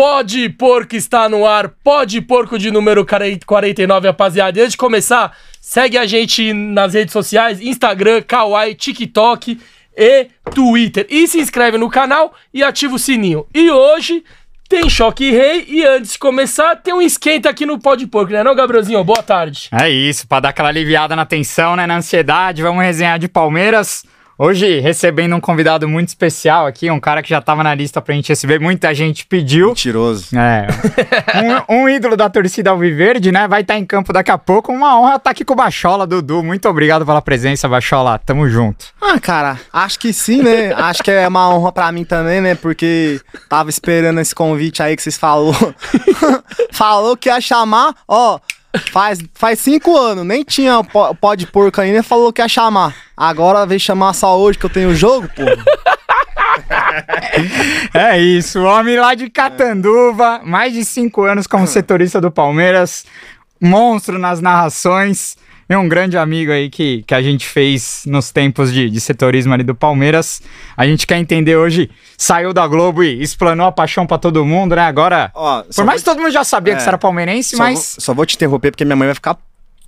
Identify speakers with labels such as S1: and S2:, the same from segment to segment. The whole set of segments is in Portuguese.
S1: Pode Porco está no ar, Pode Porco de número 49, rapaziada. E antes de começar, segue a gente nas redes sociais, Instagram, Kawaii, TikTok e Twitter. E se inscreve no canal e ativa o sininho. E hoje tem Choque Rei e antes de começar tem um esquenta aqui no Pode Porco, né não, Gabrielzinho? Boa tarde.
S2: É isso, pra dar aquela aliviada na tensão, né, na ansiedade, vamos resenhar de Palmeiras. Hoje, recebendo um convidado muito especial aqui, um cara que já tava na lista pra gente receber, muita gente pediu.
S3: Mentiroso.
S2: É. Um, um ídolo da torcida Alviverde, né? Vai estar tá em campo daqui a pouco. Uma honra estar tá aqui com o Bachola, Dudu. Muito obrigado pela presença, Bachola. Tamo junto.
S3: Ah, cara, acho que sim, né? acho que é uma honra pra mim também, né? Porque tava esperando esse convite aí que vocês falou. falou que ia chamar, ó. Faz, faz cinco anos, nem tinha pó de porco ainda, falou que ia chamar. Agora veio chamar só hoje que eu tenho jogo, pô.
S2: é isso, homem lá de Catanduva, mais de cinco anos como setorista do Palmeiras, monstro nas narrações. E um grande amigo aí que, que a gente fez nos tempos de, de setorismo ali do Palmeiras. A gente quer entender hoje, saiu da Globo e explanou a paixão para todo mundo, né? Agora, Ó, por mais que todo mundo já sabia é, que você era palmeirense,
S3: só
S2: mas...
S3: Vou, só vou te interromper porque minha mãe vai ficar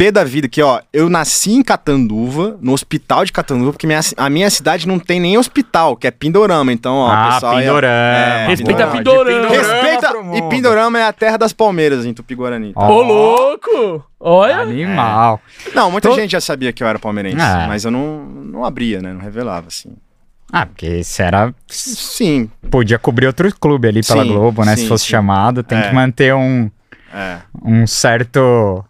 S3: pé da vida que, ó, eu nasci em Catanduva, no hospital de Catanduva, porque minha, a minha cidade não tem nem hospital, que é Pindorama. Então, ó,
S2: ah, pessoal. Pindorama. É,
S1: é, Respeita Pindorama.
S3: Respeita. E Pindorama é a terra das palmeiras em Tupi-Guarani.
S1: Ô, oh. louco! Olha!
S2: Animal.
S3: É. Não, muita Tô... gente já sabia que eu era palmeirense, é. mas eu não, não abria, né? Não revelava, assim.
S2: Ah, porque você era.
S3: Sim.
S2: Podia cobrir outro clube ali pela sim, Globo, né? Sim, se fosse sim. chamado. Tem é. que manter um. É. Um certo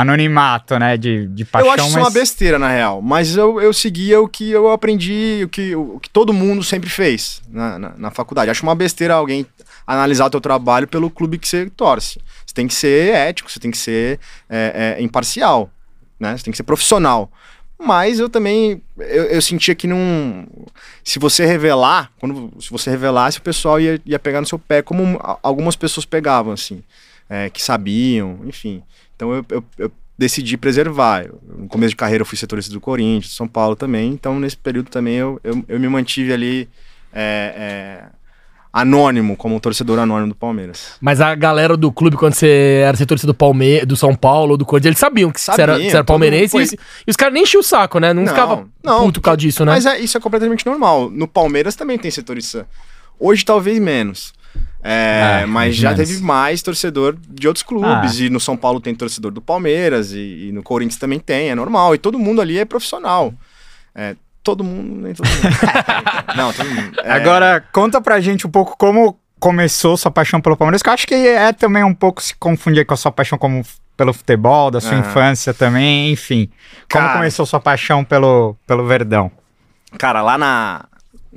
S2: anonimato, né? De, de paixão.
S3: Eu acho isso uma besteira, na real. Mas eu, eu seguia o que eu aprendi, o que, o que todo mundo sempre fez na, na, na faculdade. Acho uma besteira alguém analisar o teu trabalho pelo clube que você torce. Você tem que ser ético, você tem que ser é, é, imparcial, né? Você tem que ser profissional. Mas eu também eu, eu, sentia que não. Se você revelar, quando se você revelasse, o pessoal ia, ia pegar no seu pé, como algumas pessoas pegavam, assim, é, que sabiam, enfim. Então eu, eu, eu decidi preservar. Eu, no começo de carreira eu fui setorista do Corinthians, São Paulo também, então nesse período também eu, eu, eu me mantive ali é, é, anônimo, como um torcedor anônimo do Palmeiras.
S1: Mas a galera do clube, quando você era setorista do Palmeiras, do São Paulo ou do Corinthians, eles sabiam que você era, era palmeirense foi... e, e, os caras nem enchiam o saco, né? Não, não ficava não, puto por causa disso, né?
S3: Mas é, isso é completamente normal. No Palmeiras também tem setorista. Hoje talvez menos. É, ah, mas já menos. teve mais torcedor de outros clubes. Ah. E no São Paulo tem torcedor do Palmeiras, e, e, no Corinthians também tem, é normal. E todo mundo ali é profissional. É, todo mundo, nem todo mundo.
S2: Não, todo mundo. É... Agora, conta pra gente um pouco como começou sua paixão pelo Palmeiras, que eu acho que é também um pouco se confundir com a sua paixão como pelo futebol, da sua infância também, enfim. Como cara, começou sua paixão pelo, pelo Verdão?
S3: Cara, lá na,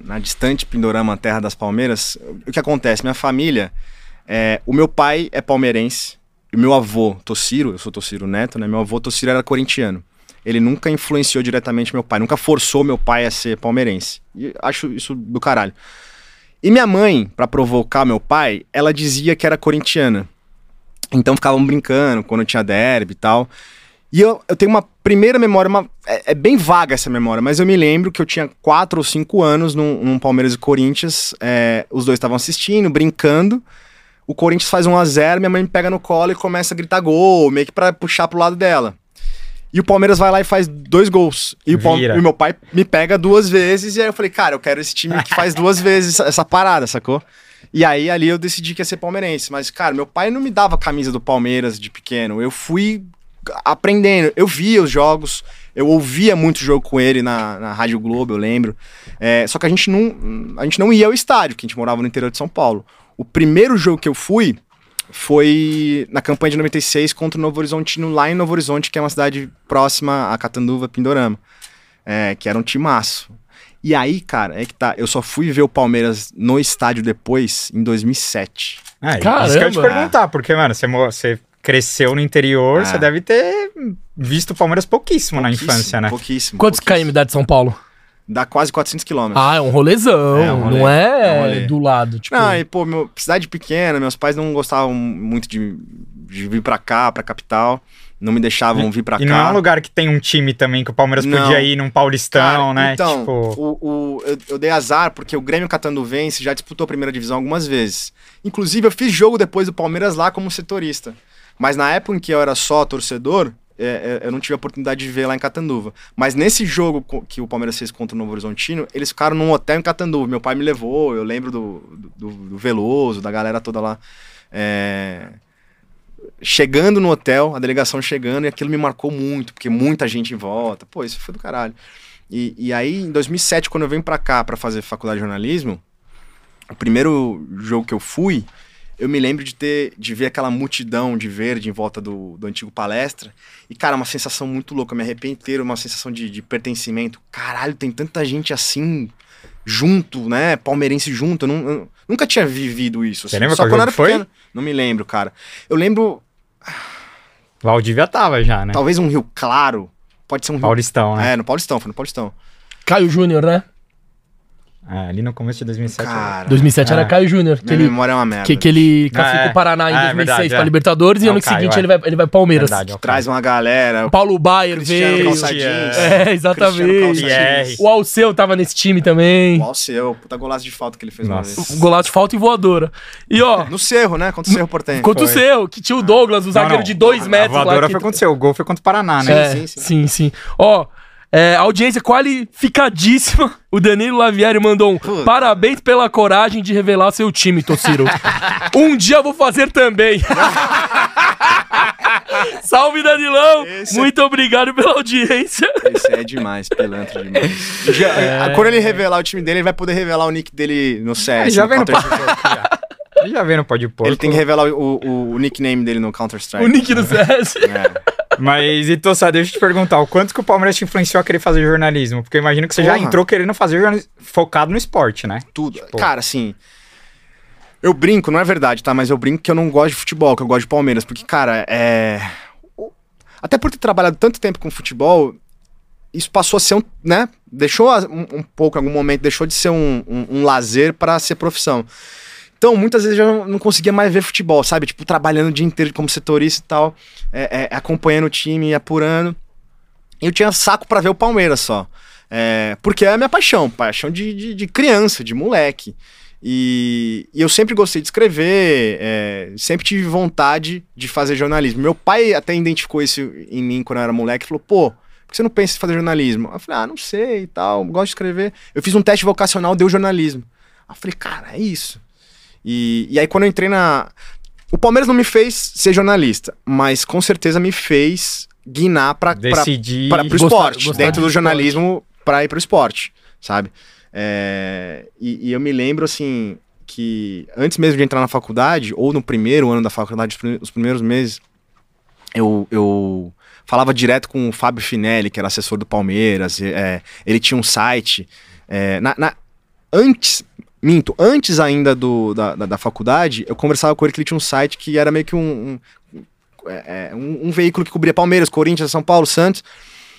S3: na distante Pindorama, terra das Palmeiras, o que acontece? Minha família, é, o meu pai é palmeirense, e o meu avô, Tossiro, eu sou Tossiro Neto, né? Meu avô Tossiro era corintiano. Ele nunca influenciou diretamente meu pai, nunca forçou meu pai a ser palmeirense. E acho isso do caralho. E minha mãe, para provocar meu pai, ela dizia que era corintiana. Então ficavam brincando quando tinha derby e tal. E eu, eu tenho uma primeira memória, uma, é, é, bem vaga essa memória, mas eu me lembro que eu tinha quatro ou cinco anos num, num Palmeiras e Corinthians. É, os dois estavam assistindo, brincando. O Corinthians faz 1 a 0 minha mãe me pega no colo e começa a gritar gol, meio que pra puxar pro lado dela. E o Palmeiras vai lá e faz dois gols. E o, Palme e o meu pai me pega duas vezes. E aí eu falei, cara, eu quero esse time que faz duas vezes essa parada, sacou? E aí ali eu decidi que ia ser palmeirense. Mas, cara, meu pai não me dava camisa do Palmeiras de pequeno. Eu fui aprendendo. Eu via os jogos, eu ouvia muito jogo com ele na, na Rádio Globo, eu lembro. É, só que a gente, não, a gente não ia ao estádio, porque a gente morava no interior de São Paulo. O primeiro jogo que eu fui foi na campanha de 96 contra o Novo Horizontino, lá em Novo Horizonte, que é uma cidade próxima a Catanduva, Pindorama. É, que era um timaço. E aí, cara, é que tá. Eu só fui ver o Palmeiras no estádio depois, em 2007.
S2: Ah, Caramba. isso que eu ia te perguntar, porque, mano, você, você cresceu no interior, você é. deve ter visto o Palmeiras pouquíssimo, pouquíssimo na infância, né?
S3: Pouquíssimo.
S1: Quantos
S3: pouquíssimo.
S1: km dá de São Paulo?
S3: Dá quase 400 quilômetros.
S1: Ah, é um rolezão, é um rolê, não é, é um do lado. Tipo...
S3: Não, e pô, meu, cidade pequena, meus pais não gostavam muito de, de vir pra cá, pra capital. não me deixavam vir pra
S2: E
S3: cá.
S2: não é um lugar que tem um time também que o Palmeiras
S3: Não.
S2: podia ir num Paulistão,
S3: Cara,
S2: né?
S3: Então,
S2: tipo,
S3: o, o- eu, eu dei azar porque o Grêmio Catanduvense já disputou a primeira divisão algumas vezes. Inclusive, eu fiz jogo depois do Palmeiras lá como setorista. Mas na época em que eu era só torcedor, é, é, eu não tive a oportunidade de ver lá em Catanduva. Mas nesse jogo que o Palmeiras fez contra o Novo Horizontino, eles ficaram num hotel em Catanduva. Meu pai me levou, eu lembro do, do, do Veloso, da galera toda lá. É, Chegando no hotel, a delegação chegando, e aquilo me marcou muito, porque muita gente em volta. Pô, isso foi do caralho. E, e aí, em 2007, quando eu venho pra cá pra fazer faculdade de jornalismo, o primeiro jogo que eu fui, eu me lembro de ter de ver aquela multidão de verde em volta do, do antigo palestra. E, cara, uma sensação muito louca. Eu me arrepio inteiro, uma sensação de, de pertencimento. Caralho, tem tanta gente assim, junto, né? Palmeirense junto. Eu, não- eu nunca tinha vivido isso.
S2: Você
S3: assim.
S2: lembra
S3: Só quando era
S2: foi?
S3: pequeno. Não me lembro, cara. Eu lembro,
S2: Valdívia tava já, né?
S3: talvez um Rio Claro. Pode ser um Rio.
S2: Paulistão, né?
S3: É, no Paulistão, foi no Paulistão.
S1: Caio Júnior, né?
S2: É, ali no começo de 2007.
S3: Cara,
S1: 2007 era
S2: Ah.
S1: Caio Júnior. Que
S3: minha
S1: ele,
S3: memória é uma merda.
S1: que, que ele classificou
S2: é.
S1: o Paraná em
S2: É,
S1: 2006
S2: verdade,
S1: pra
S2: é.
S1: Libertadores e
S2: É
S1: ano
S2: Caio,
S1: seguinte
S2: é.
S1: ele vai, ele vai Palmeiras.
S2: Verdade, ó.
S3: Traz uma galera.
S1: O Paulo Baier
S3: Cristiano
S1: veio.
S3: Calça Jeans.
S1: É, exatamente. O Alceu tava nesse time também.
S3: O Alceu, puta golaço de falta que ele fez
S2: Nossa.
S3: uma vez.
S1: Golaço de falta e voadora. E ó,
S3: No Cerro, né? Contra o Cerro Portenho.
S1: contra o seu, que tinha o Douglas, o
S2: Não,
S1: zagueiro
S2: não.
S1: de dois
S2: A-
S1: metros
S2: A
S1: lá.
S2: voadora
S1: que-
S2: foi contra o seu, o gol foi contra o Paraná, né?
S1: É,
S3: sim,
S1: sim,
S3: sim.
S1: sim. Ó, é, audiência qualificadíssima. O Danilo Lavieri mandou um
S3: Puta.
S1: parabéns pela coragem de revelar seu time, Tociro. um dia eu vou fazer também. Salve, Danilão!
S3: Esse é-
S1: Muito obrigado pela audiência.
S3: Esse é demais, pilantra demais. Já-
S1: É.
S3: Quando ele revelar o time dele, ele vai poder revelar o nick dele no CS.
S2: Já
S3: no
S2: vem no. Ele já vem no Pode Porco.
S3: Ele tem que revelar o, o- o nickname dele no Counter-Strike.
S1: O nick do CS.
S3: É.
S2: Mas, então, só deixa eu te perguntar, o quanto que o Palmeiras te influenciou a querer fazer jornalismo? Porque eu imagino que você já entrou querendo fazer jornalismo focado no esporte, né?
S3: tudo. Cara, assim. Eu brinco, não é verdade, tá? Mas eu brinco que eu não gosto de futebol, que eu gosto de Palmeiras. Porque, cara, é. Até por ter trabalhado tanto tempo com futebol, isso passou a ser um. né? Deixou um, um pouco, em algum momento, deixou de ser um, um, um lazer pra ser profissão. Então, muitas vezes eu não, conseguia mais ver futebol, sabe? Tipo, trabalhando o dia inteiro como setorista e tal, é, é, acompanhando o time, apurando. E eu tinha saco pra ver o Palmeiras só. É, porque é a minha paixão, paixão de, de, de criança, de moleque. E, e eu sempre gostei de escrever, é, sempre tive vontade de fazer jornalismo. Meu pai até identificou isso em mim quando eu era moleque e falou: pô, por que você não pensa em fazer jornalismo? Eu falei: ah, não sei e tal, gosto de escrever. Eu fiz um teste vocacional, deu jornalismo. Eu falei: cara, é isso. E, e aí quando eu entrei na. O Palmeiras não me fez ser jornalista, mas com certeza me fez guinar pra,
S2: Decidir.
S3: para
S1: Gostar-
S3: esporte,
S1: gostar
S3: dentro
S1: de
S3: do jornalismo para ir pro esporte, sabe? É, e, e eu me lembro assim que antes mesmo de entrar na faculdade ou no primeiro ano da faculdade, os prime- os primeiros meses, eu, eu falava direto com o Fábio Finelli, que era assessor do Palmeiras. é, ele tinha um site é, na, na- antes minto antes ainda do, da, da, da faculdade eu conversava com ele que ele tinha um site que era meio que um, um é, é, um, um veículo que cobria Palmeiras, Corinthians, São Paulo, Santos.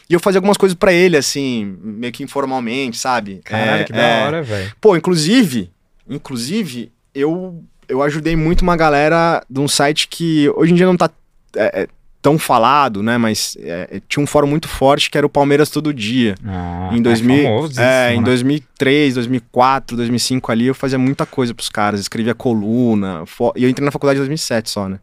S3: E eu fazia algumas coisas pra ele, assim, meio que informalmente, sabe?
S2: Caralho,
S3: É,
S2: que
S3: é.
S2: da hora, velho.
S3: Pô, inclusive, inclusive, eu, eu ajudei muito uma galera de um site que hoje em dia não tá é, é, tão falado, né? Mas é, tinha um fórum muito forte que era o Palmeiras Todo Dia.
S2: Ah,
S3: em 2000,
S2: famosíssimo,
S3: é, em
S2: né?
S3: 2003, 2004, 2005 ali, eu fazia muita coisa pros caras, escrevia coluna, fo- e eu entrei na faculdade em 2007 só, né?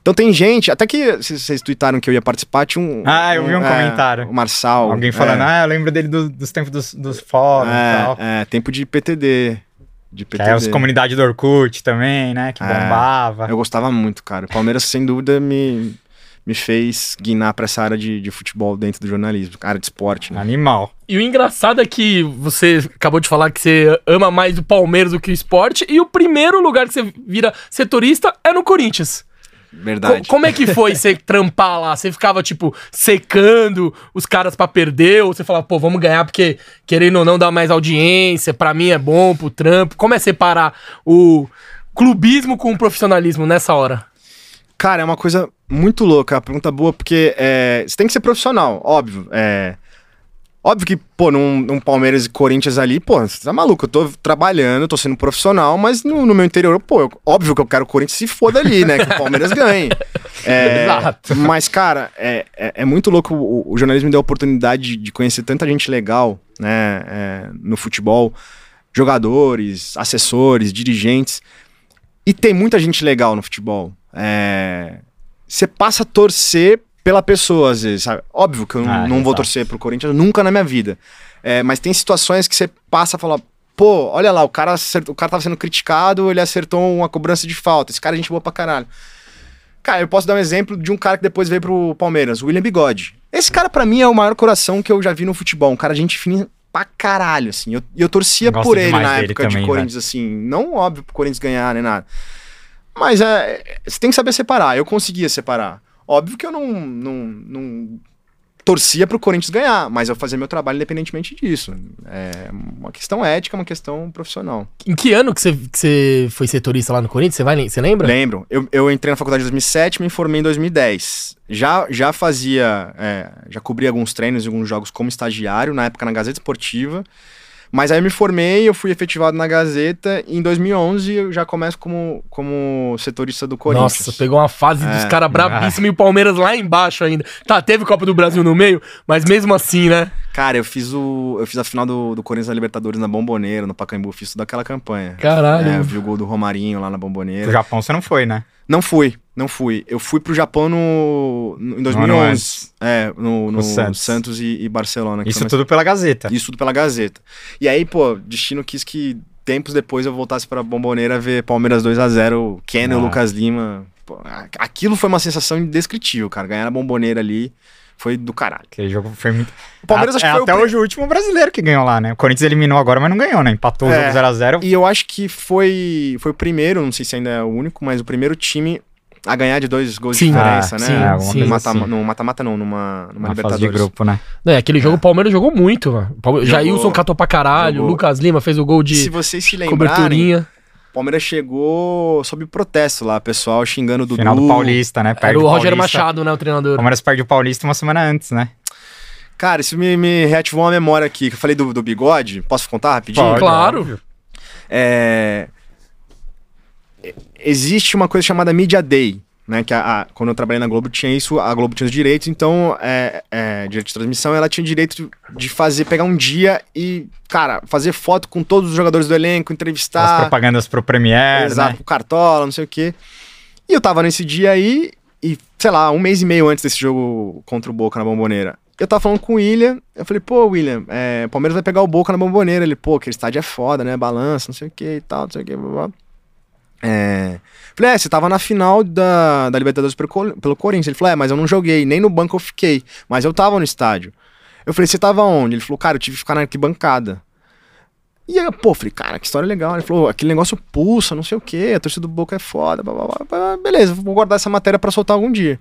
S3: Então tem gente, até que vocês tweetaram que eu ia participar, tinha um...
S2: Ah, eu vi um
S3: é,
S2: comentário.
S3: O Marçal.
S2: Alguém falando,
S3: é,
S2: ah, eu lembro dele do- dos tempos dos, dos fóruns e tal.
S3: é, é, tempo de PTD. De
S2: Que
S3: PTD.
S2: aí as comunidades do Orkut também, né? Que
S3: É,
S2: bombava.
S3: Eu gostava muito, cara. O Palmeiras, sem dúvida, me, me fez guinar pra essa área de, de futebol dentro do jornalismo, área de esporte, né?
S2: Animal.
S1: E o engraçado é que você acabou de falar que você ama mais o Palmeiras do que o esporte, e o primeiro lugar que você vira setorista é no Corinthians. Co-
S3: Verdade.
S1: como é que foi você trampar lá? Você ficava, tipo, secando os caras pra perder? Ou você falava, pô, vamos ganhar porque, querendo ou não, dá mais audiência, pra mim é bom, pro trampo. Como é separar o clubismo com o profissionalismo nessa hora?
S3: Cara, é uma coisa muito louca, a pergunta boa, porque é, você tem que ser profissional, óbvio. É, Óbvio que, pô, num, num Palmeiras e Corinthians ali, pô, você tá maluco, eu tô trabalhando, tô sendo profissional, mas no, no meu interior, pô, eu- óbvio que eu quero que o Corinthians se foda ali, né? Que o Palmeiras ganhe. É,
S1: Exato.
S3: Mas, cara, é, é, é muito louco. O, o jornalismo me deu a oportunidade de, de conhecer tanta gente legal, né? é, no futebol. Jogadores, assessores, dirigentes. E tem muita gente legal no futebol. É, Você passa a torcer pela pessoa, às vezes, sabe? Óbvio que eu não,
S2: Ah,
S3: não vou torcer pro Corinthians nunca na minha vida. É, mas tem situações que você passa a falar, pô, olha lá, o cara, o cara tava sendo criticado, ele acertou uma cobrança de falta. Esse cara é gente boa pra caralho. Cara, eu posso dar um exemplo de um cara que depois veio pro Palmeiras, o William Bigode. Esse cara, pra mim, é o maior coração que eu já vi no futebol. Um cara gente fina pra caralho, assim. Eu- E eu, torcia
S2: Gosto
S3: por ele na época de
S2: também,
S3: Corinthians, assim. Não, óbvio, pro Corinthians ganhar, nem nada. Mas é, você tem que saber separar. Eu conseguia separar. Óbvio que eu não, não, não torcia pro Corinthians ganhar, mas eu fazia meu trabalho independentemente disso. É uma questão ética, uma questão profissional.
S1: Em que ano que você, que você foi setorista lá no Corinthians? Você, vai, você lembra?
S3: Lembro. Eu, eu entrei na faculdade em 2007 me formei em 2010. Já, já fazia, é, já cobri alguns treinos e alguns jogos como estagiário, na época na Gazeta Esportiva. Mas aí eu me formei, eu fui efetivado na Gazeta e em 2011 eu já começo como, como setorista do Corinthians.
S1: Nossa, pegou uma fase dos
S3: É.
S1: caras brabíssimos e o Palmeiras lá embaixo ainda. Tá, teve Copa do Brasil no meio, mas mesmo assim, né?
S3: Cara, eu fiz, o, eu fiz a final do, do Corinthians na Libertadores na Bomboneira, no Pacaembu, fiz toda aquela campanha.
S1: Caralho.
S3: É, eu vi o gol do Romarinho lá na Bomboneira.
S2: Pro Japão você não foi, né?
S3: Não fui, não fui. Eu fui pro Japão no, no- em
S2: ano
S3: 2011.
S2: antes.
S3: É, no, no
S2: No
S3: Santos,
S2: Santos.
S3: e, e Barcelona.
S2: Isso tudo pela Gazeta.
S3: Isso tudo pela Gazeta. E aí, pô, destino quis que tempos depois eu voltasse pra Bomboneira ver Palmeiras 2 a 0 Ken e
S2: Ah.
S3: o Lucas Lima. Pô, aquilo foi uma sensação indescritível, cara. Ganhar a Bomboneira ali foi do caralho.
S2: Aquele jogo foi muito.
S3: O Palmeiras
S2: A-
S3: acho que
S2: é
S3: foi o
S2: até
S3: pri-
S2: hoje o último brasileiro que ganhou lá, né? O Corinthians eliminou agora, mas não ganhou, né? Empatou o
S3: É.
S2: jogo 0x0.
S3: E eu acho que foi, foi o primeiro, não sei se ainda é o único, mas o primeiro time a ganhar de dois gols
S1: Sim.
S3: de diferença,
S2: Ah,
S3: né?
S1: sim,
S2: alguma
S1: sim.
S3: Mata-
S2: assim.
S3: No mata-mata não, numa, numa
S2: Na fase de
S3: Libertadores.
S2: grupo, né?
S1: É, aquele jogo o Palmeiras jogou muito, mano. O. Jailson catou pra caralho,
S3: Jogou.
S1: Lucas Lima fez o gol
S3: Se
S1: de
S3: vocês se lembrarem,
S1: coberturinha.
S3: O Palmeiras chegou sob protesto lá, pessoal xingando o Dudu.
S2: Final do Paulista, né?
S1: Era o Rogério
S2: Paulista.
S1: Machado, né, o
S2: O
S1: treinador.
S2: Palmeiras perde o Paulista uma semana antes, né?
S3: Cara, isso me, me reativou uma memória aqui, que eu falei do, do bigode. Posso contar rapidinho?
S2: Pode.
S1: Claro.
S3: É... Existe uma coisa chamada Media Day, né? Que a, a- quando eu trabalhei na Globo tinha isso, a Globo tinha os direitos, então, é, é, direito de transmissão, ela tinha o direito de- fazer, pegar um dia e, cara, fazer foto com todos os jogadores do elenco,
S2: As
S3: entrevistar.
S2: propagandas pro Premier,
S3: Exato,
S2: né?
S3: com cartola, não sei o quê. E eu tava nesse dia aí, e, sei lá, um mês e meio antes desse jogo contra o Boca na Bomboneira. Eu tava falando com o William, eu falei, pô, William, é, o Palmeiras vai pegar o Boca na Bomboneira. Ele, pô, aquele estádio é foda, né? Balança, não sei o que e tal, não sei o que, blá, blá. É... Falei, é, você tava na final da, da Libertadores pelo, pelo Corinthians. Ele falou, é, mas eu não joguei, nem no banco eu fiquei, mas eu tava no estádio. Eu falei, você tava onde? Ele falou, cara, eu tive que ficar na arquibancada. E aí, pô, falei, cara, que história legal. Ele falou, aquele negócio pulsa, não sei o quê, a torcida do Boca é foda, blá, blá, blá, beleza, vou guardar essa matéria pra soltar algum dia.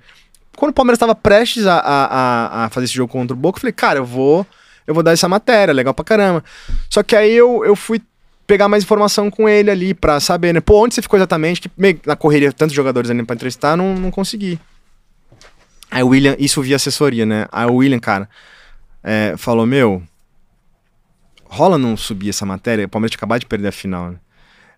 S3: Quando o Palmeiras tava prestes a, a, a- a fazer esse jogo contra o Boca, eu falei, cara, eu vou, eu vou dar essa matéria, legal pra caramba. Só que aí eu, eu fui pegar mais informação com ele ali pra saber, né, pô, onde você ficou exatamente, que meio na correria, tantos jogadores ali pra entrevistar, não, não consegui. Aí o William, isso via assessoria, né, aí o William, cara, é, falou, meu, rola não subir essa matéria, o Palmeiras acabado de perder a final, né?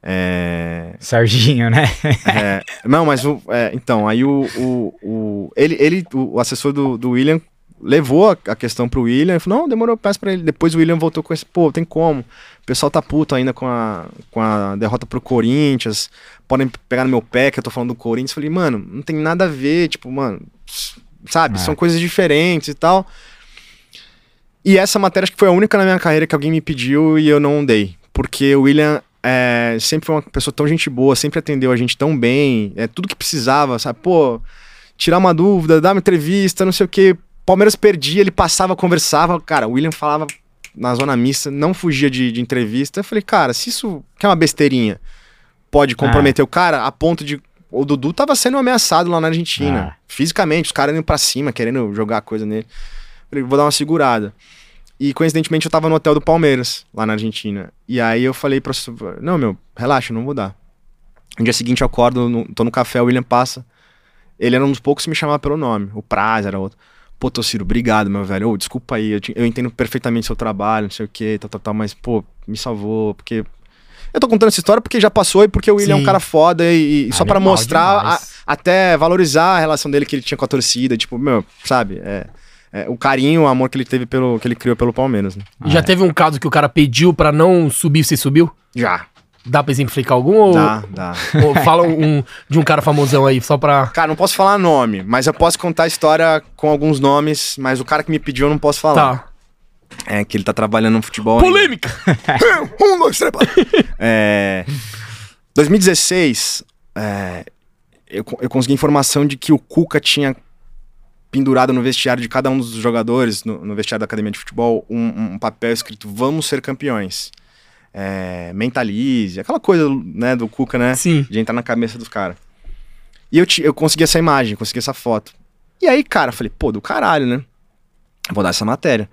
S3: É,
S2: Serginho, né?
S3: é, não, mas o, é, então, aí o, o, o- ele, ele, o, o assessor do, do William levou a, a questão pro William e falou, não, demorou, peço pra ele. Depois o William voltou com esse, pô, tem como. O pessoal tá puto ainda com a, com a derrota pro Corinthians, podem pegar no meu pé que eu tô falando do Corinthians. Eu falei, mano, não tem nada a ver, tipo, mano, sabe,
S2: É.
S3: são coisas diferentes e tal. E essa matéria acho que foi a única na minha carreira que alguém me pediu e eu não dei. Porque o William é, sempre foi uma pessoa tão gente boa, sempre atendeu a gente tão bem, é tudo que precisava, sabe? Pô, tirar uma dúvida, dar uma entrevista, não sei o quê. Palmeiras perdia, ele passava, conversava. Cara, o William falava na zona mista, não fugia de, de entrevista. Eu falei, cara, se isso que é uma besteirinha pode comprometer o cara a ponto de. O Dudu tava sendo ameaçado lá na Argentina.
S2: Ah.
S3: Fisicamente, os caras indo pra cima, querendo jogar coisa nele. Falei, vou dar uma segurada. E coincidentemente eu tava no hotel do Palmeiras, lá na Argentina. E aí eu falei pro não, meu, relaxa, eu não vou dar. No dia seguinte eu acordo, no- tô no café, o William passa. Ele era um dos poucos que me chamava pelo nome. O Praz era outro. Pô, Tociro, obrigado, meu velho. Ô, desculpa aí, eu, te- eu entendo perfeitamente seu trabalho, não sei o que, tal, tal, tal, mas, pô, me salvou, porque. Eu tô contando essa história porque já passou e porque o William é um
S1: Sim.
S3: cara foda e, e só pra
S2: Animal
S3: mostrar, a- até valorizar a relação dele que ele tinha com a torcida, tipo, meu, sabe? É, é, o carinho, o amor que ele teve pelo. que ele criou pelo Palmeiras, né?
S1: E já teve um caso que o cara pediu pra não subir, você subiu?
S3: Já.
S1: Dá pra exemplificar algum? Ou,
S3: Dá, dá.
S1: ou fala um, de um cara famosão aí, só pra.
S3: Cara, não posso falar nome, mas eu posso contar a história com alguns nomes, mas o cara que me pediu eu não posso falar.
S1: Tá.
S3: É que ele tá trabalhando no futebol.
S1: Polêmica!
S3: um, dois, três, quatro. é, 2016, é, eu, eu consegui informação de que o Cuca tinha pendurado no vestiário de cada um dos jogadores, no, no vestiário da academia de futebol, um, um papel escrito Vamos ser campeões. É, mentalize, aquela coisa né, do Cuca, né?
S1: Sim.
S3: de entrar na cabeça dos caras. E eu, eu consegui essa imagem, consegui essa foto. E aí, cara, falei, pô, do caralho, né? Vou dar essa matéria.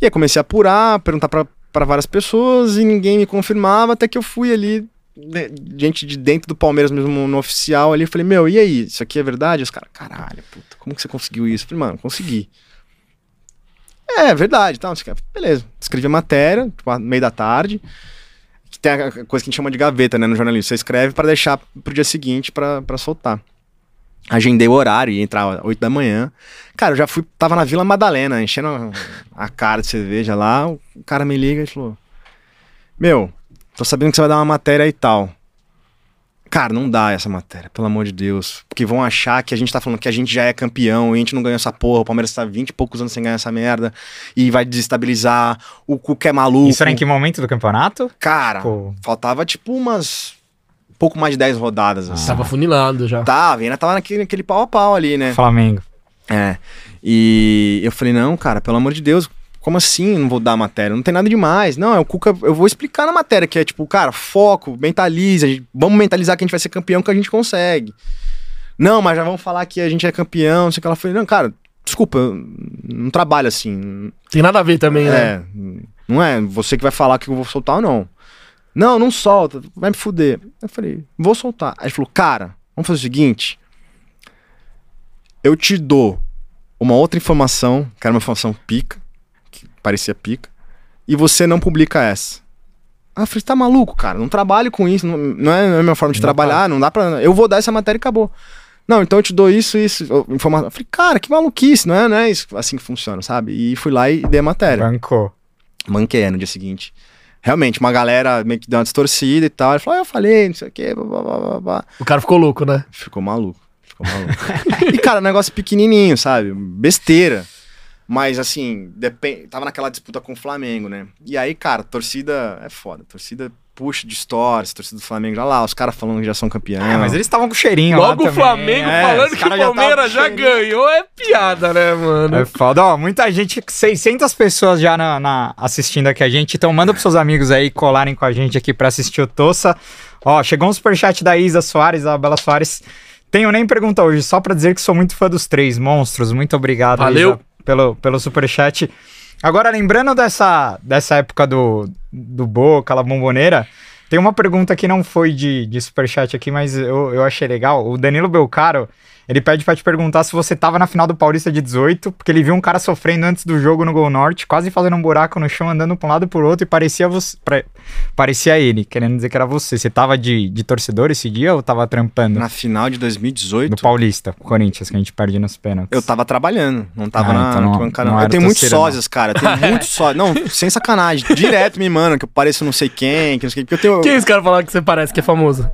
S3: E aí comecei a apurar, perguntar pra, pra várias pessoas e ninguém me confirmava, até que eu fui ali, né, gente de dentro do Palmeiras mesmo, no oficial ali, falei, meu, e aí, isso aqui é verdade? Os caras, caralho, puta, como que você conseguiu isso? Eu falei, mano, consegui. É, verdade, tal, não sei o que. beleza. Escrevi a matéria, tipo, meio da tarde, que tem a coisa que a gente chama de gaveta, né, no jornalismo. Você escreve pra deixar pro dia seguinte pra soltar. Agendei o horário, ia entrar às 8 da manhã. Cara, eu já fui, tava na Vila Madalena, enchendo a cara de cerveja lá. O cara me liga e falou: Meu, tô sabendo que você vai dar uma matéria e tal. Cara, não dá essa matéria, pelo amor de Deus. Porque vão achar que a gente tá falando que a gente já é campeão e a gente não ganhou essa porra. O Palmeiras tá 20 e poucos anos sem ganhar essa merda. E vai desestabilizar. O Cuca é maluco.
S2: Isso era em que momento do campeonato?
S3: Cara,
S2: Pô.
S3: faltava tipo umas. pouco mais de 10 rodadas. Assim.
S1: Tava funilado já.
S3: Tava, ainda tava naquele, naquele pau a pau ali, né?
S2: Flamengo.
S3: É. E eu falei, não, cara, pelo amor de Deus, como assim não vou dar a matéria? Não tem nada demais. Não, é o Cuca, eu vou explicar na matéria, que é tipo, cara, foco, mentaliza, gente- vamos mentalizar que a gente vai ser campeão que a gente consegue. Não, mas já vamos falar que a gente é campeão, não sei o que. Ela falou, não, cara, desculpa, não trabalho assim.
S1: Tem nada a ver também, né?
S3: É, não é você que vai falar que eu vou soltar ou não. Não, não solta, vai me fuder. Eu falei, vou soltar. Aí ele falou, cara, vamos fazer o seguinte. Eu te dou uma outra informação, que era uma informação pica, parecia pica, e você não publica essa. Eu falei, tá maluco, cara? Não trabalho com isso, não, não é não é a minha forma de
S2: Não
S3: trabalhar, não dá pra. Eu vou dar essa matéria e acabou. Não, então eu te dou isso, isso, informação. Eu falei, cara, que maluquice, não é, não é isso assim que funciona, sabe? E fui lá e dei a matéria.
S2: Bancou.
S3: Manquei no dia seguinte. Realmente, uma galera meio que deu uma distorcida e tal. Ele falou, ah, eu falei, não sei o quê, blá, blá, blá, blá.
S1: O cara ficou louco, né?
S3: Ficou maluco. Ficou maluco. e, cara, negócio pequenininho, sabe? Besteira. Mas, assim, depende... tava naquela disputa com o Flamengo, né? E aí, cara, torcida é foda. Torcida puxa, distorce, torcida do Flamengo. Já lá, os caras falando que já são campeão.
S2: É, mas eles estavam com cheirinho lá
S1: Logo o
S2: também.
S1: Flamengo
S2: É,
S1: falando que o
S2: já
S1: Palmeiras já
S2: cheirinho.
S1: ganhou é piada, né, mano?
S2: É foda, ó, muita gente, 600 pessoas já na, na- assistindo aqui a gente, então manda pros seus amigos aí colarem com a gente aqui pra assistir o Tossa. Ó, chegou um superchat da Isa Soares, da Bela Soares. Tenho nem pergunta hoje, só pra dizer que sou muito fã dos três monstros. Muito obrigado,
S1: Valeu.
S2: Isa, pelo, pelo superchat. Agora, lembrando dessa, dessa época do, do Boca, aquela bomboneira, tem uma pergunta que não foi de, de superchat aqui, mas eu, eu achei legal. O Danilo Belcaro, ele pede pra te perguntar se você tava na final do Paulista de 18, porque ele viu um cara sofrendo antes do jogo no Gol Norte, quase fazendo um buraco no chão, andando pra um lado e pro outro, e parecia você. pra- parecia ele, querendo dizer que era você. Você tava de, de torcedor esse dia ou tava trampando?
S3: Na final de 2018,
S2: Do Paulista, Corinthians, que a gente perde nos pênaltis.
S3: eu tava trabalhando. Não tava
S2: Ah,
S3: na
S2: então não-
S3: arquibancada,
S2: não
S3: não. Eu tenho muitos sósias, cara. Eu tenho muitos sósias. Não, sem sacanagem. Direto me mandam que eu pareço não sei quem, que não sei quem. Porque eu tenho.
S1: Quem esse cara falar que você parece que é famoso?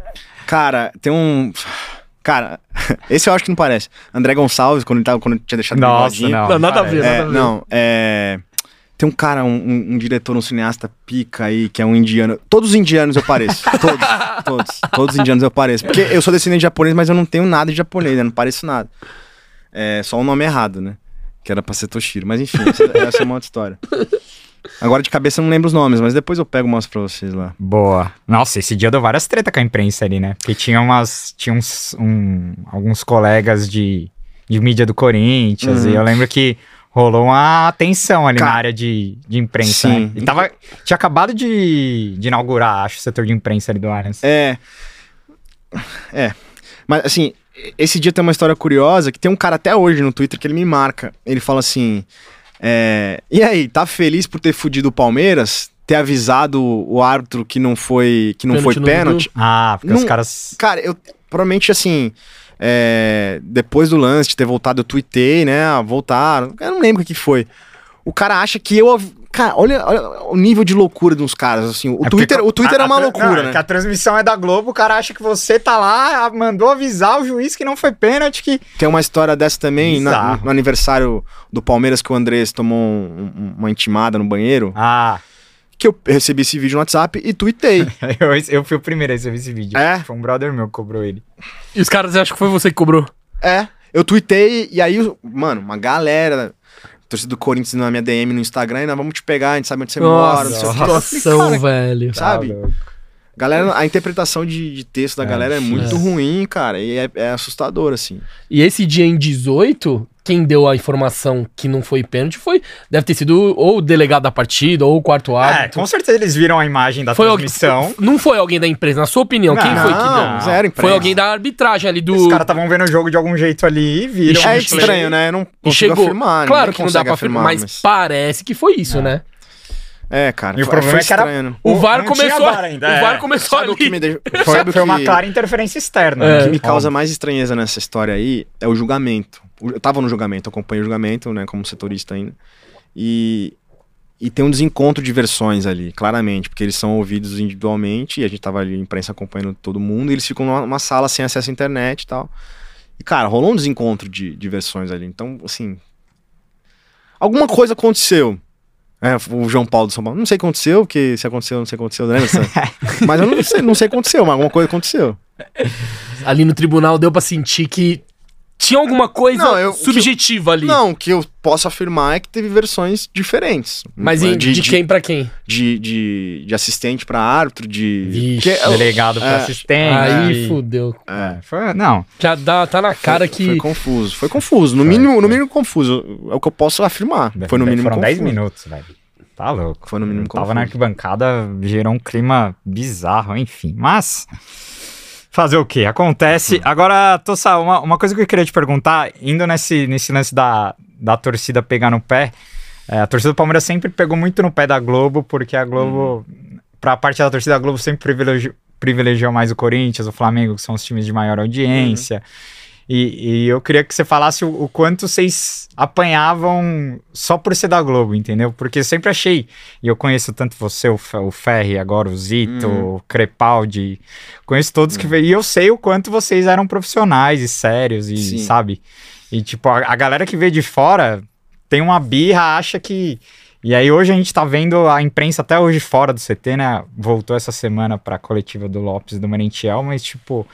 S3: Cara, tem um. Cara, esse eu acho que não parece. André Gonçalves, quando ele, tava, quando ele tinha deixado o
S2: Nossa, não.
S1: Não, nada a ver.
S3: É,
S1: nada a ver.
S3: não, é. Tem um cara, um, um- um diretor, um cineasta pica aí, que é um indiano. Todos os indianos eu pareço. Todos. todos. Todos os indianos eu pareço. Porque eu sou descendente de japonês, mas eu não tenho nada de japonês, né? Não pareço nada. É só o nome errado, né? Que era pra ser Toshiro. Mas enfim, essa, essa é uma outra história. Agora de cabeça eu não lembro os nomes, mas depois eu pego e mostro pra vocês lá.
S2: Boa. Nossa, esse dia deu várias treta com a imprensa ali, né? Porque tinha umas. Tinha uns, um- alguns colegas de, de mídia do Corinthians.
S3: Uhum.
S2: E eu lembro que rolou uma tensão ali
S3: Ca-
S2: na área de, de imprensa.
S3: Sim.
S2: Né? E tava, tinha acabado de, de inaugurar, acho, o setor de imprensa ali do Allianz.
S3: É. É. Mas assim, esse dia tem uma história curiosa que tem um cara até hoje no Twitter que ele me marca. Ele fala assim: é, E aí, tá feliz por ter fudido o Palmeiras? Ter avisado o árbitro que não foi, que não
S1: Pênalti
S3: foi pênalti?
S2: Ah, porque os
S3: Não-
S2: caras.
S3: Cara, eu provavelmente assim. é, depois do lance de ter voltado, eu tuitei, né? ah, Voltaram. Eu não lembro o que foi. O cara acha que eu. Cara, olha, olha o nível de loucura dos caras. Assim, o
S2: É
S3: Twitter,
S2: porque
S3: o Twitter
S2: a-
S3: é uma
S2: a
S3: loucura,
S2: não, é
S3: né?
S2: que a transmissão é da Globo, o cara acha que você tá lá, mandou avisar o juiz que não foi pênalti, que.
S3: Tem uma história dessa também na- no aniversário do Palmeiras que o Andrés tomou um- um- uma intimada no banheiro.
S2: Ah,
S3: Que eu recebi esse vídeo no WhatsApp e tuitei.
S2: eu, eu fui o primeiro a receber esse vídeo.
S3: É?
S2: Foi um brother meu que cobrou ele.
S1: E os caras acham que foi você que cobrou.
S3: é, eu tuitei e aí, mano, uma galera. Torcida do Corinthians na minha DM no Instagram, e nós vamos te pegar, a gente sabe onde você mora, não sei o
S1: que situação,
S3: cara,
S1: velho.
S3: Sabe?
S2: Tá.
S3: Galera, a interpretação de, de texto da
S2: É,
S3: galera é muito
S1: é.
S3: ruim, cara, e é, é assustador, assim.
S1: E esse dia em 18, quem deu a informação que não foi pênalti foi. Deve ter sido ou o delegado da partida, ou o quarto
S2: É,
S1: árbitro.
S2: com certeza eles viram a imagem da
S1: foi alguém,
S2: transmissão.
S1: não foi alguém da empresa, na sua opinião, quem
S2: Não,
S1: foi que deu?
S3: Não, zero imprensa.
S1: Foi alguém da arbitragem ali do.
S2: Os caras estavam vendo o jogo de algum jeito ali e viram.
S1: E
S3: É estranho, né? Eu não
S1: E chegou.
S3: afirmar.
S1: claro que não dá pra afirmar, mas, parece que foi isso,
S2: É.
S1: né?
S3: É, cara.
S2: E o problema
S3: foi
S2: é que era-
S3: estranho?
S1: O
S2: Não
S1: VAR começou.
S2: VAR ainda,
S1: o
S2: é.
S1: VAR começou
S3: Sabe o
S1: ali.
S3: que me deixa...
S2: Foi,
S3: sabe o
S2: foi uma
S3: que-
S2: clara interferência externa.
S1: É.
S3: O
S2: né?
S3: que me causa mais estranheza nessa história aí é o julgamento. Eu tava no julgamento, eu acompanho o julgamento, né, como setorista ainda. E, e tem um desencontro de versões ali, claramente, porque eles são ouvidos individualmente e a gente tava ali, a imprensa acompanhando todo mundo, e eles ficam numa, numa sala sem acesso à internet e tal. E, cara, rolou um desencontro de, de versões ali. Então, assim. Alguma coisa aconteceu. É, o João Paulo do São Paulo. Não sei o que aconteceu, porque se aconteceu, não sei o que aconteceu, né? mas eu não sei, não sei o que aconteceu, mas alguma coisa aconteceu.
S1: Ali no tribunal deu pra sentir que tinha alguma coisa
S3: Não, eu-
S1: subjetiva ali.
S3: Não, o que eu posso afirmar é que teve versões diferentes.
S1: Mas
S3: Né,
S1: em- de, quem pra quem?
S3: De, de, de assistente pra árbitro, de.
S1: Vixe,
S3: Porque-
S2: Delegado pra
S3: É.
S2: assistente.
S1: Aí fudeu.
S3: É,
S2: Foi- não,
S1: Já dá, tá na cara
S3: foi,
S1: que.
S3: foi confuso. Foi confuso. No,
S2: Foi,
S3: mínimo,
S2: foi.
S3: no mínimo confuso. É o que eu posso afirmar. Foi no mínimo
S2: Foram
S3: confuso.
S2: 10 minutos, velho. Tá louco.
S3: Foi no mínimo
S2: Tava
S3: confuso.
S2: na arquibancada, gerou um clima bizarro, enfim. Mas. Fazer o quê? Acontece. Agora, Tossa, uma, uma coisa que eu queria te perguntar, indo nesse, nesse lance da, da torcida pegar no pé, é, a torcida do Palmeiras sempre pegou muito no pé da Globo, porque a Globo, pra parte da torcida da Globo, sempre privilegiou, privilegiou mais o Corinthians, o Flamengo, que são os times de maior audiência. E, e eu queria que você falasse o, o quanto vocês apanhavam só por ser da Globo, entendeu? Porque eu sempre achei, e eu conheço tanto você, o, o Ferri, agora o Zito, o Crepaldi, conheço todos que veio, e eu sei o quanto vocês eram profissionais e sérios, e
S3: Sim.
S2: sabe? E tipo, a, a galera que veio de fora tem uma birra, acha que. E aí hoje a gente tá vendo a imprensa até hoje fora do CT, né? Voltou essa semana pra coletiva do Lopes e do Merentiel, mas tipo.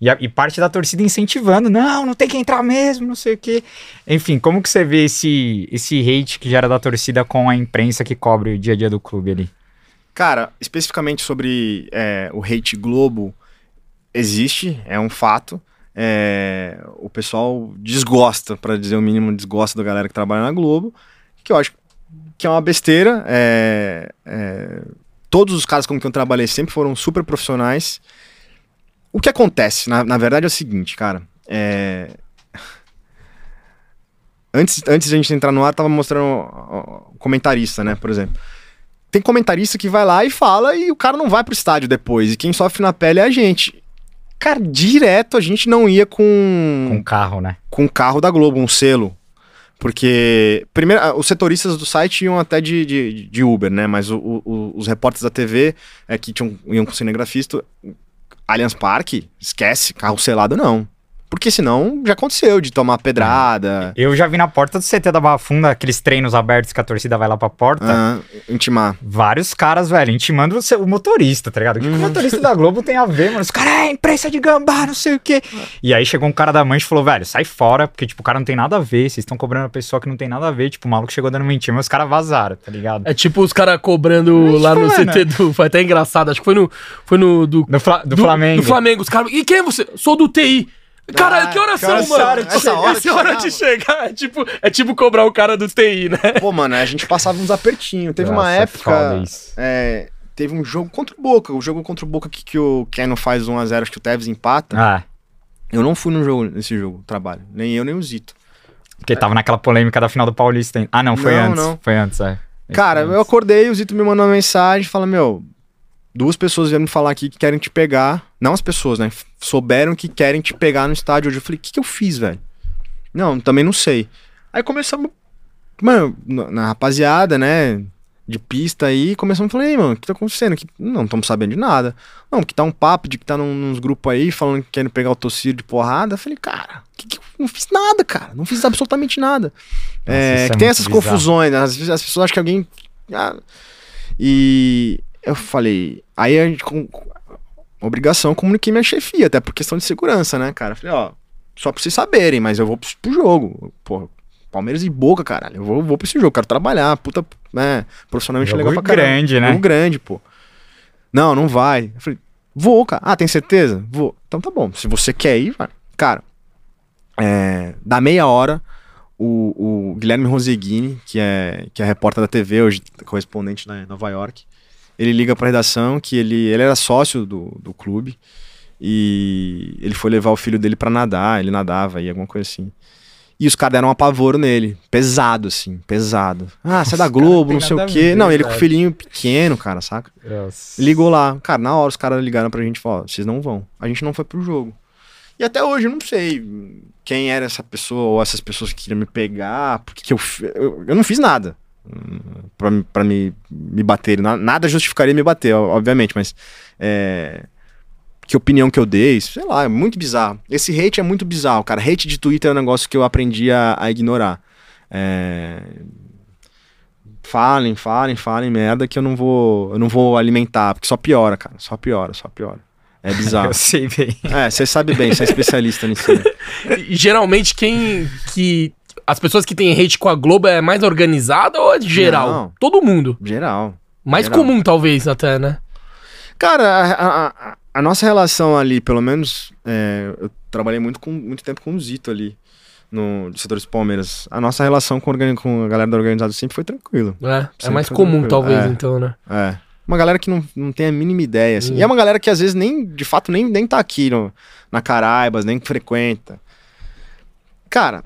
S2: E, a- e parte da torcida incentivando, não, não tem que entrar mesmo, não sei o quê. Enfim, como que você vê esse, esse hate que gera da torcida com a imprensa que cobre o dia a dia do clube ali?
S3: Cara, especificamente sobre é, o hate Globo, existe, é um fato. É, o pessoal desgosta, pra dizer o mínimo, desgosta da galera que trabalha na Globo, que eu acho que é uma besteira. é, é, todos os caras com quem eu trabalhei sempre foram super profissionais. O que acontece, na, na verdade, é o seguinte, cara. é, Antes, antes de a gente entrar no ar, tava mostrando o comentarista, né, por exemplo tem comentarista que vai lá e fala e o cara não vai pro estádio depois. E quem sofre na pele é a gente. Cara, direto a gente não ia com
S2: Com carro, né?
S3: com o carro da Globo, um selo. Porque, primeiro, os setoristas do site iam até de, de, de Uber, né? Mas o- o- os repórteres da TV é, que tinham, iam com cinegrafista, Allianz Parque, esquece, carro selado não. Porque senão já aconteceu de tomar pedrada,
S2: Eu já vi na porta do CT da Barra Funda, aqueles treinos abertos que a torcida vai lá pra porta.
S3: ah, intimar.
S2: Vários caras, velho, intimando o seu- o motorista, tá ligado? O que, que o motorista da Globo tem a ver, mano? Os caras, é imprensa de gambá, não sei o quê. E aí chegou um cara da mancha e falou, velho, sai fora, porque, tipo, o cara não tem nada a ver. Vocês estão cobrando a pessoa que não tem nada a ver. Tipo, o maluco chegou dando mentira, mas os caras vazaram, tá ligado?
S1: É tipo os caras cobrando
S2: Mas,
S1: lá no
S2: mano.
S1: CT do. Foi até engraçado. Acho que foi no. Foi no. Do,
S2: Do, Fla- do Flamengo.
S1: Do Flamengo. Os caras. E quem é você? Sou do TI. Caralho, que horas são, mano?
S3: Essa hora
S1: Essa hora de chegar. É tipo, é tipo cobrar o cara do TI, né?
S3: Pô, mano, a gente passava uns apertinhos. Teve uma
S2: Nossa, é
S3: época. É, teve um jogo contra o Boca. O jogo contra o Boca que, que o Keno faz 1x0, acho que o Tevez empata.
S2: Ah,
S3: Eu não fui no jogo, nesse jogo, trabalho. Nem eu, nem o Zito.
S2: Porque tava naquela polêmica da final do Paulista. hein? Ah, não, foi
S3: Não,
S2: antes.
S3: não.
S2: Foi antes, é.
S3: Cara, eu acordei, o Zito me mandou uma mensagem, fala, meu, duas pessoas vieram me falar aqui que querem te pegar. Não as pessoas, né? Souberam que querem te pegar no estádio hoje. Eu falei, o que, que eu fiz, velho? Não, também não sei. Aí começamos, mano, na, rapaziada, né? De pista aí, começamos a falar, mano, o que tá acontecendo? Que, não estamos sabendo de nada. Não, que tá um papo de que tá num, nos grupos aí falando que querem pegar o Tociro de porrada. Eu falei, cara, que, que eu não fiz nada, cara. Não fiz absolutamente nada.
S2: Nossa,
S3: É,
S2: é
S3: tem essas
S2: bizarro.
S3: confusões, né? Às vezes as pessoas acham que alguém. ah, e eu falei. Aí a gente, obrigação, comuniquei minha chefia, até por questão de segurança, né, cara? Falei, ó, só pra vocês saberem, mas eu vou pro, pro jogo. Pô, Palmeiras e Boca, caralho. Eu vou, vou pra esse jogo, quero trabalhar. Puta, né? Profissionalmente
S2: Jogo
S3: legal pra caralho.
S2: grande, né?
S3: Jogo grande, pô. Não, não vai. Eu falei, vou, cara. Ah, tem certeza? Vou. Então tá bom. Se você quer ir, vai. Cara, é, da meia hora, o, o Guilherme Roseguini, que é, que é repórter da TV, hoje correspondente na Nova York, ele liga pra redação que ele, ele era sócio do, do clube e ele foi levar o filho dele pra nadar, ele nadava aí, alguma coisa assim. E os caras deram um apavoro nele, pesado assim, pesado. Ah, você é da Globo, não sei o
S2: a
S3: quê.
S2: ver,
S3: Não, ele com o filhinho pequeno, cara, saca?
S2: Nossa.
S3: Ligou lá. Cara, na hora os caras ligaram pra gente e falaram: vocês não vão. A gente não foi pro jogo. E até hoje eu não sei quem era essa pessoa ou essas pessoas que queriam me pegar, porque que eu, eu, eu não fiz nada pra, me- me, bater. Na- Nada justificaria me bater, obviamente, mas é, que opinião que eu dei, sei lá, é muito bizarro. Esse hate é muito bizarro, cara. Hate de Twitter é um negócio que eu aprendi a, a ignorar. É, Falem, falem, falem merda que eu não vou, eu não vou alimentar, porque só piora, cara. Só piora, só piora. É bizarro.
S2: Eu sei bem.
S3: é, você sabe bem, você é especialista nisso.
S1: E, geralmente quem que as pessoas que têm hate com a Globo é mais organizada ou é geral?
S3: Não.
S1: Todo mundo.
S3: Geral.
S1: Mais
S3: Geral.
S1: comum talvez até, né?
S3: Cara, a, a- a- nossa relação ali, pelo menos, é, eu trabalhei muito, com, muito tempo com o Zito ali, no setor dos Palmeiras. A nossa relação com, com a galera da organizada sempre foi tranquila.
S1: É, é mais comum
S3: tranquilo.
S1: talvez
S3: É.
S1: então, né?
S3: É. Uma galera que não, não tem a mínima ideia, assim.
S1: Hum.
S3: E é uma galera que às vezes nem, de fato, nem, nem tá aqui no, na Caraibas, nem frequenta. Cara.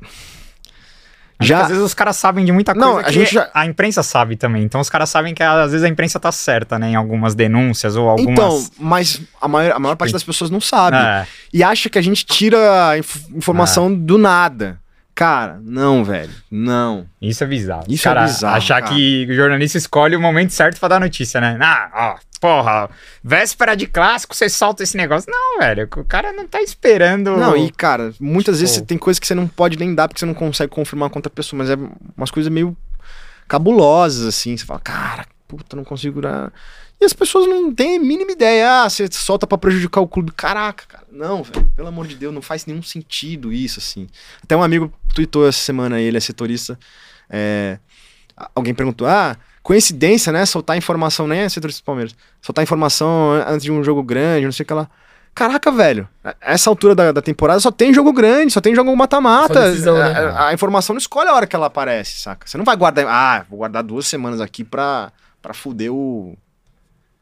S2: Acho
S3: Já.
S2: às vezes os caras sabem de muita coisa
S3: Não, a gente já-
S2: a imprensa sabe também. Então os caras sabem que às vezes a imprensa tá certa, né? Em algumas denúncias ou algumas...
S3: Então, mas a maior, a maior parte das pessoas não sabe.
S2: É,
S3: E acha que a gente tira a inf- informação do nada. Cara, não, velho. Não.
S2: isso é bizarro.
S3: Isso
S2: Cara,
S3: é bizarro,
S2: Achar
S3: cara.
S2: que o jornalista escolhe o momento certo pra dar notícia, né? Ah, ó, porra, véspera de clássico, você solta esse negócio. Não, velho, o cara não tá esperando...
S3: Não, e cara, muitas vezes
S2: Pô.
S3: você tem coisas que você não pode nem dar porque você não consegue confirmar com outra pessoa, mas é umas coisas meio cabulosas, assim. Você fala, cara, puta, não consigo. dar. E as pessoas não têm a mínima ideia. Ah, você solta pra prejudicar o clube. Caraca, cara. Não, velho. Pelo amor de Deus, não faz nenhum sentido isso, assim. Até um amigo tweetou essa semana, ele é setorista. é, alguém perguntou: ah, coincidência, né? Soltar informação, nem é setorista do Palmeiras. Soltar informação antes de um jogo grande, não sei o que lá. Caraca, velho. Essa altura da, da temporada só tem jogo grande, só tem jogo mata-mata.
S1: decisão, né?
S3: A, a informação não escolhe a hora que ela aparece, saca? Você não vai guardar. Ah, vou guardar duas semanas aqui pra, pra fuder o.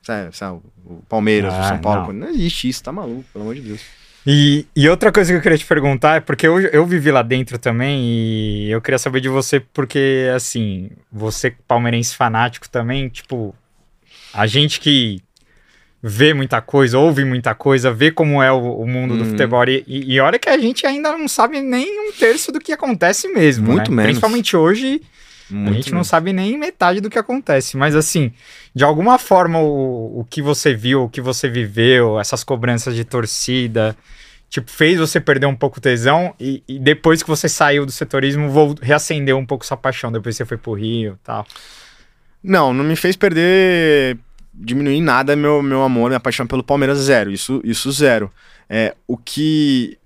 S3: Sabe, sabe, o Palmeiras, o
S2: Ah,
S3: São Paulo.
S2: não.
S3: Não. existe isso, tá maluco, pelo amor de Deus.
S2: E, e outra coisa que eu queria te perguntar é porque eu, eu vivi lá dentro também e eu queria saber de você porque, assim, você palmeirense fanático também, tipo, a gente que vê muita coisa, ouve muita coisa, vê como é o, o mundo do
S3: Uhum.
S2: futebol e, e olha que a gente ainda não sabe nem um terço do que acontece mesmo,
S3: Muito
S2: né?
S3: menos.
S2: Principalmente hoje,
S3: Muito
S2: a gente não
S3: mesmo.
S2: sabe nem metade do que acontece, mas assim, de alguma forma o, o que você viu, o que você viveu, essas cobranças de torcida, tipo, fez você perder um pouco o tesão e, e depois que você saiu do setorismo, vol- reacendeu um pouco sua paixão, depois você foi pro Rio e tal.
S3: Não, não me fez perder, diminuir nada meu, meu amor, minha paixão pelo Palmeiras, zero. Isso, isso zero. É, o que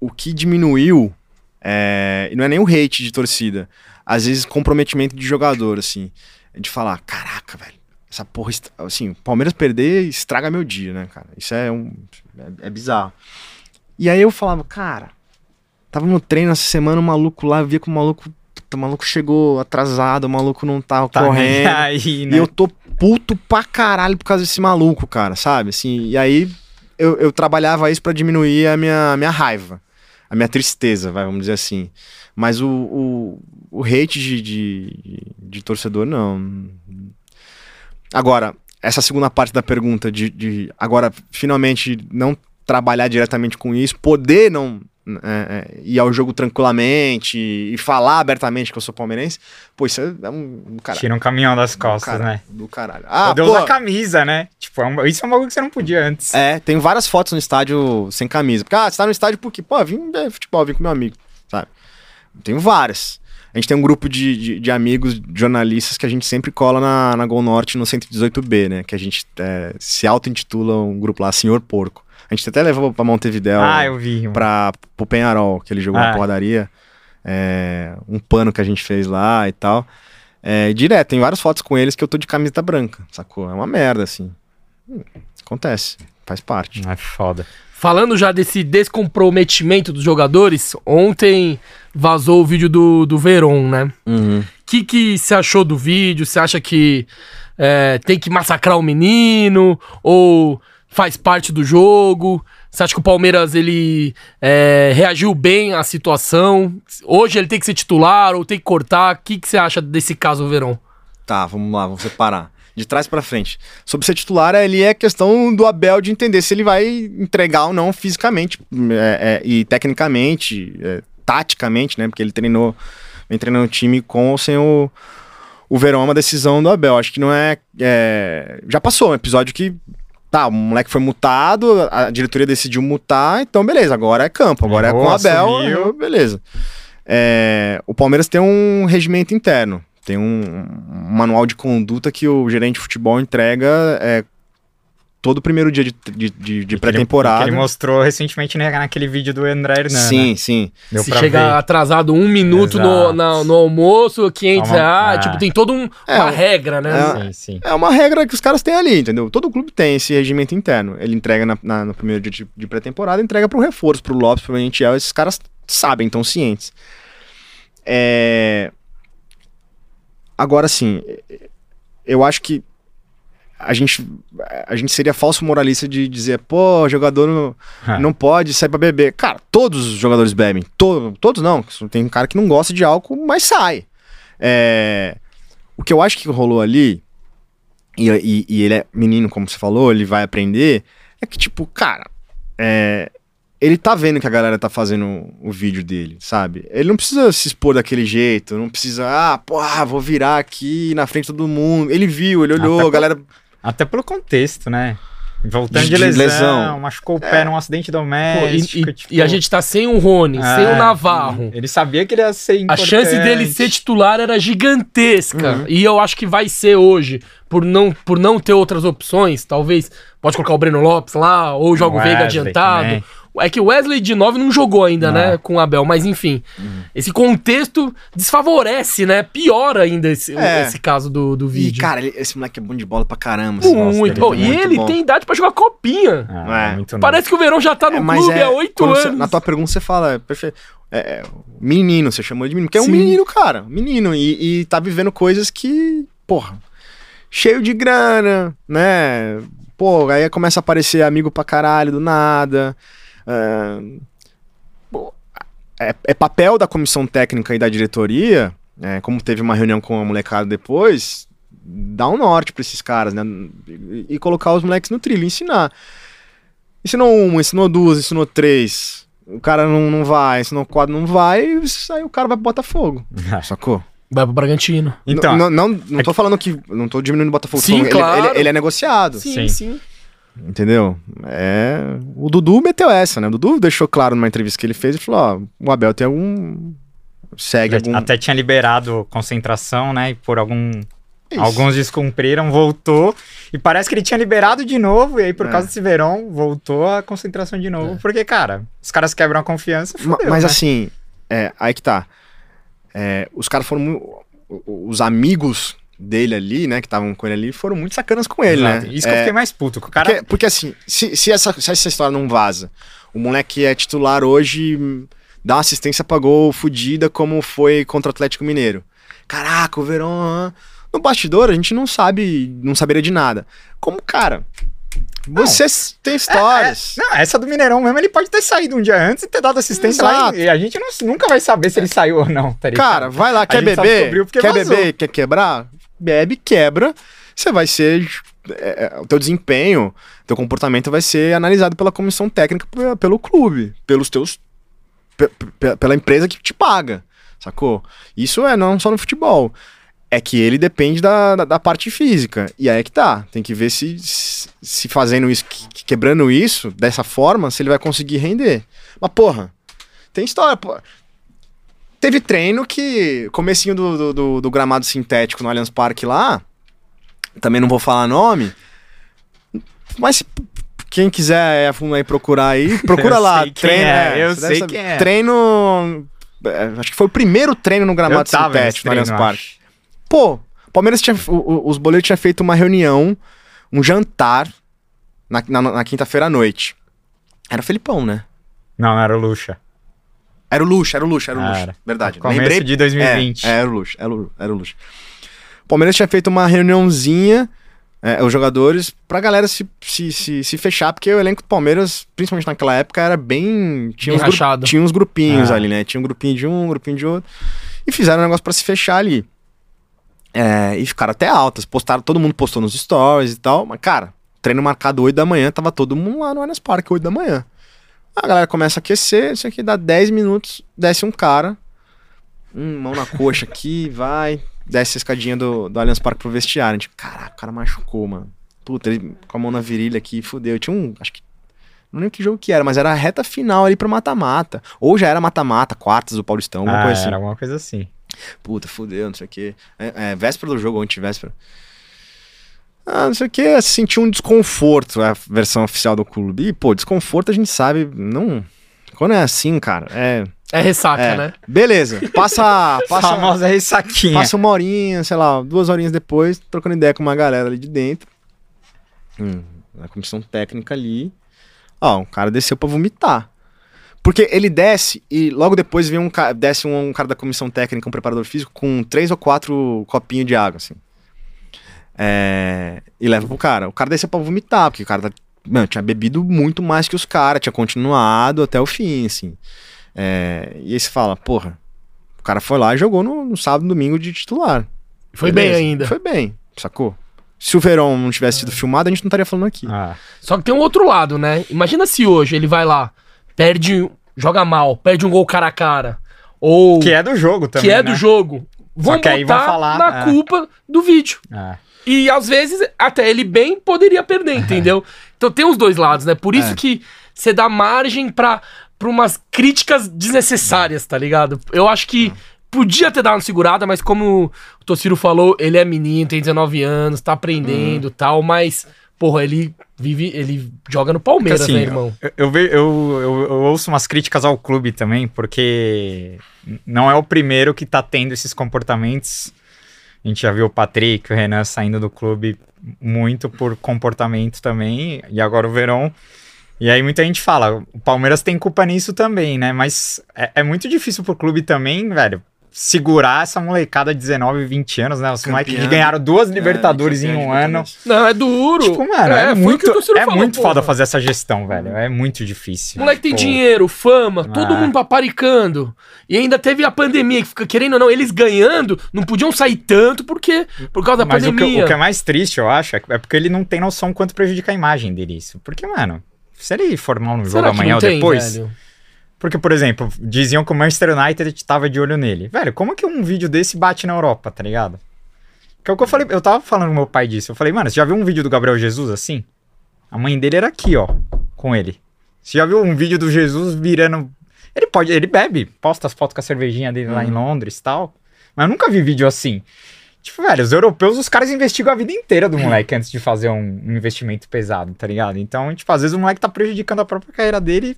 S3: o que diminuiu, é, e não é nem o hate de torcida, às vezes comprometimento de jogador, assim, de falar, caraca, velho, essa porra, assim, o Palmeiras perder estraga meu dia, né, cara? Isso é um, é, é bizarro. E aí eu falava, cara, tava no treino essa semana, o maluco lá, via que o maluco, puta, o maluco chegou atrasado, o maluco não tava
S2: Tá
S3: correndo.
S2: aí, né?
S3: E eu tô puto pra caralho por causa desse maluco, cara, sabe? Assim, e aí eu, eu trabalhava isso pra diminuir a minha, minha raiva, a minha tristeza, vai, vamos dizer assim. Mas o, o, o hate de, de, de torcedor, não. Agora, essa segunda parte da pergunta de, de agora finalmente não trabalhar diretamente com isso, poder não é, é, ir ao jogo tranquilamente e falar abertamente que eu sou palmeirense, pô, isso é um, um caralho.
S2: Tira um caminhão das costas,
S3: do caralho,
S2: né?
S3: Do caralho. Ah,
S2: Poder usar camisa, né? Tipo, é um- isso é um bagulho que você não podia antes.
S3: É, tem várias fotos no estádio sem camisa. Porque, ah, você tá no estádio porque, pô, vim ver futebol, vim com meu amigo, sabe? Tenho várias. A gente tem um grupo de, de, de amigos jornalistas que a gente sempre cola na, na Gol Norte no 118B, né? Que a gente é, se auto-intitula um grupo lá, Senhor Porco. A gente até levou pra Montevidéu,
S2: Ah, eu vi. mano.
S3: pra, pro Penharol, que ele jogou na
S2: Ah.
S3: porradaria. É, um pano que a gente fez lá e tal. É, direto, tem várias fotos com eles que eu tô de camiseta branca, sacou? É uma merda, assim. Hum, Acontece, faz parte.
S2: É foda.
S1: Falando já desse descomprometimento dos jogadores, ontem vazou o vídeo do, do Veron, né?
S3: Uhum.
S1: O que, que você achou do vídeo? Você acha que é, tem que massacrar o menino? Ou faz parte do jogo? Você acha que o Palmeiras ele é, reagiu bem à situação? Hoje ele tem que ser titular ou tem que cortar? O que, que você acha desse caso, Verón?
S3: Tá, vamos lá, vamos separar. De trás pra frente. Sobre ser titular, ali é questão do Abel de entender se ele vai entregar ou não fisicamente é, é, e tecnicamente, é, taticamente, né? Porque ele treinou, vem treinando o time com ou sem o, o Verão, é uma decisão do Abel. Acho que não é, é. Já passou um episódio que. Tá, o moleque foi mutado, a diretoria decidiu mutar, então beleza, agora é campo, agora é com o Abel, beleza. É, o Palmeiras tem um regimento interno, tem um, um manual de conduta que o gerente de futebol entrega é, todo primeiro dia de, de, de- de
S2: Que
S3: pré-temporada.
S2: ele mostrou recentemente né, naquele vídeo do André Hernan.
S3: Sim,
S2: né?
S3: sim.
S2: Deu
S1: Se chega
S2: ver.
S1: atrasado um minuto no, na- no almoço, 500
S2: Toma-
S1: reais,
S2: Ah.
S1: tipo, tem toda um,
S3: É,
S1: uma
S3: um-
S1: regra, né?
S3: é-
S2: Sim, sim.
S3: É uma regra que os caras têm ali, entendeu? Todo clube tem esse regimento interno. Ele entrega na- na- no primeiro dia de, de pré-temporada, entrega pro reforço, pro Lopes, pro Entiel. Esses caras sabem, estão cientes. É... Agora, sim, eu acho que a gente, a gente seria falso moralista de dizer, pô, jogador não,
S2: Ah.
S3: não pode sair pra beber. Cara, todos os jogadores bebem. To- todos não. Tem um cara que não gosta de álcool, mas sai. É, O que eu acho que rolou ali, e, e- e ele é menino, como você falou, ele vai aprender, é que, tipo, cara, é, ele tá vendo que a galera tá fazendo o vídeo dele, sabe? Ele não precisa se expor daquele jeito, não precisa, ah, pô, ah, vou virar aqui na frente de todo mundo. Ele viu, ele olhou,
S2: Até
S3: a galera.
S2: Até pelo contexto, né? Voltando
S3: De-
S2: de,
S3: de
S2: lesão,
S3: lesão.
S2: machucou o pé num acidente
S1: Pô, e,
S2: doméstico.
S1: e-
S2: tipo,
S1: e a gente tá sem o Rony, sem
S2: é,
S1: o Navarro.
S2: Ele sabia que ele ia ser
S1: A
S2: importante.
S1: chance dele ser titular era gigantesca.
S3: Uhum.
S1: E eu acho que vai ser hoje. Por não, por não ter outras opções, talvez pode colocar o Breno Lopes lá, ou joga o Veiga adiantado.
S2: também.
S1: É que o Wesley de 9 não jogou ainda,
S2: Não.
S1: né? Com o Abel, mas enfim.
S3: Uhum.
S1: Esse contexto desfavorece, né? Piora ainda esse,
S3: É.
S1: esse caso do, do vídeo.
S3: cara, ele- esse moleque é bom de bola pra caramba.
S2: Nossa,
S1: muito.
S2: ele
S1: Oh,
S2: é
S1: e
S3: muito
S1: ele
S3: bom.
S1: tem idade pra jogar copinha.
S2: Ah,
S3: É.
S2: muito novo.
S1: Parece que o Verão já tá no
S3: É, mas
S1: clube
S3: é,
S1: há oito
S3: quando você-
S1: anos.
S3: na tua pergunta você fala, é perfeito. É, menino, você chamou de menino. Porque é um
S1: Sim.
S3: menino, cara. Menino. E, e tá vivendo coisas que, porra, cheio de grana, né? Pô, aí começa a aparecer amigo pra caralho do nada. É, é papel da comissão técnica e da diretoria, é, como teve uma reunião com a molecada depois, dar um norte pra esses caras, né? E, e colocar os moleques no trilho, ensinar. Ensinou uma, ensinou duas, ensinou três. O cara não, não vai, ensinou quatro, não vai, e aí o cara vai pro Botafogo. Sacou?
S1: Vai pro Bragantino.
S2: Então,
S3: N- não, não, não tô falando que. Não tô diminuindo o Botafogo.
S1: Sim,
S3: falando, ele-
S1: claro.
S3: ele, ele é negociado.
S1: Sim,
S2: Sim.
S1: sim.
S3: Entendeu? É. O Dudu meteu essa, né? O Dudu deixou claro numa entrevista que ele fez e falou: ó, o Abel tem algum. Segue algum.
S2: até tinha liberado concentração, né? E por algum.
S3: Isso.
S2: Alguns descumpriram, voltou. E parece que ele tinha liberado de novo. E aí, por
S3: É.
S2: causa desse verão, voltou a concentração de novo. Porque, cara, os caras quebram a confiança. Fudeu,
S3: Mas
S2: né?
S3: assim, é, aí que tá. É, os caras foram. Os amigos dele ali, né, que estavam com ele ali, foram muito sacanas com ele,
S2: Exato.
S3: né?
S2: Isso que eu
S3: É,
S2: fiquei mais puto. O cara.
S3: Porque, porque assim, se, se, essa, se essa história não vaza, o moleque é titular hoje, dá uma assistência pra gol fudida, como foi contra o Atlético Mineiro. Caraca, o Verão. No bastidor, a gente não sabe, não saberia de nada. Como, cara, Você s- tem histórias.
S2: Não, essa do Mineirão mesmo, ele pode ter saído um dia antes e ter dado assistência lá.
S3: Exato.
S2: E e a gente não- nunca vai saber se ele saiu ou não, tá?
S3: Cara, vai lá, quer beber? Quer
S2: vazou.
S3: beber? Quer quebrar? Bebe, quebra. Você vai ser. é, é, o teu desempenho, teu comportamento vai ser analisado pela comissão técnica, pe- pelo clube, pelos teus. pe- pe- pela empresa que te paga. Sacou? Isso é não só no futebol. É que ele depende da, da, da parte física. E aí é que tá. Tem que ver se, se fazendo isso, que- quebrando isso, dessa forma, se ele vai conseguir render. Mas, porra, tem história, pô. Teve treino que. Comecinho do, do, do- do gramado sintético no Allianz Parque lá. Também não vou falar nome. Mas quem quiser é, aí procurar aí, procura
S2: Eu
S3: lá.
S2: sei quem é, eu sei quem é.
S3: Treino. é, acho que foi o primeiro treino no gramado sintético no Allianz
S2: treino,
S3: Parque. Pô, o Palmeiras tinha. o- os boleiros tinham feito uma reunião, um jantar na, na, na quinta-feira à noite. Era o Felipão, né?
S2: Não, não era o Lucha.
S3: Era o Luxo, era o Luxo, era o Luxo.
S2: Era.
S3: Verdade.
S2: Começo
S3: Lembrei.
S2: de 2020.
S3: É, era o Luxo, era o, era o Luxo. O Palmeiras tinha feito uma reuniãozinha, é, os jogadores, pra galera se, se, se, se fechar, porque o elenco do Palmeiras, principalmente naquela época, era bem. Tinha,
S1: Bem
S3: uns, gru-
S1: rachado.
S3: tinha uns grupinhos
S2: Ah.
S3: ali, né? Tinha um grupinho de um, um grupinho de outro. E fizeram um negócio pra se fechar ali. É, e ficaram até altas. Postaram, todo mundo postou nos stories e tal. Mas, cara, treino marcado 8 da manhã, tava todo mundo lá no Allianz Parque, 8 da manhã. A galera começa a aquecer, isso aqui dá 10 minutos, desce um cara, hum, mão na coxa aqui, vai, desce a escadinha do, do Allianz Parque pro vestiário. A gente, caraca, o cara machucou, mano. Puta, ele com a mão na virilha aqui, fudeu. Tinha um, acho que, não lembro que jogo que era, mas era a reta final ali pro mata-mata. Ou já era mata-mata, quartas do Paulistão, alguma
S2: Ah,
S3: coisa assim.
S2: era alguma coisa assim.
S3: Puta, fudeu, não sei o quê. É, é, véspera do jogo, antivéspera. Ah, não sei o que, senti um desconforto, é a versão oficial do clube. E, pô, desconforto a gente sabe, não... Quando é assim, cara, é...
S1: É ressaca,
S3: é.
S1: né?
S3: Beleza, passa... passa
S2: Famosa ressaquinha.
S3: Passa uma horinha, sei lá, duas horinhas depois, trocando ideia com uma galera ali de dentro. Hum, na comissão técnica ali. Ó, o cara desceu pra vomitar. Porque ele desce e logo depois vem um desce um, um cara da comissão técnica, um preparador físico, com três ou quatro copinhos de água, assim. É, e leva pro cara. O cara desceu pra vomitar, porque o cara tá, mano, tinha bebido muito mais que os caras, tinha continuado até o fim, assim. É, e aí você fala, porra, o cara foi lá e jogou no, no sábado e domingo de titular.
S1: Foi
S3: Beleza.
S1: bem ainda.
S3: Foi bem, sacou? Se o Verão não tivesse sido filmado, a gente não estaria falando aqui.
S2: Ah,
S1: Só que tem um outro lado, né? Imagina se hoje ele vai lá, perde, joga mal, perde um gol cara a cara. Ou
S2: que é do jogo também.
S1: que é
S2: né?
S1: do jogo. Vão
S2: aí vão
S1: botar
S2: falar,
S1: na
S2: é.
S1: culpa do vídeo.
S2: Ah.
S1: E às vezes, até ele bem poderia perder, entendeu? Então tem os dois lados, né? Por isso
S3: É.
S1: que você dá margem pra, pra umas críticas desnecessárias, tá ligado? Eu acho que podia ter dado uma segurada, mas como o Tociro falou, ele é menino, tem 19 anos, tá aprendendo e tal, mas, porra, ele vive, ele joga no Palmeiras, né,
S2: assim,
S1: irmão?
S2: Eu, eu, ve- eu, eu- eu ouço umas críticas ao clube também, porque não é o primeiro que tá tendo esses comportamentos. A gente já viu o Patrick, o Renan saindo do clube muito por comportamento também, e agora o Verão. E aí muita gente fala, o Palmeiras tem culpa nisso também, né? Mas é, é muito difícil pro clube também, velho, segurar essa molecada de 19, 20 anos, né? Os moleques que ganharam duas
S3: É,
S2: Libertadores em
S3: campeão
S2: um ano.
S1: Não, é duro.
S2: Tipo, mano, é,
S1: foi o
S2: muito,
S1: que o Tociro
S2: é
S1: falou,
S2: muito foda fazer essa gestão, velho. É muito difícil.
S1: O moleque tem
S2: Pô.
S1: dinheiro, fama, todo
S2: Ah.
S1: mundo paparicando. E ainda teve a pandemia, que fica querendo ou não, eles ganhando, não podiam sair tanto porque por causa da
S2: Mas o que,
S1: pandemia.
S2: o que é mais triste, eu acho, é que- é porque ele não tem noção quanto prejudica a imagem dele isso. Porque, mano, se ele for mal no jogo
S1: Será que
S2: amanhã
S1: não
S2: ou
S1: tem,
S2: depois.
S1: velho?
S2: Porque, por exemplo, diziam que o Manchester United tava de olho nele. Velho, como que um vídeo desse bate na Europa, tá ligado? Que é o que eu falei, eu tava falando com meu pai disso. Eu falei, mano, você já viu um vídeo do Gabriel Jesus assim? A mãe dele era aqui, ó, com ele. Você já viu um vídeo do Jesus virando. Ele pode, ele bebe, posta as fotos com a cervejinha dele lá em Londres e tal. Mas eu nunca vi vídeo assim. Tipo, velho, os europeus, os caras investigam a vida inteira do moleque antes de fazer um, um investimento pesado, tá ligado? Então, tipo, às vezes o moleque tá prejudicando a própria carreira dele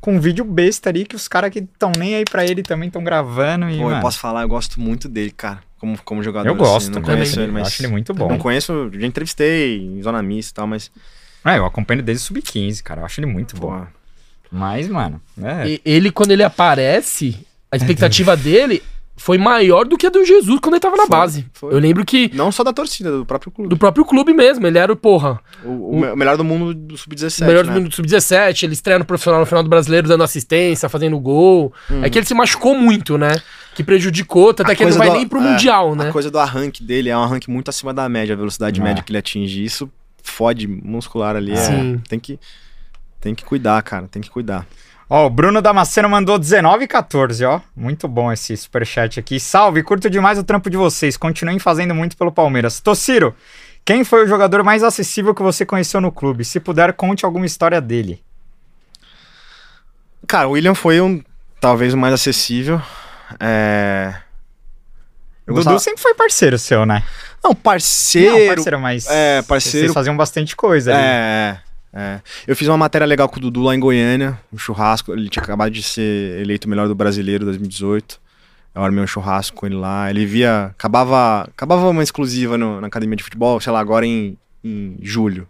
S2: com um vídeo besta ali que os caras que estão nem aí pra ele também estão gravando e,
S3: Pô, eu
S2: mano,
S3: posso falar, eu gosto muito dele, cara, como, como jogador.
S2: eu gosto,
S3: assim, não
S2: também.
S3: conheço ele,
S2: eu
S3: mas...
S2: acho ele muito bom.
S3: Não conheço, já entrevistei em Zona Mista e tal, mas...
S2: É, eu acompanho desde o Sub-15, cara, eu acho ele muito
S3: Pô,
S2: bom. Mas, mano, é...
S1: E- Ele, quando ele aparece, a expectativa dele foi maior do que a do Jesus quando ele tava na
S3: Foi,
S1: base.
S3: foi.
S1: Eu lembro que
S3: Não só da torcida, do próprio clube.
S1: do próprio clube mesmo, ele era o porra.
S3: O, o o melhor do mundo do
S1: O
S3: Sub-17.
S1: melhor
S3: né?
S1: do mundo sub-17, ele estreia no profissional no final do brasileiro, dando assistência, fazendo gol. É que ele se machucou muito, né? Que prejudicou, até
S3: A
S1: que ele não vai
S3: do-
S1: nem pro
S3: é,
S1: Mundial, né?
S3: A coisa do arranque dele é um arranque muito acima da média, a velocidade
S2: É.
S3: média que ele atinge. Isso fode muscular ali. é- tem, que, tem que cuidar, cara. Tem que cuidar.
S2: Ó, o Bruno Damasceno mandou 19 e 14, ó. Muito bom esse superchat aqui. Salve, curto demais o trampo de vocês. Continuem fazendo muito pelo Palmeiras. Tociro, quem foi o jogador mais acessível que você conheceu no clube? Se puder, conte alguma história dele.
S3: Cara, o William foi um talvez o mais acessível. É. Eu
S2: O
S3: gostava-
S2: Dudu sempre foi parceiro seu, né?
S3: Não, parceiro.
S2: Não, parceiro, mas.
S3: É, parceiro.
S2: Vocês faziam bastante coisa ali.
S3: É, é. Eu fiz uma matéria legal com o Dudu lá em Goiânia, um churrasco. Ele tinha acabado de ser eleito melhor do brasileiro 2018. Eu armei um churrasco com ele lá. Ele via. Acabava, acabava uma exclusiva no- na academia de futebol, sei lá, agora em, em julho.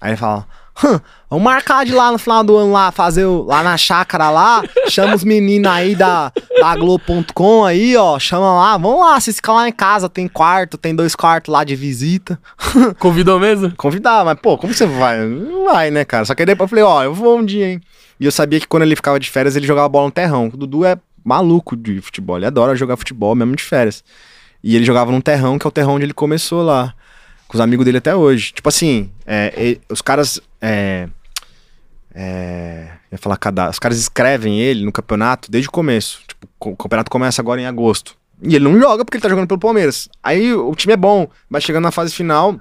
S3: Aí ele fala. "Hã, vamos marcar de lá no final do ano lá, fazer o- lá na chácara lá. Chama os meninos aí da, da Globo.com aí, ó. Chama lá, vamos lá, vocês ficam lá em casa, tem quarto, tem dois quartos lá de visita.
S1: Convidou mesmo?
S3: Convidar, mas pô, como você vai? Não vai, né, cara? Só que aí depois eu falei, ó, eu vou um dia, hein? E eu sabia que quando ele ficava de férias, ele jogava bola no terrão. O Dudu é maluco de futebol, ele adora jogar futebol mesmo de férias. E ele jogava num terrão, que é o terrão onde ele começou lá. Com os amigos dele até hoje. Tipo assim, é, e- os caras. É, é, ia falar cadastro. Os caras escrevem ele no campeonato desde o começo. Tipo, o campeonato começa agora em agosto. E ele não joga porque ele tá jogando pelo Palmeiras. Aí o time é bom, vai chegando na fase final.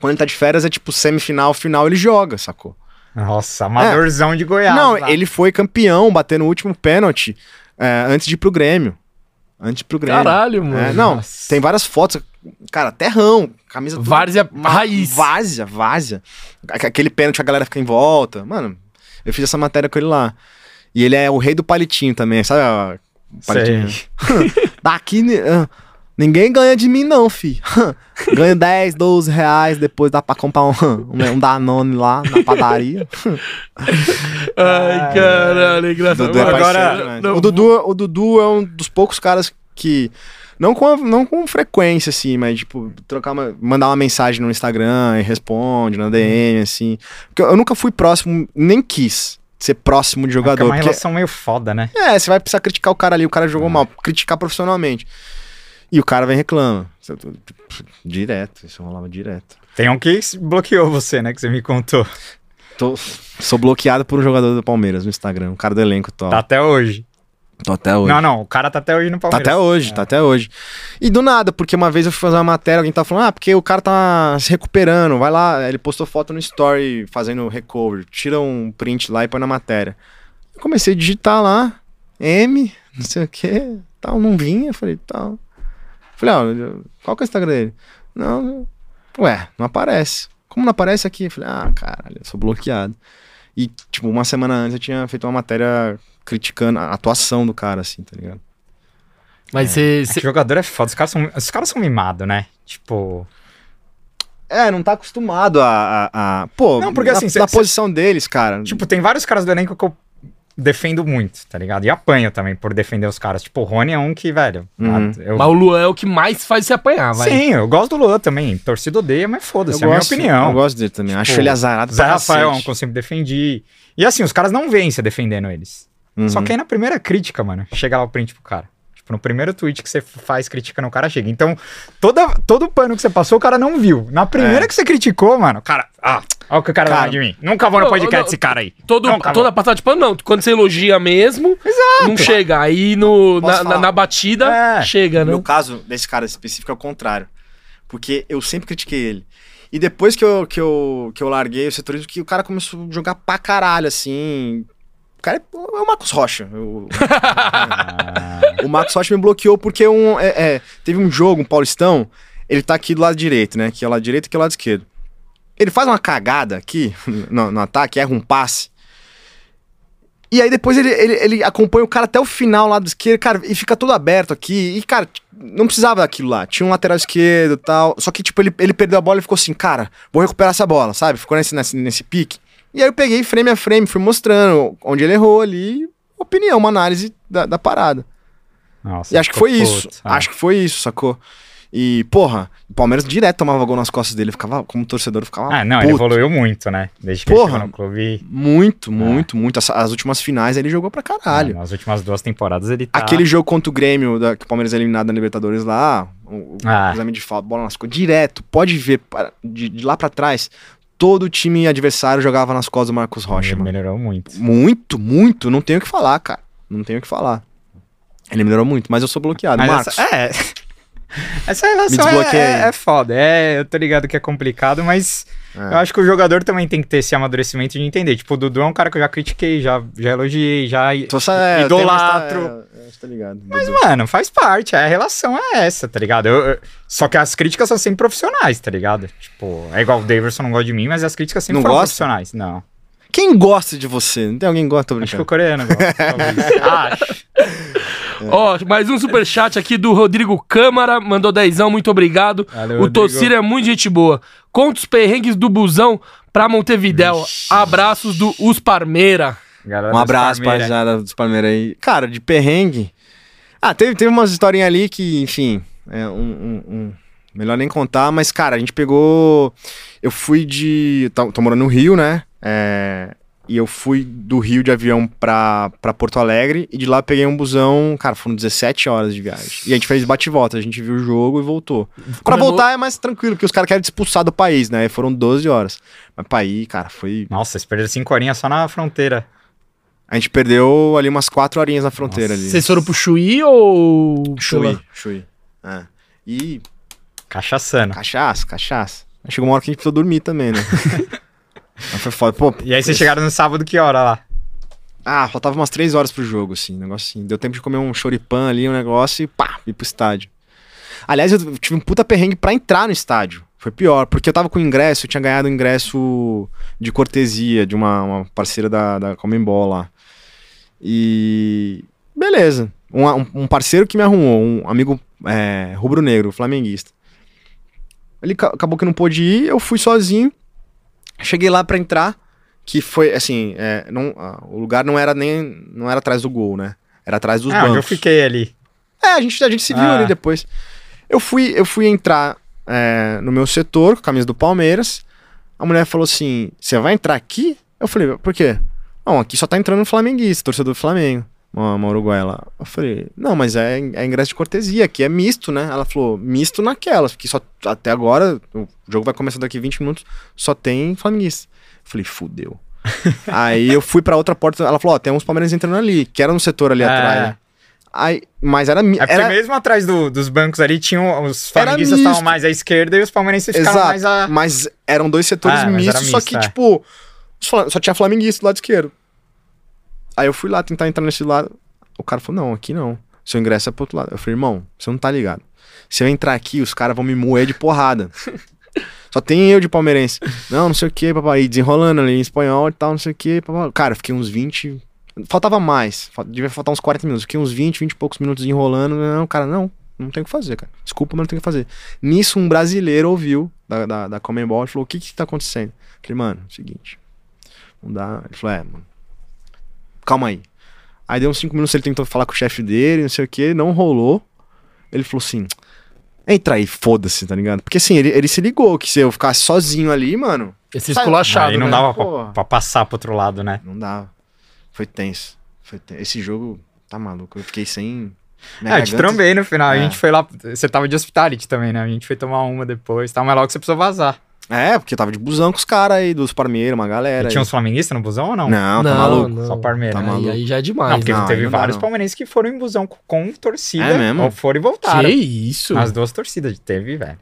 S3: Quando ele tá de férias, é tipo semifinal, final, ele joga, sacou?
S2: Nossa, amadorzão de Goiás.
S3: não,
S2: lá.
S3: ele foi campeão, batendo o último pênalti é, antes de ir pro Grêmio. Antes de ir pro Grêmio.
S1: Caralho, mano.
S3: É, não,
S1: Nossa.
S3: tem várias fotos. Cara, terrão, camisa
S1: Várzea raiz.
S3: Várzea, várzea. Aque- Aquele pênalti a galera fica em volta. Mano, eu fiz essa matéria com ele lá. E ele é o rei do palitinho também, sabe? Palitinho. Daqui ni- ninguém ganha de mim, não, fi. Ganho 10, 12 reais, depois dá pra comprar um, um, um Danone lá na padaria.
S1: Ai, caralho, engraçado.
S3: Dudu é
S1: agora, não,
S3: o, Dudu, o Dudu é um dos poucos caras que. Não com, não com frequência, assim, mas, tipo, trocar uma, mandar uma mensagem no Instagram e responde, na DM, assim. Porque eu nunca fui próximo, nem quis ser próximo de
S2: Fica
S3: jogador.
S2: uma
S3: Porque,
S2: relação meio foda, né?
S3: é, você vai precisar criticar o cara ali, o cara jogou mal, criticar profissionalmente. E o cara vem e reclama. Direto, isso rolava direto.
S2: Tem um que bloqueou você, né? Que você me contou.
S3: Tô, sou bloqueado por um jogador do Palmeiras no Instagram, um cara do elenco top.
S2: Tá até hoje.
S3: Tô até hoje.
S2: Não, não. O cara tá até hoje no
S3: Tá
S2: Palmeiras.
S3: até hoje, tá até hoje. E do nada, porque uma vez eu fui fazer uma matéria, alguém tá falando, ah, porque o cara tá se recuperando, vai lá, ele postou foto no story fazendo recovery, tira um print lá e põe na matéria. Eu comecei a digitar lá, M, não sei o que, tal, não vinha, falei, tal. Falei, ó, qual que é o Instagram dele? Não, ué, não aparece. Como não aparece aqui? Falei, ah, caralho, eu sou bloqueado. E, tipo, uma semana antes eu tinha feito uma matéria criticando a atuação do cara, assim, tá ligado?
S1: Mas você.
S2: Esse jogador é foda. Os caras são, os caras são mimados, né? Tipo.
S3: É, não tá acostumado a. a, a- Pô,
S2: Não, porque
S3: na,
S2: assim, cê-
S3: na
S2: cê-
S3: posição deles, cara.
S2: Tipo, tem vários caras do elenco que eu defendo muito, tá ligado? E apanho também por defender os caras. Tipo, o Rony é um que, velho.
S3: Uhum.
S2: eu-
S1: Mas o Luan é o que mais faz se apanhar, vai.
S2: Sim, eu gosto do Luan também. Torcida odeia, mas foda-se, é a minha opinião.
S3: Eu gosto dele também. Acho ele azarado
S2: Zé Rafael é um que eu sempre defendi. E assim, os caras não veem você defendendo eles.
S3: Uhum.
S2: Só que aí na primeira crítica, mano, chega lá o print pro cara. Tipo, no primeiro tweet que você faz criticando o cara, chega. Então, toda, todo o pano que você passou, o cara não viu. Na primeira
S3: É.
S2: que você criticou, mano, o cara. Ah, olha o que o cara,
S3: Cara,
S2: vai de mim. Nunca vou no
S1: não,
S2: podcast
S1: não,
S2: desse cara aí.
S1: Todo,
S2: Nunca
S1: toda
S2: vou.
S1: passada de pano, não. Quando você elogia mesmo,
S2: Exato.
S1: não chega. Aí no, na, na, na batida,
S2: É.
S1: chega,
S3: No
S1: né?
S3: meu caso, desse cara específico, é o contrário. Porque eu sempre critiquei ele. E depois que eu, que eu, que eu larguei o setorismo, que o cara começou a jogar pra caralho, assim. O cara é, é o Marcos Rocha. O Marcos Rocha me bloqueou porque um, é, é, teve um jogo, um Paulistão, ele tá aqui do lado direito, né? Que é o lado direito e que é o lado esquerdo. Ele faz uma cagada aqui no, no ataque, erra um passe. E aí depois ele, ele, ele acompanha o cara até o final lá do esquerdo, cara, e fica todo aberto aqui. E, cara, não precisava daquilo lá. Tinha um lateral esquerdo e tal. Só que, tipo, ele, ele perdeu a bola e ficou assim, cara, vou recuperar essa bola, sabe? Ficou nesse, nesse, nesse pique. E aí eu peguei frame a frame, fui mostrando onde ele errou ali, opinião, uma análise da, da parada.
S2: Nossa,
S3: E acho que foi
S2: puto,
S3: isso.
S2: ah.
S3: Acho que foi isso, sacou? E, porra, o Palmeiras direto tomava gol nas costas dele. Ficava, como torcedor, ficava.
S2: Ah, não, ele
S3: puto.
S2: evoluiu muito, né? Desde que ele
S3: Porra.
S2: chegou no clube.
S3: Muito, muito, muito. As, as últimas finais ele jogou pra caralho.
S2: Nas últimas duas temporadas ele tá.
S3: Aquele jogo contra o Grêmio, da, que o Palmeiras é eliminado na Libertadores lá, o, o
S2: Ah.
S3: exame de falta, bola nas costas, direto, pode ver, de, de lá pra trás, todo o time adversário jogava nas costas do Marcos Rocha,
S2: ele melhorou muito.
S3: Muito, muito, não tenho o que falar, cara. Não tenho o que falar. Ele melhorou muito, mas eu sou bloqueado.
S2: Mas
S3: Marcos,
S2: essa, é. Essa relação é, é, é foda. É, eu tô ligado que é complicado, mas
S3: É.
S2: eu acho que o jogador também tem que ter esse amadurecimento de entender. Tipo, o Dudu é um cara que eu já critiquei, já, já elogiei, já.
S3: Tô só, é,
S2: idolatro.
S3: é, tá ligado.
S2: Mas, mano, faz parte. A relação é essa, tá ligado? Eu- eu- Só que as críticas são sempre profissionais, tá ligado? Tipo, é igual o Davidson não gosta de mim, mas as críticas sempre
S3: Não
S2: foram
S3: gosta?
S2: profissionais. Não.
S3: Quem gosta de você? Não tem alguém que gosta? Tô
S2: Acho que o
S3: brincando.
S2: coreano gosta, talvez. Acho.
S1: Ó, mais um superchat aqui do Rodrigo Câmara, mandou dezão, muito obrigado.
S2: Valeu,
S1: o
S2: Rodrigo.
S1: Tociro é muito gente boa. Conta os perrengues do busão pra Montevidéu. Abraços do Os Parmeira.
S2: Galera
S3: Um abraço rapaziada dos Palmeiras aí. Cara, de perrengue. Ah, teve, teve umas historinhas ali que, enfim, é um, um- um- Melhor nem contar, mas, cara, a gente pegou. Eu fui de. Tô, tô morando no Rio, né? É, E eu fui do Rio de avião pra, pra Porto Alegre e de lá peguei um busão. Cara, foram 17 horas de viagem. E a gente fez bate-volta, a gente viu o jogo e voltou. Pra
S1: Comemor-
S3: voltar é mais tranquilo, porque os caras querem te expulsar do país, né? E foram 12 horas. Mas pra ir, cara, foi.
S2: Nossa, eles perderam cinco horinhas só na fronteira.
S3: A gente perdeu ali umas quatro horinhas na fronteira ali.
S1: Vocês foram pro Chuí ou.
S3: Chuí, Chuí. É. E
S2: Cachaçando.
S3: cachaça, cachaça. Chegou uma hora que a gente precisou dormir também, né? Mas foi foda. Pô,
S2: E aí vocês chegaram no sábado, que hora lá?
S3: Ah, faltava umas três horas pro jogo, assim. Negócio assim. Deu tempo de comer um choripan ali, um negócio e pá, ir pro estádio. Aliás, eu tive um puta perrengue pra entrar no estádio. Foi pior, porque eu tava com ingresso, eu tinha ganhado um ingresso de cortesia de uma, uma parceira da, da Comembol lá. E. Beleza. Um, um- parceiro que me arrumou, um amigo é, rubro-negro, flamenguista. Ele ca- acabou que não pôde ir, eu fui sozinho. Cheguei lá pra entrar, que foi assim, é, não, ah, o lugar não era nem não era atrás do gol, né? Era atrás dos
S2: ah,
S3: bancos.
S2: eu fiquei ali.
S3: É, a gente, a gente se viu
S2: Ah.
S3: ali depois. Eu fui, eu fui entrar é, no meu setor, com a camisa do Palmeiras. A mulher falou assim: Você vai entrar aqui? Eu falei: Por quê? Não, aqui só tá entrando flamenguista, torcedor do Flamengo. Uma, uma uruguaia lá. Eu falei: Não, mas é, é ingresso de cortesia, aqui é misto, né? Ela falou: Misto naquelas, porque só, até agora, o jogo vai começar daqui 20 minutos, só tem flamenguista. Eu falei: Fudeu. Aí eu fui pra outra porta, ela falou: Ó, tem uns palmeirenses entrando ali, que era no setor ali
S2: É.
S3: atrás. Aí, mas era,
S2: É
S3: era
S2: mesmo atrás do- dos bancos ali tinham os flamenguistas estavam mais à esquerda e os palmeirenses ficavam mais à.
S3: mas eram dois setores
S2: Ah,
S3: mistos, só
S2: misto,
S3: que,
S2: é.
S3: tipo, só tinha flamenguista do lado esquerdo. Aí eu fui lá tentar entrar nesse lado, o cara falou, não, aqui não, seu ingresso é pro outro lado. Eu falei, irmão, você não tá ligado. Se eu entrar aqui, os caras vão me moer de porrada. Só tem eu de palmeirense. Não, não sei o que, papai. E desenrolando ali em espanhol e tal, não sei o que, papai. Cara, fiquei uns 20. Faltava mais. Devia faltar uns 40 minutos. Fiquei uns 20, 20 e poucos minutos enrolando. Não, cara, não. Não tem o que fazer, cara. Desculpa, mas não tem o que fazer. Nisso, um brasileiro ouviu da, da, da Comembol e falou: O que que tá acontecendo? Eu falei, mano, é o seguinte. Não dá. Ele falou: É, mano. Calma aí. Aí deu uns 5 minutos, ele tentou falar com o chefe dele, não sei o que, não rolou. Ele falou assim: Entra aí, foda-se, tá ligado? Porque assim, ele, ele se ligou que se eu ficasse sozinho ali, mano,
S1: Esse esculachado.
S2: Aí não
S1: né?
S2: dava pra, pra passar pro outro lado, né?
S3: não dava. Foi tenso. Foi tenso. Esse jogo tá maluco. Eu fiquei sem. minha
S2: É, eu te trombei no final. A
S3: É.
S2: gente foi lá. Você tava de hospitality também, né? A gente foi tomar uma depois. Tá, mas logo você precisou vazar.
S3: É, porque tava de busão com os caras aí, dos Parmeiros, uma galera.
S2: E tinha uns flamenguistas no busão ou não?
S3: Não, tá maluco.
S2: Só Parmeira.
S3: Tá
S1: Aí-
S3: maluco.
S1: Aí, já é demais.
S2: Não, porque
S1: né?
S3: Não,
S2: teve
S3: não
S2: vários
S3: não.
S2: palmeirenses que foram em busão com, com torcida.
S3: É mesmo?
S2: Ou foram e voltaram.
S1: Que isso?
S2: As duas torcidas teve, velho.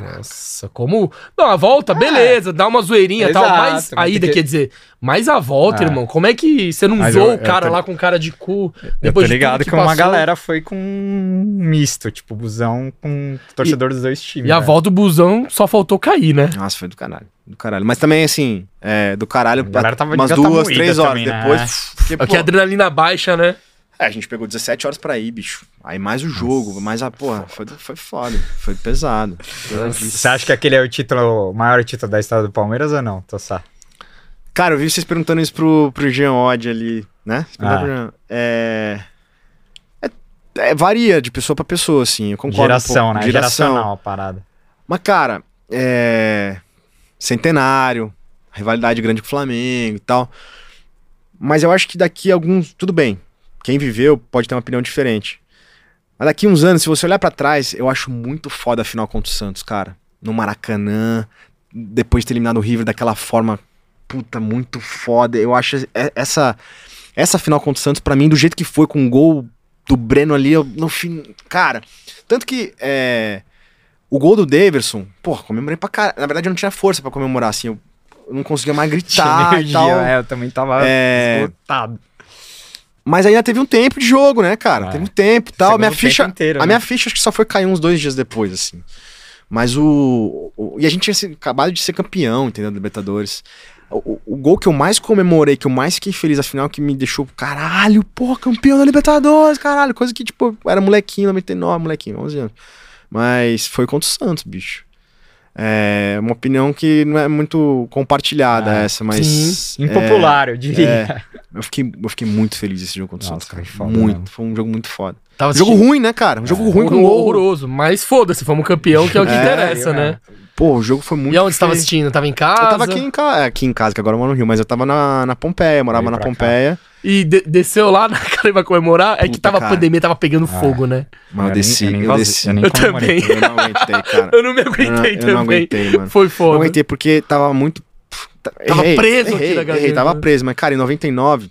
S1: Nossa, como. Não, a volta, beleza, dá uma zoeirinha e tal, mas a ida,
S2: que-
S1: quer dizer, mas a volta,
S2: É.
S1: irmão, como é que você não
S2: Mas
S1: zoou
S2: eu-
S1: o cara
S2: eu tô-
S1: lá com cara de cu
S2: Eu
S1: depois
S2: tô
S1: de
S2: ligado
S1: tudo
S2: que,
S1: que
S2: uma galera foi com um misto, tipo, busão com torcedor dos dois times.
S1: E a
S2: velho.
S1: volta do busão só faltou cair, né?
S3: Nossa, foi do caralho. Do caralho. Mas também, assim, é, do caralho,
S2: A galera tava-
S3: umas
S2: tá
S3: duas, três horas
S2: também, né?
S3: depois.
S2: É.
S3: Porque, pô,
S1: a adrenalina baixa, né?
S3: É, a gente pegou 17 horas pra ir, bicho. Aí mais o jogo, mais a porra. Foi, foi foda. Foi pesado.
S2: Você acha que aquele é o título, o maior título da história do Palmeiras ou não, Tossá?
S3: Cara, eu vi vocês perguntando isso pro, pro Jean Odd ali, né?
S2: Ah.
S3: É... é- É, varia de pessoa pra pessoa, assim. Eu concordo. um
S2: Geração,
S3: pouco.
S2: né? Geracional a parada.
S3: Mas, cara, é. Centenário, rivalidade grande com o Flamengo e tal. Mas eu acho que daqui a alguns. Tudo bem. Quem viveu pode ter uma opinião diferente. Mas daqui uns anos, se você olhar pra trás, eu acho muito foda a final contra o Santos, cara. No Maracanã, depois de ter eliminado o River daquela forma, puta, muito foda. Eu acho e- essa essa final contra o Santos, pra mim, do jeito que foi, com o gol do Breno ali, eu- no fim. Cara, tanto que é, o gol do Daverson, pô, comemorei pra caralho. Na verdade, eu não tinha força pra comemorar, assim. Eu, eu não conseguia mais gritar e tal.
S2: é, eu também tava
S3: É.
S2: esgotado.
S3: Mas ainda teve um tempo de jogo, né, cara?
S2: É.
S3: Teve um tempo e tal. Minha ficha,
S2: inteiro,
S3: a
S2: né?
S3: minha ficha acho que só foi cair uns dois dias depois, assim. Mas o. o- e a gente tinha acabado de ser campeão, entendeu? Libertadores. O, o- gol que eu mais comemorei, que eu mais fiquei feliz, afinal, que me deixou, caralho, pô, campeão da Libertadores, caralho. Coisa que, tipo, era molequinho, 99, molequinho, 11 anos. Mas foi contra o Santos, bicho. É uma opinião que não é muito compartilhada
S2: Ah,
S3: essa, mas.
S1: sim.
S3: é,
S2: Impopular, eu diria.
S3: é. eu, fiquei, eu fiquei muito feliz esse jogo contra o Santos, cara.
S2: foi foda
S3: muito.
S2: mesmo.
S3: Foi um jogo muito foda.
S1: Tava
S3: Jogo
S1: assistindo-
S3: ruim, né, cara? Um jogo
S1: É,
S3: ruim com gol.
S1: horroroso. Mas foda-se, fomos campeão, que é o que
S3: É,
S1: interessa,
S2: eu,
S1: né?
S3: Pô, o jogo foi muito
S1: E aonde você tava assistindo? Tava em casa?
S3: Eu tava aqui em, ca... aqui em casa, que agora eu moro no Rio, mas eu tava na, na Pompeia, morava na
S2: pra cá.
S1: E de- desceu lá na cara pra comemorar? é que tava a
S3: cara.
S1: pandemia, tava pegando
S2: Ah.
S1: fogo, né?
S3: Mas eu desci,
S2: nem
S3: eu
S2: vazei,
S3: desci.
S2: eu nem
S1: Eu também.
S3: Eu não aguentei, cara.
S1: Eu não me
S3: Eu não,
S1: aguentei
S3: eu
S1: também.
S3: não aguentei, mano.
S1: Foi
S3: Não
S1: foda.
S3: aguentei porque tava muito.
S1: Tava preso aqui
S3: errei,
S1: na
S3: errei,
S1: garganta.
S3: tava preso, mas cara, em 99,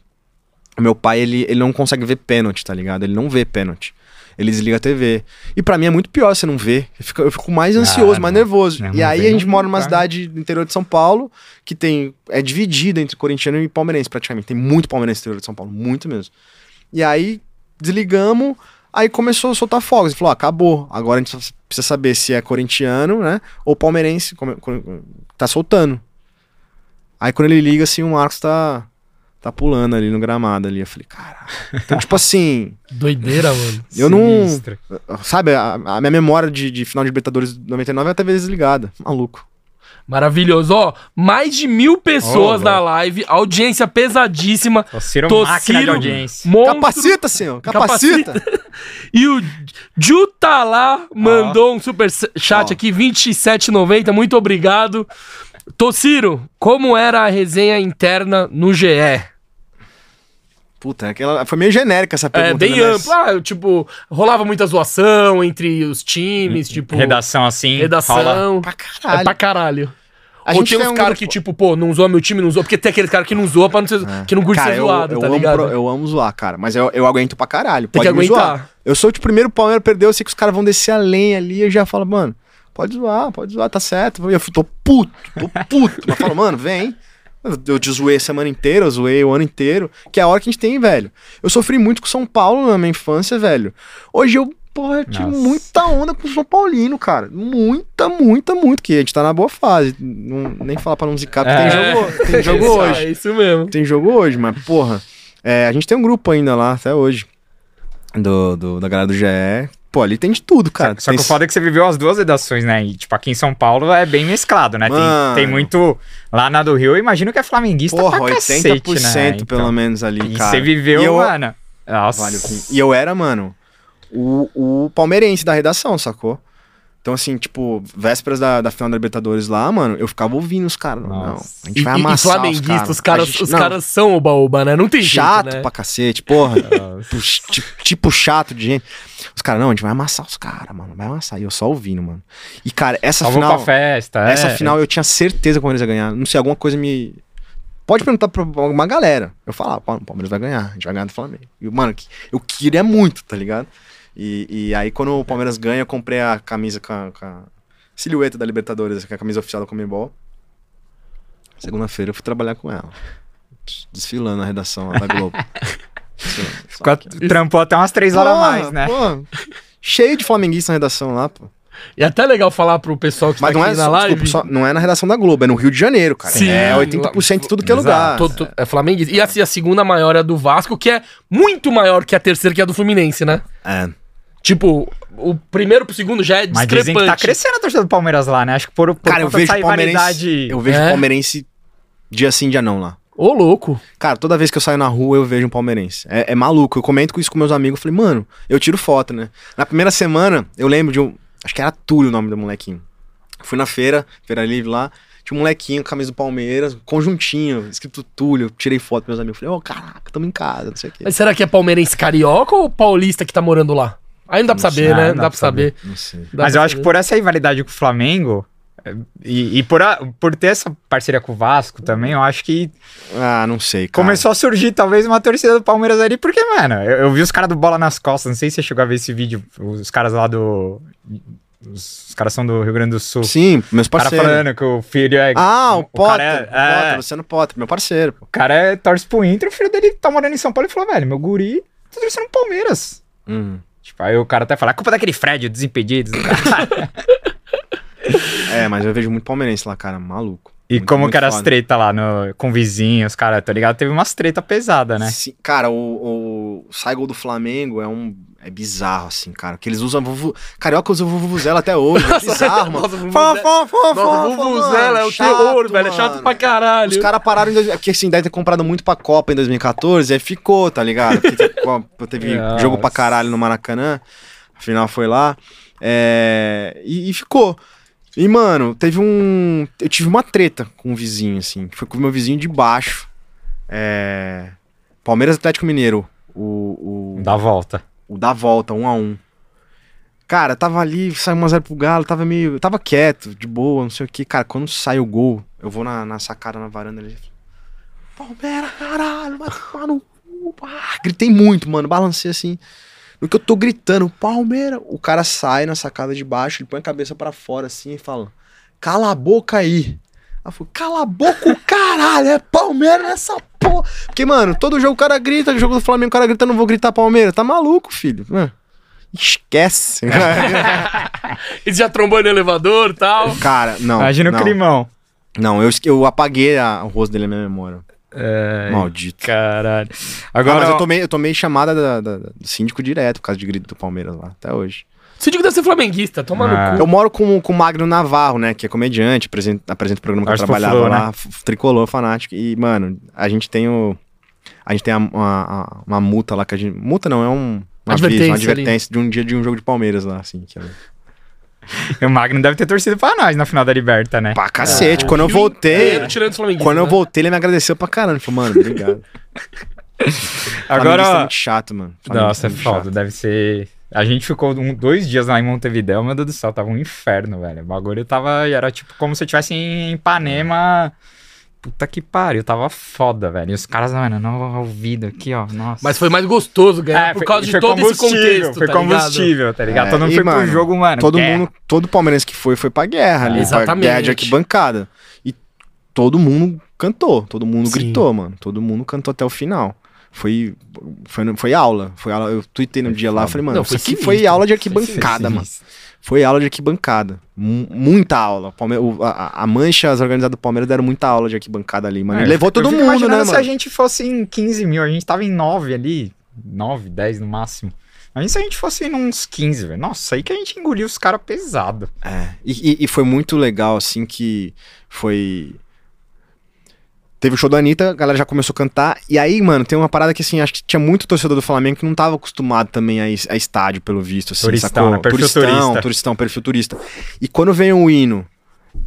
S3: o meu pai, ele, ele não consegue ver pênalti, tá ligado? Ele não vê pênalti. Ele desliga a TV. E pra mim é muito pior você não ver. Eu fico, eu fico mais ansioso, mais
S2: não.
S3: nervoso.
S2: Não,
S3: e
S2: não
S3: aí a gente mora numa cidade do interior de São Paulo que tem é dividida entre corintiano e palmeirense praticamente. Tem muito palmeirense no interior de São Paulo, muito mesmo. E aí desligamos, aí começou a soltar fogos. Ele falou: "Ah, acabou. Agora a gente precisa saber se é corintiano, né? Ou palmeirense come- come- tá soltando. Aí quando ele liga, assim, o Marcos tá, tá pulando ali no gramado ali. Eu falei, caralho. Então, tipo assim,
S1: Doideira, mano.
S3: eu não.
S2: Sinistro.
S3: Sabe, a, a minha memória de, de final de Libertadores 99 é até vezes desligada. Maluco.
S1: Maravilhoso. Ó, mais de mil pessoas
S2: Ó,
S1: na live, audiência pesadíssima.
S2: Tociro, máquina de audiência.
S1: monstro.
S3: Capacita, senhor. Capacita.
S1: E o Jutalá mandou um super chat
S3: Ó.
S1: aqui, 27,90. Muito obrigado. Tociro, como era a resenha interna no GE?
S3: Puta, aquela, foi meio genérica essa pergunta.
S1: É bem
S3: né, mas-
S1: amplo. Ah, tipo, rolava muita zoação entre os times, tipo.
S2: Redação assim. rola-
S1: Redação.
S3: Pra
S1: É
S3: caralho.
S1: pra caralho.
S3: A
S1: Ou
S3: tem
S1: uns
S3: um
S1: caras
S3: grupo-
S1: que, tipo, pô, não zoa meu time, não zoa. Porque tem aqueles caras que não zoa pra não ser. Que não curte
S3: Cara,
S1: ser
S3: eu,
S1: zoado,
S3: eu
S1: tá
S3: amo,
S1: ligado?
S3: pro- eu amo zoar, cara. Mas eu, eu aguento pra caralho.
S1: Tem
S3: Pode
S1: que
S3: me zoar.
S1: aguentar.
S3: Eu sou o primeiro Palmeiras perdeu, eu sei que os caras vão descer a lenha ali. Eu já falo, mano, pode zoar, pode zoar, tá certo. Eu tô puto, tô puto. Mas falo, mano, vem. Eu, te zoei a semana inteira, eu zoei o ano inteiro. Que é a hora que a gente tem, velho. Eu sofri muito com São Paulo na minha infância, velho. Hoje eu, porra, eu tive muita onda com o São Paulino, cara. Muita, muita, muito. Que a gente tá na boa fase. Não, nem falar pra não zicar, porque
S2: É.
S3: tem jogo, tem jogo
S1: Isso,
S3: hoje
S1: É isso mesmo.
S3: tem jogo hoje, mas porra, é, a gente tem um grupo ainda lá, até hoje, do, do- da galera do GE. Pô, ali tem de tudo, cara.
S2: Só
S3: tem
S2: que o foda é que você viveu as duas redações, né? E, tipo, aqui em São Paulo é bem mesclado, né? Tem,
S3: Mano.
S2: tem muito. Lá na do Rio, eu imagino que é flamenguista
S3: Porra,
S2: pra
S3: 80%
S2: cacete, né? Então,
S3: pelo menos ali,
S2: E
S3: cara.
S2: você viveu,
S3: e eu,
S2: mano. Nossa.
S3: Vale. E eu era, mano, o, o palmeirense da redação, sacou? Então, assim, tipo, vésperas da, da final da Libertadores lá, mano, eu ficava ouvindo os caras. Não, a gente
S1: E,
S3: vai
S1: e- e
S3: amassar
S1: flamenguista, os caras,
S3: gente-
S1: os caras são oba-oba, né? Não tem
S3: chato
S1: jeito, né?
S3: pra cacete, porra. Tipo, tipo, chato de gente. Os caras, não, a gente vai amassar os caras, mano. Vai amassar. E eu só ouvindo, mano. E, cara, essa
S2: vou
S3: final.
S2: pra festa.
S3: Essa
S2: é.
S3: final eu tinha certeza que o Palmeiras ia ganhar. Não sei, alguma coisa me. Pode perguntar pra uma galera. Eu falava, "Pô, o Palmeiras vai ganhar, a gente vai ganhar do Flamengo. E, mano, eu queria muito, tá ligado? E, e aí, quando o Palmeiras ganha, eu comprei a camisa com a, com a silhueta da Libertadores, que é a camisa oficial da Comembol. Segunda-feira eu fui trabalhar com ela. Desfilando na redação lá da Globo.
S2: Ficou- Trampou até umas três horas a mais, né?
S3: Pô, cheio de flamenguista na redação lá, pô.
S1: E é até legal falar pro pessoal que
S3: Mas
S1: tá
S3: não
S1: aqui
S3: é,
S1: na live.
S3: desculpa, só- não é na redação da Globo, é no Rio de Janeiro, cara.
S1: Sim.
S3: É 80% de tudo que é lugar.
S1: É flamenguista. E assim, a segunda maior é a do Vasco, que é muito maior que a terceira, que é a do Fluminense, né?
S3: É.
S1: Tipo, o primeiro pro segundo já é
S2: Mas
S1: discrepante.
S2: dizem que tá crescendo a torcida do Palmeiras lá, né? Acho que por, por
S3: Cara, eu
S2: conta
S3: vejo palmeirense,
S2: rivalidade.
S3: eu vejo
S1: É?
S3: palmeirense dia sim, dia não lá.
S1: Ô, louco.
S3: Cara, toda vez que eu saio na rua eu vejo um palmeirense. É, é maluco. Eu comento com isso com meus amigos. Eu falei, mano, eu tiro foto, né? Na primeira semana, eu lembro de um. Acho que era Túlio o nome do molequinho. Fui na feira, feira livre lá. Tinha um molequinho, camisa do Palmeiras, conjuntinho, escrito Túlio. Tirei foto com meus amigos. Falei, ô, caraca, tamo em casa, não sei o quê.
S1: Mas será que é palmeirense carioca ou paulista que tá morando lá? Aí não dá pra
S3: Não
S1: saber, né?
S2: Ah,
S1: Não dá pra saber.
S3: Não sei.
S1: Dá
S2: Mas eu acho que
S1: saber.
S2: por essa rivalidade com o Flamengo é, e, e por, a- por ter essa parceria com o Vasco também, eu acho que
S3: Ah, não sei, cara.
S2: começou a surgir talvez uma torcida do Palmeiras ali, porque, mano, eu, eu vi os caras do Bola nas Costas, não sei se você chegou a ver esse vídeo, os caras lá do... Os, caras são do Rio Grande do Sul.
S3: Sim, meus
S2: O cara
S3: parceiros.
S2: falando que o filho é...
S3: Ah, o, Potter.
S2: cara é-
S3: o Potter,
S2: é.
S3: Luciano Potter, meu parceiro, pô.
S2: O cara é, torce pro Inter, o filho dele tá morando em São Paulo e falou, velho, meu guri tá torcendo Palmeiras.
S3: Uhum.
S2: Tipo, aí o cara até fala, a culpa é daquele Fred, o desimpedido. do cara."
S3: É, mas eu vejo muito palmeirense lá, cara, maluco.
S2: e
S3: Muito,
S2: como
S3: muito
S2: que era as
S3: foda.
S2: treta lá no, com vizinhos, cara, tá ligado? Teve umas treta pesada, né?
S3: Sim, cara, o, o Saigo do Flamengo é um. É bizarro, assim, cara. Que eles usam. Vuvu... Carioca usa Vuvuzela até hoje. É bizarro, mano. Fó, fó, fó,
S1: Nossa, Vuvuzela é o terror, velho. É chato
S3: mano.
S1: pra caralho.
S3: Os caras pararam em. dois- Porque assim, deve ter comprado muito pra Copa em 2014, aí ficou, tá ligado? Porque te- teve
S2: Nossa.
S3: jogo pra caralho no Maracanã, afinal foi lá. É, e, e ficou. E, mano, teve um. Eu tive uma treta com um vizinho, assim. Foi com o meu vizinho de baixo. É, Palmeiras Atlético Mineiro. O, o,
S2: Da volta.
S3: O da volta, um a um. Cara, tava ali, saiu 1x0 pro Galo, tava meio. Tava quieto, de boa, não sei o que. Cara, quando sai o gol, eu vou na, na sacada na varanda ali. Palmeiras, caralho, vai tomar no cu. Ah, gritei muito, mano. Balancei assim. No que eu tô gritando, Palmeiras. O cara sai na sacada de baixo, ele põe a cabeça pra fora assim e fala: Cala a boca aí. Aí eu falei, cala a boca o caralho, é Palmeiras nessa porra. Porque, mano, todo jogo o cara grita, jogo do Flamengo o cara grita, não vou gritar Palmeiras. Tá maluco, filho. Mano, esquece.
S1: Ele já trombou no elevador e tal.
S3: cara, não.
S2: Imagina
S3: não.
S2: o climão.
S3: Não, eu, eu apaguei a- o rosto dele na minha memória.
S2: É,
S3: Maldito.
S2: caralho.
S3: Agora,
S2: Agora,
S3: mas eu tomei, eu tomei chamada da- da- do síndico direto por causa de grito do Palmeiras lá, até hoje.
S1: Síndico deve ser flamenguista, toma
S2: Ah.
S1: no cu.
S3: Eu moro com, com o Magno Navarro, né? Que é comediante, apresenta, apresenta o programa que
S2: Acho
S3: eu trabalhava lá, f- tricolor, fanático. E, mano, a gente tem o. A gente tem a- uma, a- uma multa lá que a gente. Multa não, é um. Uma
S1: Advertência
S3: uma
S1: ali.
S3: advertência de um dia de um jogo de Palmeiras lá, assim. Que é...
S2: o Magno deve ter torcido pra nós na final da Liberta, né?
S3: Pra cacete, quando eu voltei.
S1: flamenguistas,
S3: Quando eu
S1: né?
S3: voltei, ele me agradeceu pra caramba. Ele falou, mano, obrigado. Flamenguista é
S2: Agora,
S3: muito chato, mano.
S2: nossa, é
S3: muito
S2: foda,
S3: chato.
S2: deve ser... A gente ficou um- dois dias lá em Montevidéu, meu Deus do céu, tava um inferno, velho. O bagulho tava, era tipo como se eu estivesse em Ipanema... Puta que pariu, tava foda, velho. E os caras, mano, no ouvido aqui, ó, nossa.
S1: Mas foi mais gostoso ganhar
S2: É,
S1: por
S2: foi-
S1: causa de
S2: foi
S1: todo esse contexto,
S2: Foi
S1: tá ligado?
S2: combustível, tá ligado?
S3: É,
S2: todo mundo
S3: e,
S2: foi pro
S3: mano,
S2: jogo, mano.
S3: Todo
S2: guerra.
S3: mundo, todo palmeirense que foi, foi pra guerra ali. Pra
S1: Exatamente.
S3: guerra de arquibancada. E todo mundo cantou, todo mundo
S1: Sim.
S3: gritou, mano. Todo mundo cantou até o final. Foi, foi, foi aula. Foi aula. Eu tuitei no
S2: Foi
S3: dia lá, falei, mano,
S1: Não,
S3: isso
S1: foi
S3: aqui
S1: sinistro.
S3: foi aula de
S1: Foi
S3: arquibancada, mano.
S2: Sinistro.
S3: Foi aula de arquibancada. Mu- muita aula. Palme- o- a, a Mancha, as organizadas do Palmeiras deram muita aula de arquibancada ali, mano.
S2: É,
S3: levou todo mundo, né, mano?
S2: se a gente fosse em 15 mil, a gente tava em 9 ali, 9, 10 no máximo. Imagina se a gente fosse em uns 15, velho. Nossa, aí que a gente engoliu os caras pesado.
S3: É, e, e- e foi muito legal, assim, que foi. Teve o show da Anitta, a galera já começou a cantar. E aí, mano, tem uma parada que, assim, acho que tinha muito torcedor do Flamengo que não tava acostumado também a, a estádio, pelo visto, assim,
S2: Turistão,
S3: sacou?
S2: né? Perfil
S3: turistão,
S2: turista.
S3: turistão, perfil turista. E quando vem o hino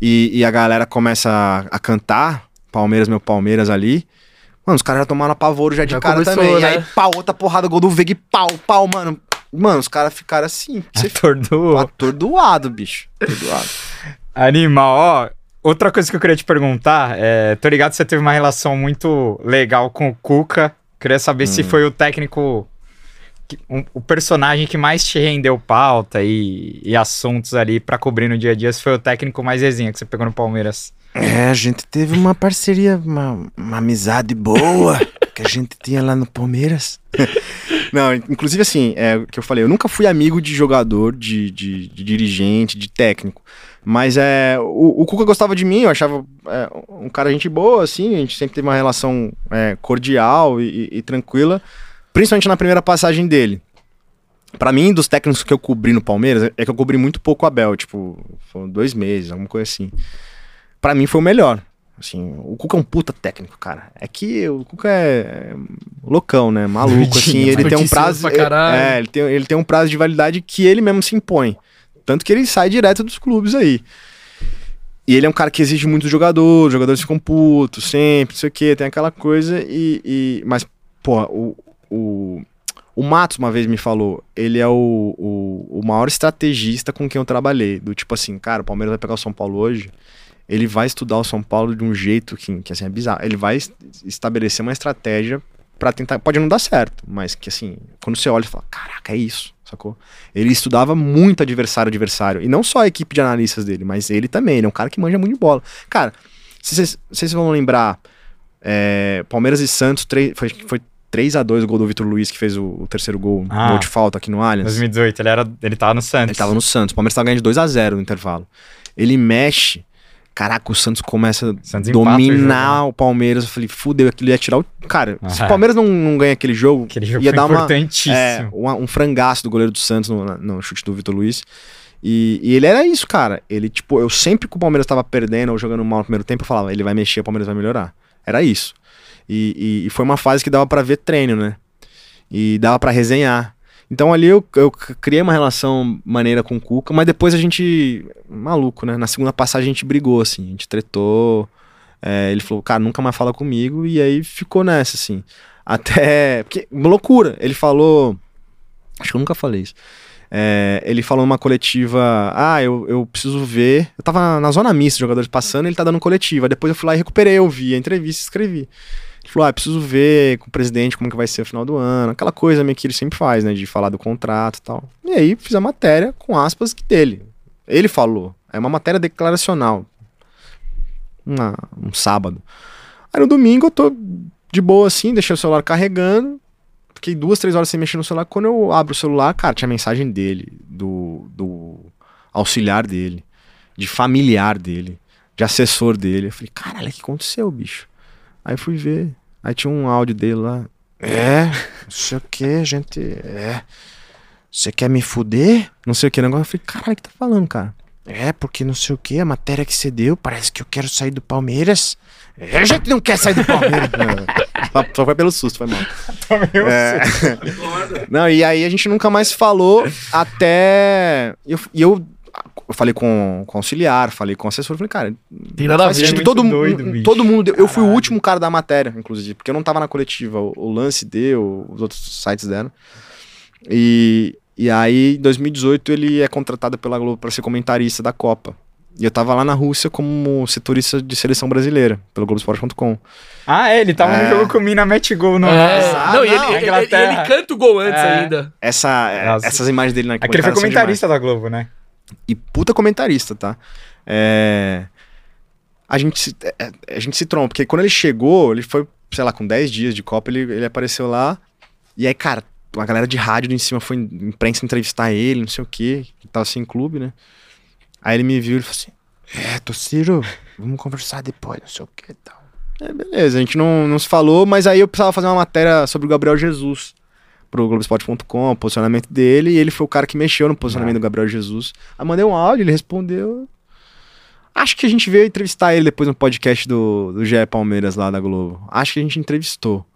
S3: e, e a galera começa a, a cantar, Palmeiras, meu Palmeiras ali, mano, os caras já tomaram apavoro já de
S1: Já
S3: cara
S1: começou,
S3: também. E
S1: né?
S3: aí, pau, outra porrada, gol do Veiga e pau, pau, mano. Mano, os caras ficaram assim,
S2: Atordoou.
S3: atordoado, bicho. Atordoado.
S2: Animal, ó. Outra coisa que eu queria te perguntar, é, tô ligado que você teve uma relação muito legal com o Cuca. Queria saber
S3: Hum.
S2: se foi o técnico, que- um- o personagem que mais te rendeu pauta e, e assuntos ali pra cobrir no dia a dia, se foi o técnico mais resenha que você pegou no Palmeiras.
S3: É, a gente teve uma parceria, uma, uma amizade boa que a gente tinha lá no Palmeiras. Não, inclusive assim, é o que eu falei, eu nunca fui amigo de jogador, de, de, de dirigente, de técnico. Mas é, o, o Cuca gostava de mim, eu achava é, um cara gente boa, assim, a gente sempre teve uma relação é, cordial e, e- e tranquila, principalmente na primeira passagem dele. Pra mim, dos técnicos que eu cobri no Palmeiras, é que eu cobri muito pouco o Abel, tipo, foram dois meses, alguma coisa assim. Pra mim foi o melhor. Assim, o Cuca é um puta técnico, cara. É que o Cuca é, é loucão, né? Maluco, assim. Ele tem um prazo.
S1: pra caralho.
S3: É, ele tem, ele tem um prazo de validade que ele mesmo se impõe. Tanto que ele sai direto dos clubes aí. E ele é um cara que exige muito do jogador, os jogadores ficam putos sempre, não sei o quê, tem aquela coisa e. e- mas, pô, o, o, o Matos uma vez me falou, ele é o, o, o maior estrategista com quem eu trabalhei. Do tipo assim, cara, o Palmeiras vai pegar o São Paulo hoje, ele vai estudar o São Paulo de um jeito que, que assim, é bizarro. Ele vai es- estabelecer uma estratégia pra tentar. Pode não dar certo, mas que assim, quando você olha e fala, caraca, é isso, sacou? Ele estudava muito adversário adversário. E não só a equipe de analistas dele, mas ele também. Ele é um cara que manja muito de bola. Cara, se vocês, vão lembrar, é, Palmeiras e Santos, três- foi, foi 3x2 o gol do Vitor Luiz, que fez o, o terceiro gol,
S2: Ah.
S3: gol de falta aqui no Allianz.
S2: 2018, ele, era, ele tava no Santos.
S3: Ele tava no Santos. O Palmeiras tava ganhando de 2x0 no intervalo. Ele mexe. Caraca, o Santos começa a
S2: Santos empata o
S3: dominar
S2: né?
S3: o Palmeiras. Eu falei, fudeu, aquilo ia tirar o. Cara, se
S2: Ah.
S3: o Palmeiras não, não ganha aquele jogo,
S2: Aquele jogo
S3: ia dar uma. É, um, um frangaço do goleiro do Santos no, no chute do Vitor Luiz. E, e ele era isso, cara. Ele, tipo, eu sempre que o Palmeiras tava perdendo ou jogando mal no primeiro tempo, eu falava, ele vai mexer, o Palmeiras vai melhorar. Era isso. E, e- e foi uma fase que dava pra ver treino, né? E dava pra resenhar. Então ali eu, eu criei uma relação maneira com o Cuca, mas depois a gente. Maluco, né? Na segunda passagem a gente brigou, assim, a gente tretou. É, ele falou, cara, nunca mais fala comigo. E aí ficou nessa, assim. Até. Porque, loucura. Ele falou. Acho que eu nunca falei isso. É, ele falou numa coletiva: Ah, eu, eu preciso ver. Eu tava na zona mista, jogadores passando, ele tá dando coletiva. Depois eu fui lá e recuperei, eu vi a entrevista escrevi. Ele falou: Ah, preciso ver com o presidente como que vai ser o final do ano. Aquela coisa meio que ele sempre faz, né? De falar do contrato e tal. E aí fiz a matéria com aspas dele. Ele falou. É uma matéria declaracional. Uma- um sábado. Aí no domingo eu tô de boa assim, deixei o celular carregando. Fiquei duas, três horas sem mexer no celular. Quando eu abro o celular, cara, tinha mensagem dele, do, do auxiliar dele, de familiar dele, de assessor dele. Eu falei, caralho, o que aconteceu, bicho? Aí fui ver. Aí tinha um áudio dele lá. É, não sei o que, gente. É. Você quer me fuder? Não sei o que negócio. Eu falei, caralho, o que tá falando, cara? É, porque não sei o que, a matéria que você deu, parece que eu quero sair do Palmeiras. É, a gente não quer sair do Palmeiras. Só- Só foi pelo susto, foi mal. É. Não, e aí a gente nunca mais falou até. E eu, eu, eu falei com, com o auxiliar, falei com o assessor, falei, cara,
S1: Tem nada a ver.
S3: sentido
S2: muito
S3: todo,
S2: doido,
S3: mu-
S2: bicho.
S3: todo mundo. deu- Eu fui o último cara da matéria, inclusive, porque eu não tava na coletiva. O, o lance deu, os outros sites deram. E, e aí, em 2018, ele é contratado pela Globo para ser comentarista da Copa. E eu tava lá na Rússia como setorista de seleção brasileira, pelo Globoesporte.com.
S2: Ah, é, ele tava
S3: É.
S2: no jogo com o Mina Met Gol no.
S1: É,
S3: Ah,
S1: não, e ele,
S3: não,
S1: ele- ele, canta o gol antes
S2: É.
S1: ainda.
S3: Essa, é,
S2: Nossa.
S3: essas imagens dele na
S2: Aquele foi
S3: arquibancada são
S2: comentarista da Globo, né?
S3: E puta comentarista, tá? É, A, gente se, é, a gente se tromba, porque quando ele chegou, ele foi, sei lá, com 10 dias de Copa, ele, ele apareceu lá. E aí, cara, uma galera de rádio em cima foi em- imprensa entrevistar ele, não sei o quê, que tava assim em clube, né? Aí ele me viu e falou assim: É, Tociro, vamos conversar depois, não sei o que e tal. É, beleza, a gente não, não se falou, mas aí eu precisava fazer uma matéria sobre o Gabriel Jesus pro Globoesporte.com, o posicionamento dele, e ele foi o cara que mexeu no posicionamento do Gabriel Jesus. Aí mandei um áudio, ele respondeu. Acho que a gente veio entrevistar ele depois no podcast do, do GE Palmeiras lá da Globo. Acho que a gente entrevistou.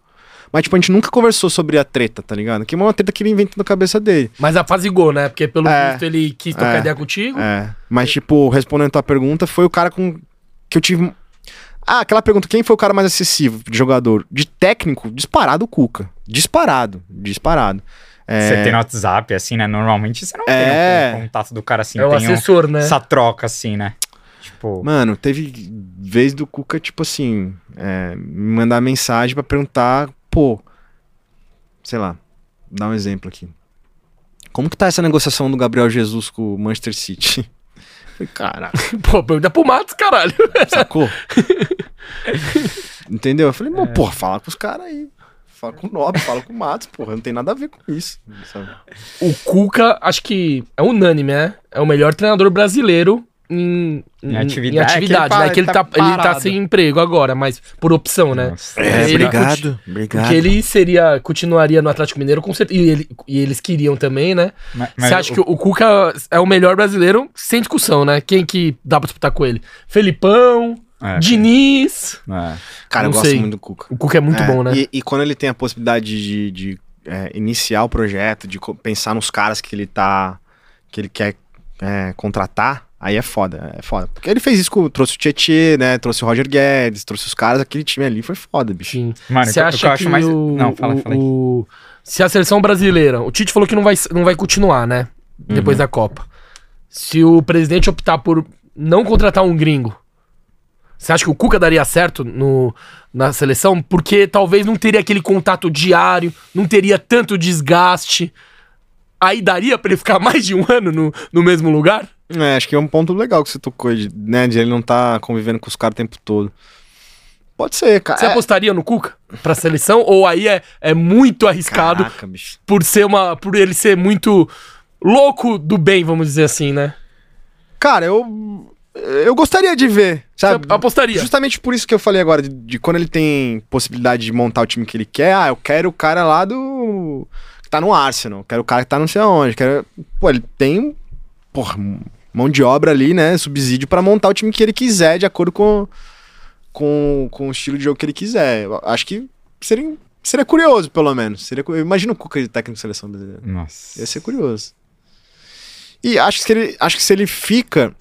S3: Mas, tipo, a gente nunca conversou sobre a treta, tá ligado? Que é uma treta que ele inventou na cabeça dele.
S1: Mas apazigou, né? Porque pelo
S3: É.
S1: visto ele quis trocar
S3: É.
S1: ideia contigo.
S3: É. Mas, tipo, respondendo a tua pergunta, foi o cara com. que eu tive. Ah, aquela pergunta: quem foi o cara mais acessível de jogador? De técnico, disparado o Cuca. Disparado. Disparado. É,
S2: Você tem no WhatsApp, assim, né? Normalmente você não
S3: É.
S2: tem o contato do cara assim.
S1: é o
S2: tem um-
S1: assessor, né?
S2: essa troca, assim, né? Tipo.
S3: Mano, teve vez do Cuca, tipo assim, é, me mandar mensagem pra perguntar, pô, sei lá, dar um exemplo aqui. Como que tá essa negociação do Gabriel Jesus com o Manchester City? Falei, caralho,
S1: Pô, pergunta pro Matos, caralho.
S3: sacou? Entendeu? Eu falei, pô, fala com os caras aí. Fala com o Nobre, fala com o Matos, porra, não tem nada a ver com isso. sabe?
S1: O Cuca, acho que é unânime, né? É o melhor treinador brasileiro em,
S2: Em atividade.
S1: em atividade,
S2: É que ele
S1: né? Que ele tá,
S2: tá
S1: ele tá sem emprego agora, mas por opção, né?
S2: Nossa.
S1: É, Ele obrigado,
S3: obrigado.
S1: Porque ele seria, continuaria no Atlético Mineiro com certeza. E, ele- e eles queriam também, né?
S2: Mas- mas
S1: Você acha
S2: o-
S1: que o Cuca é o melhor brasileiro sem discussão, né? Quem que dá pra disputar com ele? Felipão,
S2: É,
S1: Diniz.
S2: é.
S3: Cara, eu gosto
S1: sei.
S3: muito do Cuca.
S1: O Cuca é muito
S3: É,
S1: bom, né?
S3: E, e quando ele tem a possibilidade de, de, é, iniciar o projeto, de pensar nos caras que ele tá. que ele quer é, contratar, aí é foda, é foda. Porque ele fez isso, com, trouxe o Tietê, né? Trouxe o Roger Guedes, trouxe os caras, aquele time ali foi foda, bicho.
S1: Sim.
S2: Mano,
S1: Você
S2: o que- o
S1: acha
S2: que eu acho
S1: que
S2: mais-
S1: o,
S2: Não, fala,
S1: o-
S2: fala aí.
S1: o- se a seleção brasileira, o Tite falou que não vai, não vai continuar, né? Depois
S2: Uhum.
S1: da Copa. Se o presidente optar por não contratar um gringo, você acha que o Cuca daria certo no, na seleção? Porque talvez não teria aquele contato diário, não teria tanto desgaste. Aí daria pra ele ficar mais de um ano no, no mesmo lugar?
S3: É, acho que é um ponto legal que você tocou, de, né? De ele não tá convivendo com os caras o tempo todo. Pode ser, cara.
S1: Você
S3: É-
S1: apostaria no Cuca pra seleção? Ou aí é, é muito arriscado
S3: Caraca, bicho.
S1: por ser uma. por ele ser muito louco do bem, vamos dizer assim, né?
S3: Cara, eu. Eu gostaria de ver, sabe?
S1: Você apostaria.
S3: Justamente por isso que eu falei agora, de, de quando ele tem possibilidade de montar o time que ele quer, ah, eu quero o cara lá do. que tá no Arsenal, quero o cara que tá não sei aonde, quero. Pô, ele tem. Porra, mão de obra ali, né? Subsídio pra montar o time que ele quiser, de acordo com, com, com o estilo de jogo que ele quiser. Eu acho que seria, seria curioso, pelo menos. Seria, cu- imagina o Cuca de técnico de seleção brasileira.
S2: Nossa.
S3: Ia ser curioso. E acho que, se ele, acho que se ele fica,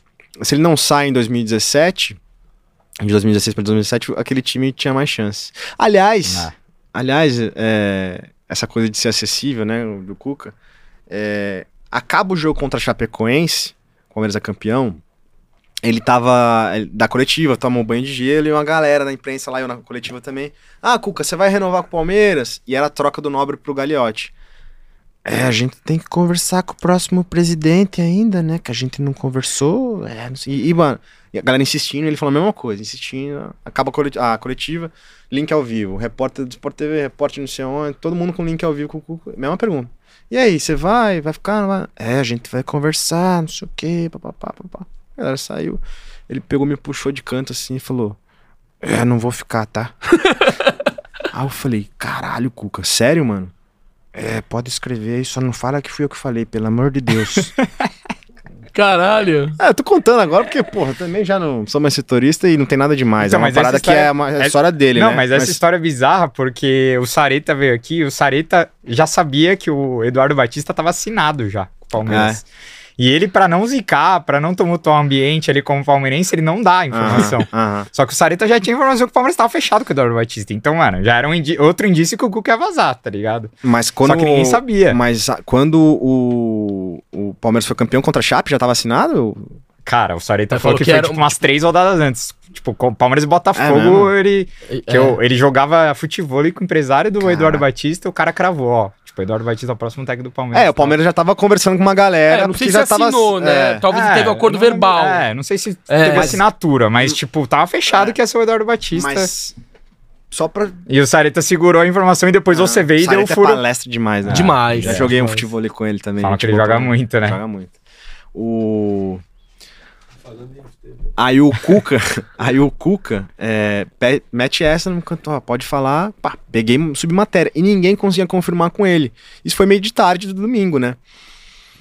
S3: se ele não sai em 2017, de 2016 para 2017, aquele time tinha mais chance. Aliás,
S2: Ah.
S3: aliás, é, essa coisa de ser acessível, né, do Cuca, é, acaba o jogo contra a Chapecoense, Palmeiras é campeão, ele tava da coletiva, tomou um banho de gelo e uma galera da imprensa lá, eu na coletiva também. Ah, Cuca, você vai renovar com o Palmeiras? E era a troca do Nobre pro Gagliotti. É, a gente tem que conversar com o próximo presidente ainda, né? Que a gente não conversou. É, não. E, e, mano, e a galera insistindo, ele falou a mesma coisa, insistindo. Acaba a coleti- a coletiva, link ao vivo. Repórter do Sport TV, repórter não sei todo mundo com link ao vivo com Cuca. Mesma pergunta. E aí, você vai? Vai ficar? Vai? É, a gente vai conversar, não sei o quê, papapá, papapá. A galera saiu. Ele pegou, me puxou de canto assim e falou: É, não vou ficar, tá? aí eu falei: Caralho, Cuca, sério, mano? É, pode escrever aí, só não fala que fui eu que falei, pelo amor de Deus.
S1: Caralho.
S3: é, eu tô contando agora porque, porra, também já não sou mais setorista e não tem nada demais.
S2: Então,
S3: é uma
S2: mas
S3: parada
S2: história-
S3: que é uma é a
S2: é-
S3: história dele,
S2: não,
S3: né?
S2: mas essa história é bizarra porque o Sareta veio aqui, o Sareta já sabia que o Eduardo Batista tava assinado já com o Palmeiras. E ele, pra não zicar, pra não tumultuar o ambiente ali como palmeirense, ele não dá a informação.
S3: Aham, aham.
S2: Só que o Sareta já tinha informação que o Palmeiras tava fechado com o Eduardo Batista. Então, mano, já era um indi- outro indício que o Cuca ia vazar, tá ligado?
S3: Mas quando.
S2: Só que ninguém sabia.
S3: Mas quando o, o Palmeiras foi campeão contra a Chape, já tava assinado?
S2: Cara, o Sareta falou
S1: falou
S2: que,
S1: que
S2: foi
S1: era
S2: tipo
S1: um-
S2: umas três rodadas antes. Tipo, com o Palmeiras e
S3: É
S2: Botafogo,
S3: mesmo?
S2: ele, que
S1: É.
S2: eu- ele jogava futebol com o empresário do
S3: Caraca.
S2: Eduardo Batista, o cara cravou, ó. Tipo, Eduardo Batista é o próximo técnico do Palmeiras.
S3: É, o Palmeiras já tava conversando com uma galera.
S1: É, não sei se
S3: já tava.
S1: assinou, né?
S3: é.
S1: Talvez
S2: É,
S1: teve acordo
S2: eu não
S1: verbal.
S2: É, não sei se
S1: É,
S2: teve
S1: mas-
S2: assinatura, mas, tipo, tava fechado
S3: É.
S2: que ia ser o Eduardo Batista.
S3: Mas. Só pra.
S2: E o Sareta segurou a informação e depois você veio e deu o
S3: é
S2: furo.
S3: palestra demais, né?
S1: Demais.
S3: Já
S1: é,
S3: joguei um futebol ali com ele também.
S2: Fala que ele
S3: boa
S2: joga muito, né?
S3: Joga muito. O. Aí o Cuca, aí o Cuca é, pe- mete essa no canto, ó, pode falar, pá, peguei submatéria. E ninguém conseguia confirmar com ele. Isso foi meio de tarde do domingo, né?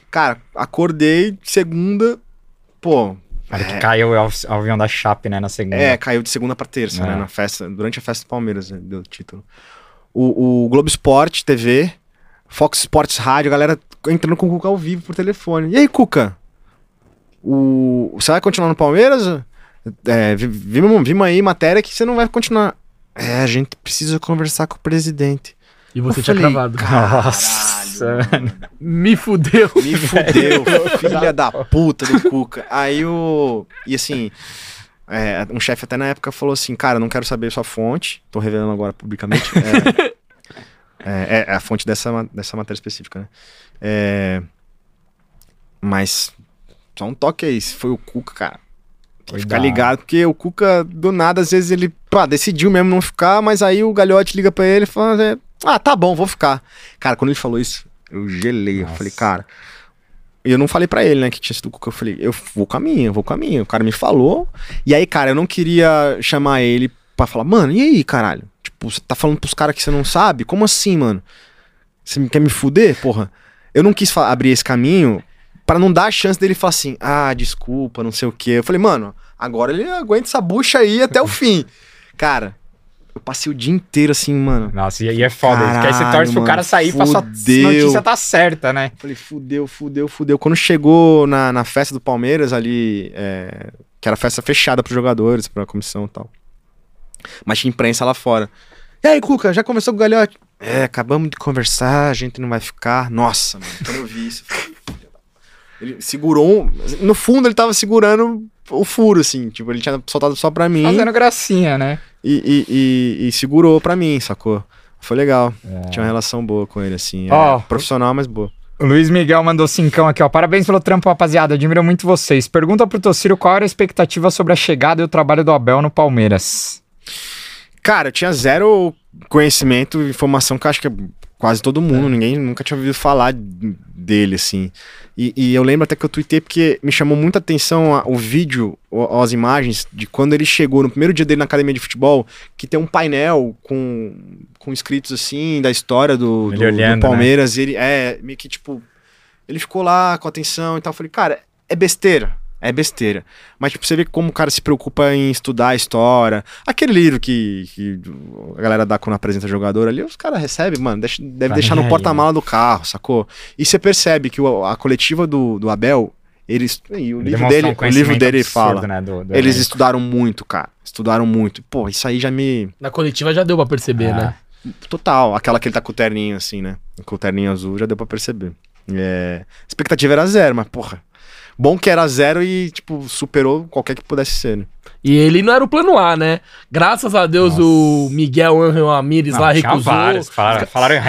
S3: Cara, acordei segunda, pô,
S2: Cara, que caiu o av- avião da Chape, né, na segunda.
S3: é, caiu de segunda pra terça,
S2: É.
S3: né? Na festa, durante a festa do Palmeiras, né, deu o título. O, o Globo Esporte TV, Fox Sports Rádio, a galera entrando com o Cuca ao vivo por telefone. E aí, Cuca? O, você vai continuar no Palmeiras? É, vi- vimos, vimos aí matéria que você não vai continuar. É, a gente precisa conversar com o presidente.
S1: E você
S3: Eu
S1: tinha
S3: falei,
S1: cravado.
S2: Nossa.
S3: Caralho,
S1: Me fudeu.
S3: Me fudeu, filha da puta do Cuca. Aí o. E assim. é, um chefe até na época falou assim: Cara, não quero saber sua fonte. Tô revelando agora publicamente. É, é, é a fonte dessa, dessa matéria específica, né? É, mas. Só um toque aí. Se foi o Cuca, cara. Tem que ficar ligado, porque o Cuca, do nada, às vezes ele pá, decidiu mesmo não ficar, mas aí o Galhote liga pra ele e fala: é, Ah, tá bom, vou ficar. Cara, quando ele falou isso, eu gelei. Eu
S2: Nossa.
S3: falei, cara. E eu não falei pra ele, né, que tinha sido o Cuca. Eu falei, eu vou com a minha, eu vou com a minha. O cara me falou. E aí, cara, eu não queria chamar ele pra falar, mano, e aí, caralho? Tipo, você tá falando pros caras que você não sabe? Como assim, mano? Você quer me fuder, porra? Eu não quis abrir esse caminho pra não dar a chance dele falar assim, ah, desculpa, não sei o quê. Eu falei, mano, Agora ele aguenta essa bucha aí até o fim. Cara, eu passei o dia inteiro assim, mano.
S2: Nossa, e aí é foda. isso, que aí você
S3: Caralho,
S2: torce pro cara
S3: mano,
S2: sair pra sua
S3: fudeu.
S2: notícia tá certa, né?
S3: Falei, fudeu, fudeu, fudeu. Quando chegou na, na festa do Palmeiras ali, é, que era festa fechada pros jogadores, pra comissão e tal. Mas tinha imprensa lá fora. E aí, Cuca, já conversou com o Galhote? É, acabamos de conversar, a gente não vai ficar. Nossa, mano, quando eu vi isso. eu falei, "Filha da-" Ele segurou. um- No fundo, ele tava segurando o furo, assim. Tipo, ele tinha soltado só pra mim
S2: Fazendo gracinha, né?
S3: e, e, e- e segurou pra mim, sacou? Foi legal.
S2: É.
S3: Tinha uma relação boa com ele, assim. É,
S2: Ó.
S3: profissional, mas boa.
S2: O Luiz Miguel mandou cincão aqui, ó. Parabéns pelo trampo, rapaziada. Admiro muito vocês. Pergunta pro Tociro qual era a expectativa sobre a chegada e o trabalho do Abel no Palmeiras.
S3: Cara, eu tinha zero conhecimento informação que eu acho que quase todo mundo, ninguém nunca tinha ouvido falar dele, assim. E, e eu lembro até que eu tuitei porque me chamou muita atenção a- o vídeo, o- as imagens de quando ele chegou no primeiro dia dele na academia de futebol, que tem um painel com, com escritos assim da história do, do- do
S2: olhando,
S3: Palmeiras. E ele é meio que tipo. Ele ficou lá com atenção e tal. Eu falei, cara, é besteira. É besteira. Mas, tipo, você vê como o cara se preocupa em estudar a história. Aquele livro que, que a galera dá quando apresenta jogador ali, os caras recebem, mano, deixa- deve
S2: Tá
S3: deixar no porta-mala do carro, sacou? E você percebe que o- a coletiva do, do Abel, eles. E o
S2: Ele
S3: livro dele,
S2: um
S3: o livro dele
S2: absurdo,
S3: fala.
S2: né, do- do
S3: Eles estudaram muito, cara. Estudaram muito. Pô, isso aí já me.
S1: Na coletiva já deu pra perceber,
S2: Ah.
S1: né?
S3: Total. Aquela que ele tá com o terninho assim, né? Com o terninho azul, já deu pra perceber. É... A expectativa era zero, mas, porra. Bom que era zero e, tipo, superou qualquer que pudesse ser, né?
S1: E ele não era o plano A, né? Graças a Deus o Miguel Angel Amires
S2: Não,
S1: lá recusou.
S2: vários. Falaram, falaram em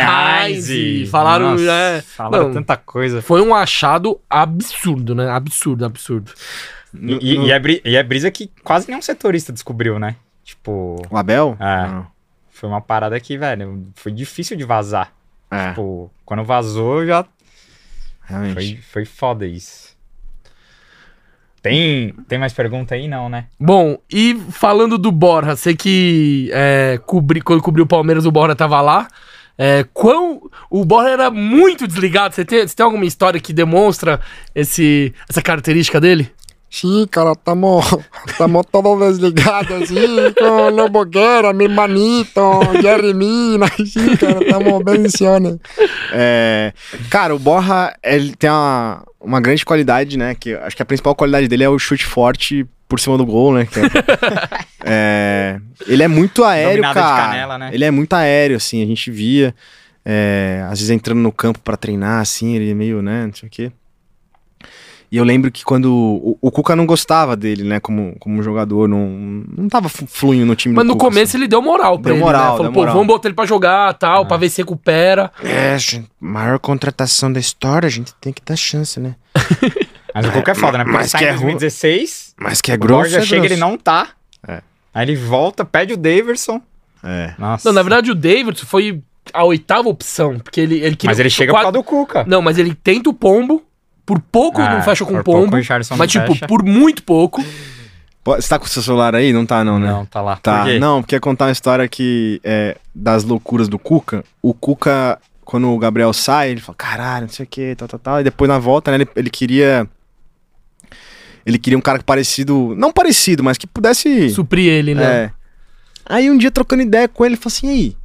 S1: Heinz,
S2: Heinz.
S1: falaram,
S2: Nossa,
S1: é,
S2: Falaram
S1: não.
S2: tanta coisa.
S1: Foi um achado absurdo, né? Absurdo, absurdo.
S3: No-
S2: E,
S3: no-
S2: e é bri- e é brisa que quase nenhum setorista descobriu, né? Tipo,
S3: O Abel?
S2: É. foi uma parada que, velho, foi difícil de vazar.
S3: É,
S2: Tipo, quando vazou já
S3: realmente.
S2: foi, foi foda isso. Tem, tem mais pergunta aí? Não, né?
S1: Bom, e falando do Borja, sei que é, cobri, quando cobriu o Palmeiras o Borja tava lá. É, quão, o Borja era muito desligado. Você tem, você tem alguma história que demonstra esse, essa característica dele?
S4: Sí, cara, estamos, estamos todos desligados, así, con los boqueros, mi hermanito, Jerry Mina, sí, cara, estamos bendiciones.
S3: É, cara, o Borja, ele tem uma, uma grande qualidade, né? Que acho que a principal qualidade dele é o chute forte por cima do gol, né? que é- é, ele é muito aéreo,
S2: Dominada de
S3: cara.
S2: canela, né?
S3: Ele é muito aéreo, assim, a gente via. é, às vezes entrando no campo pra treinar, assim, ele é meio, né? Não sei o quê. E eu lembro que quando. O, o Cuca não gostava dele, né? Como, como jogador, não, não tava fluindo no time
S1: Mas
S3: do
S1: no
S3: Cuca,
S1: começo ele deu moral pra
S3: Deu
S1: ele,
S3: moral,
S1: né? Falou,
S3: deu
S1: pô,
S3: moral.
S1: vamos botar ele pra jogar, tal, pra ver se recupera.
S3: É, gente, maior contratação da história, a gente tem que dar chance, né?
S2: Mas o Cuca é foda, né? Porque
S3: Mas
S2: ele tá
S3: que
S2: em
S3: é ruim.
S2: 2016,
S3: Mas que é
S2: o
S3: grosso.
S2: Borja
S3: é
S2: chega
S3: grosso.
S2: ele não tá.
S3: É.
S2: Aí ele volta, pede o Daverson.
S3: É.
S2: Nossa.
S1: Não, na verdade o Davidson foi a oitava opção, porque ele, ele queria...
S2: Mas ele chega por causa do Cuca.
S1: Não, mas ele tenta o pombo, por pouco
S2: Ah,
S1: não fecha com pombo, mas tipo,
S2: fecha.
S1: por muito pouco.
S3: Você tá com o seu celular aí? Não tá, não, né?
S2: Não, tá lá.
S3: Tá,
S2: Por
S3: não, porque ia contar uma história que é, das loucuras do Cuca. O Cuca, quando o Gabriel sai, ele fala, caralho, não sei o que, tal, tal, tal. E depois na volta, né, ele, ele queria. Ele queria um cara parecido. Não parecido, mas que pudesse.
S1: Suprir ele, né?
S3: É. Aí um dia trocando ideia com ele, ele falou assim: aí?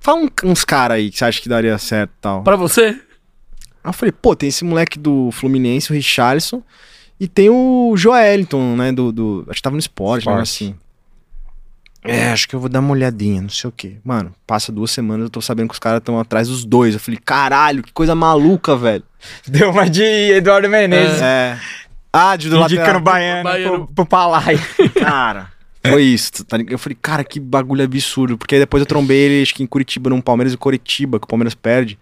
S3: Fala um- uns caras aí que você acha que daria certo e tal.
S1: Pra você?
S3: Aí eu falei, pô, tem esse moleque do Fluminense, o Richarlison, e tem o Joeliton, né, do, do... Acho que tava no esporte, né,
S2: Esporte.
S3: assim. É, acho que eu vou dar uma olhadinha, não sei o quê. Mano, passa duas semanas, eu tô sabendo que os caras estão atrás dos dois. Eu falei, caralho, que coisa maluca, velho.
S2: Deu uma de Eduardo Menezes.
S3: É. Ah, de do
S2: Indicando
S3: lateral.
S2: baiano,
S1: Baiano.
S2: Pro, pro Palai.
S3: Cara, foi isso. tá? Eu falei, cara, que bagulho absurdo. Porque aí depois eu trombei ele, acho que em Curitiba, num Palmeiras e Curitiba, que o Palmeiras perde.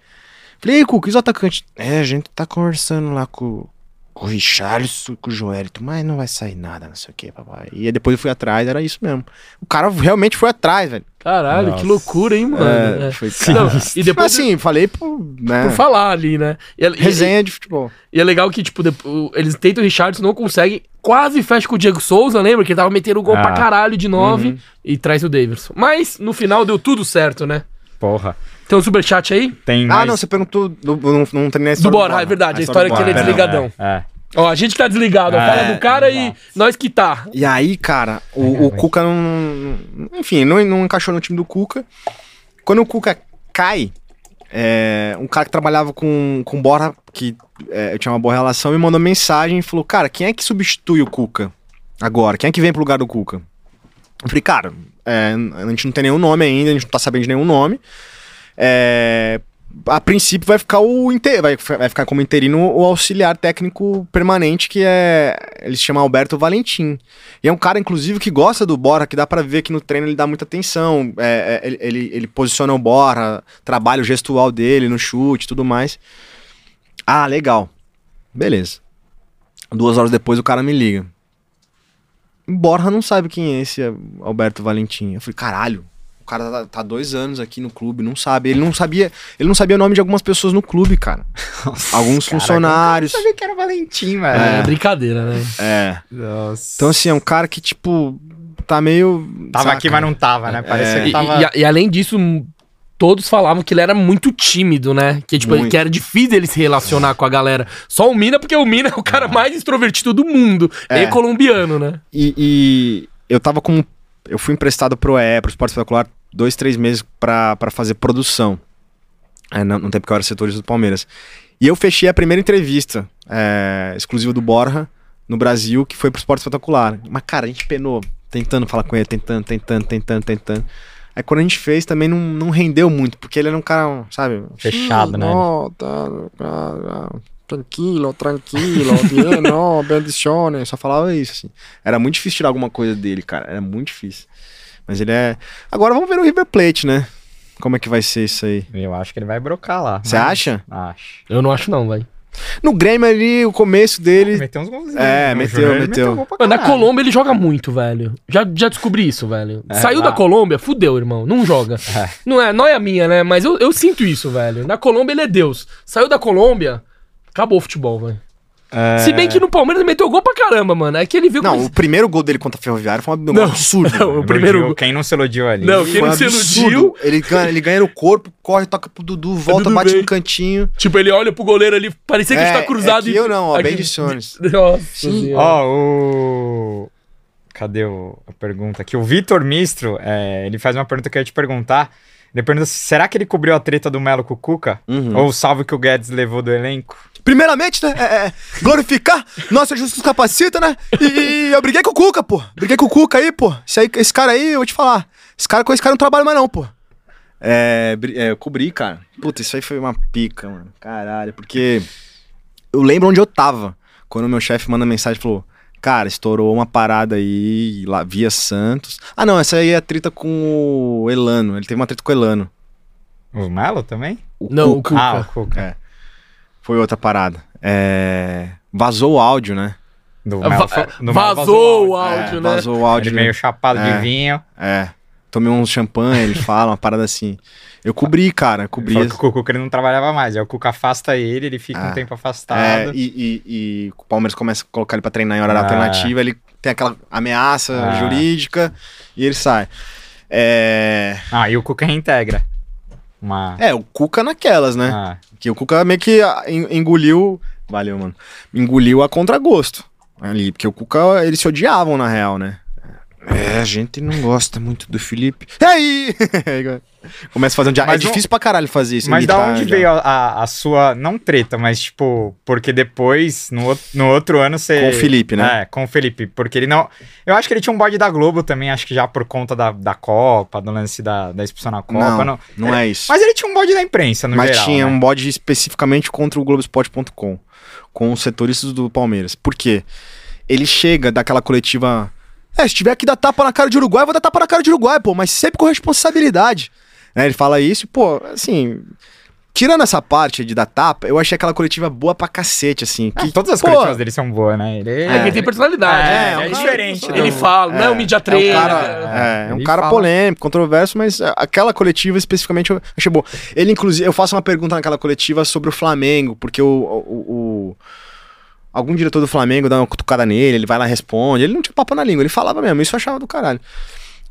S3: Falei, e aí, Cuca, e os atacantes? É, a gente tá conversando lá com, com o Richarlison, com o Joelito, mas não vai sair nada, não sei o que, papai. E aí depois eu fui atrás, era isso mesmo. O cara realmente foi atrás, velho.
S1: Caralho,
S2: Nossa.
S1: que loucura, hein, mano?
S3: É,
S1: É.
S3: foi
S1: Não, e depois,
S3: Mas assim, falei por, né,
S1: por falar ali, né? E, é- e-
S3: resenha de futebol.
S1: E é legal que, tipo, depo- o- eles tentam o Richardson, não conseguem, quase fecha com o Diego Souza, lembra? Que ele tava metendo gol
S2: Ah.
S1: pra caralho de nove
S3: Uhum.
S1: e traz o Davidson. Mas, no final, deu tudo certo, né?
S2: Porra.
S1: Tem um superchat aí?
S2: Tem
S3: Ah,
S2: mais...
S3: não, você perguntou, do, não, não terminei a
S1: Do Bora, é verdade, a
S3: do
S1: história que ele é
S3: Bora.
S1: desligadão.
S2: É.
S1: Ó, a gente que tá desligado,
S2: É,
S1: fala do cara e nós que tá.
S3: E aí, cara, o, o Cuca não. Enfim, não, não encaixou no time do Cuca. Quando o Cuca cai, é, um cara que trabalhava com, com Borra, que é, eu tinha uma boa relação, me mandou mensagem e falou: Cara, quem é que substitui o Cuca agora? Quem é que vem pro lugar do Cuca? Eu falei, cara, é, a gente não tem nenhum nome ainda, a gente não tá sabendo de nenhum nome. É, a princípio vai ficar o inte- vai, vai ficar como interino o auxiliar técnico permanente que é ele se chama Alberto Valentim. E é um cara inclusive que gosta do Borra que dá pra ver que no treino ele dá muita atenção. É, é, ele, ele, ele posiciona o Borra trabalha o gestual dele no chute tudo mais. Ah legal. Beleza. Duas horas depois o cara me liga. Borra não sabe quem é esse Alberto Valentim. Eu falei caralho o cara tá, tá dois anos aqui no clube, não sabe. Ele não sabia, ele não sabia o nome de algumas pessoas no clube, cara. Alguns
S2: Cara,
S3: funcionários.
S2: Eu sabia que era Valentim, velho.
S1: É, brincadeira, né?
S3: É.
S2: Nossa.
S3: Então, assim, é um cara que, tipo, tá meio.
S2: Tava
S3: saca?
S2: aqui, mas não tava, né? Parecia
S3: É.
S2: que
S1: E,
S2: tava.
S1: e- e além disso, todos falavam que ele era muito tímido, né? Que, tipo,
S3: Muito.
S1: que era difícil ele se relacionar com a galera. Só o Mina, porque o Mina é o cara mais extrovertido do mundo.
S3: É.
S1: É colombiano, né?
S3: E, e eu tava com. Eu fui emprestado pro EE, pro Esporte Espetacular, dois, três meses pra, pra fazer produção. É, não, no tempo que eu era setorista do Palmeiras. E eu fechei a primeira entrevista é, exclusiva do Borja no Brasil, que foi pro Esporte Espetacular. Mas, cara, a gente penou, tentando falar com ele, tentando, tentando, tentando, tentando. Aí quando a gente fez, também não, não rendeu muito, porque ele era um cara, sabe?
S2: Fechado, né?
S4: No, tá, ah, ah, tranquilo, tranquilo, bien, no, bendiciones.
S3: Só falava isso, assim. Era muito difícil tirar alguma coisa dele, cara. Era muito difícil. Mas ele é. Agora vamos ver no River Plate, né? Como é que vai ser isso aí?
S2: Eu acho que ele vai brocar lá.
S3: Você acha?
S2: Acho.
S1: Eu não acho não, velho.
S3: No Grêmio ali, o começo dele.
S2: Meteu uns golzinhos.
S3: É,
S2: No
S3: meteu, meteu.
S2: pra
S1: Mano, na. Colômbia ele joga muito, velho. Já, já descobri isso, velho.
S2: É,
S1: Saiu
S2: lá-
S1: da Colômbia, fudeu, irmão. Não joga.
S2: É.
S1: Não é, não é a minha, né? Mas eu, eu sinto isso, velho. Na Colômbia ele é Deus. Saiu da Colômbia, acabou o futebol, velho.
S2: É.
S1: Se bem que no Palmeiras ele meteu gol pra caramba, mano. É que ele viu
S3: Não,
S1: como-
S3: o primeiro gol dele contra a Ferroviária foi um
S1: Não,
S3: absurdo.
S1: não, o primeiro gol.
S2: Quem não se iludiu ali.
S1: Não,
S3: Foi
S1: quem
S3: um
S1: não se iludiu.
S3: Ele ganha, ele ganha no corpo, corre, toca pro Dudu, volta,
S1: Dudu
S3: bate
S1: bem.
S3: no cantinho.
S1: Tipo, ele olha pro goleiro ali, parecia que
S3: É,
S1: está cruzado
S3: é que eu não, ó,
S1: Aqui-
S3: bendições.
S1: Nossa
S4: Sim.
S1: senhora.
S2: Ó, o. Cadê o- a pergunta aqui? O Vitor Mistro, é, ele faz uma pergunta que eu ia te perguntar. Ele pergunta: será que ele cobriu a treta do Melo com o Cuca?
S3: Uhum.
S2: Ou o salve que o Guedes levou do elenco?
S3: Primeiramente, né? É, é, glorificar nossa justiça capacita, né? E, e eu briguei com o Cuca, pô. Briguei com o Cuca aí, pô. Esse, aí, esse cara aí, eu vou te falar. Esse cara com esse cara não trabalha mais, não, pô. É, é, eu cobri, cara. Puta, isso aí foi uma pica, mano. Caralho, porque eu lembro onde eu tava. Quando o meu chefe manda mensagem e falou: Cara, estourou uma parada aí lá via Santos. Ah, não, essa aí é a treta com o Elano. Ele teve uma treta com o Elano.
S2: O Melo também?
S3: O
S1: Não, o
S3: Cuca.
S1: Cuca.
S2: Ah, o Cuca.
S3: É. Foi outra parada. É, Vazou o áudio, né?
S2: Do
S1: Va-
S2: Melo, do Melo
S1: vazou o
S2: áudio.
S1: áudio,
S3: É,
S1: né?
S3: Vazou o áudio.
S2: Ele
S3: né?
S2: meio chapado
S3: É.
S2: de vinho.
S3: É. Tomei um champanhe, ele fala, uma parada assim. Eu cobri, cara, cobri.
S2: falou que o Cuca ele não trabalhava mais. Aí o Cuca afasta ele, ele fica
S3: Ah.
S2: um tempo
S3: É,
S2: afastado.
S3: e, e- e o Palmeiras começa a colocar ele pra treinar em horário
S2: Ah.
S3: alternativa, ele tem aquela ameaça
S2: Ah.
S3: jurídica e ele sai. É...
S2: Ah, e o Cuca reintegra. Uma.
S3: é, o Cuca naquelas, né?
S2: Ah,
S3: Que o Cuca meio que en- engoliu. Valeu, mano. Engoliu a contragosto ali. Porque o Cuca, eles se odiavam, na real, né? É, a gente não gosta muito do Felipe. E aí? Começa a fazer um dia. É
S2: Mas não-
S3: difícil pra caralho fazer isso.
S2: Mas da onde
S3: já.
S2: veio a, a- a sua. Não treta, mas tipo. Porque depois, no, outro- no outro ano, você.
S3: Com o Felipe, né?
S2: É, com o Felipe. Porque ele não. Eu acho que ele tinha um bode da Globo também, acho que já por conta da, da Copa, do lance da, da expulsão na Copa.
S3: Não, não, é isso.
S2: Mas ele tinha um bode da imprensa, no
S3: Mas
S2: geral.
S3: tinha
S2: né?
S3: um bode especificamente contra o Globoesporte.com, com os setoristas do Palmeiras. Por quê? Ele chega daquela coletiva. É, se tiver que dar tapa na cara de Uruguai, eu vou dar tapa na cara de Uruguai, pô, mas sempre com responsabilidade. Né, ele fala isso, e, pô, assim. Tirando essa parte de dar tapa, eu achei aquela coletiva boa pra cacete, assim.
S2: Ah,
S3: Que,
S2: todas as
S3: pô,
S2: coletivas dele são boas, né? Ele
S1: É, ele tem personalidade.
S2: É,
S1: né?
S2: é um diferente,
S1: Ele
S2: né?
S1: fala, não é um mídia
S3: É um cara, é, é um cara
S2: fala-
S3: polêmico, controverso, mas aquela coletiva especificamente eu achei boa. Ele, inclusive, eu faço uma pergunta naquela coletiva sobre o Flamengo, porque o. o- o- algum diretor do Flamengo dá uma cutucada nele, ele vai lá responde. Ele não tinha papo na língua, ele falava mesmo, isso eu achava do caralho.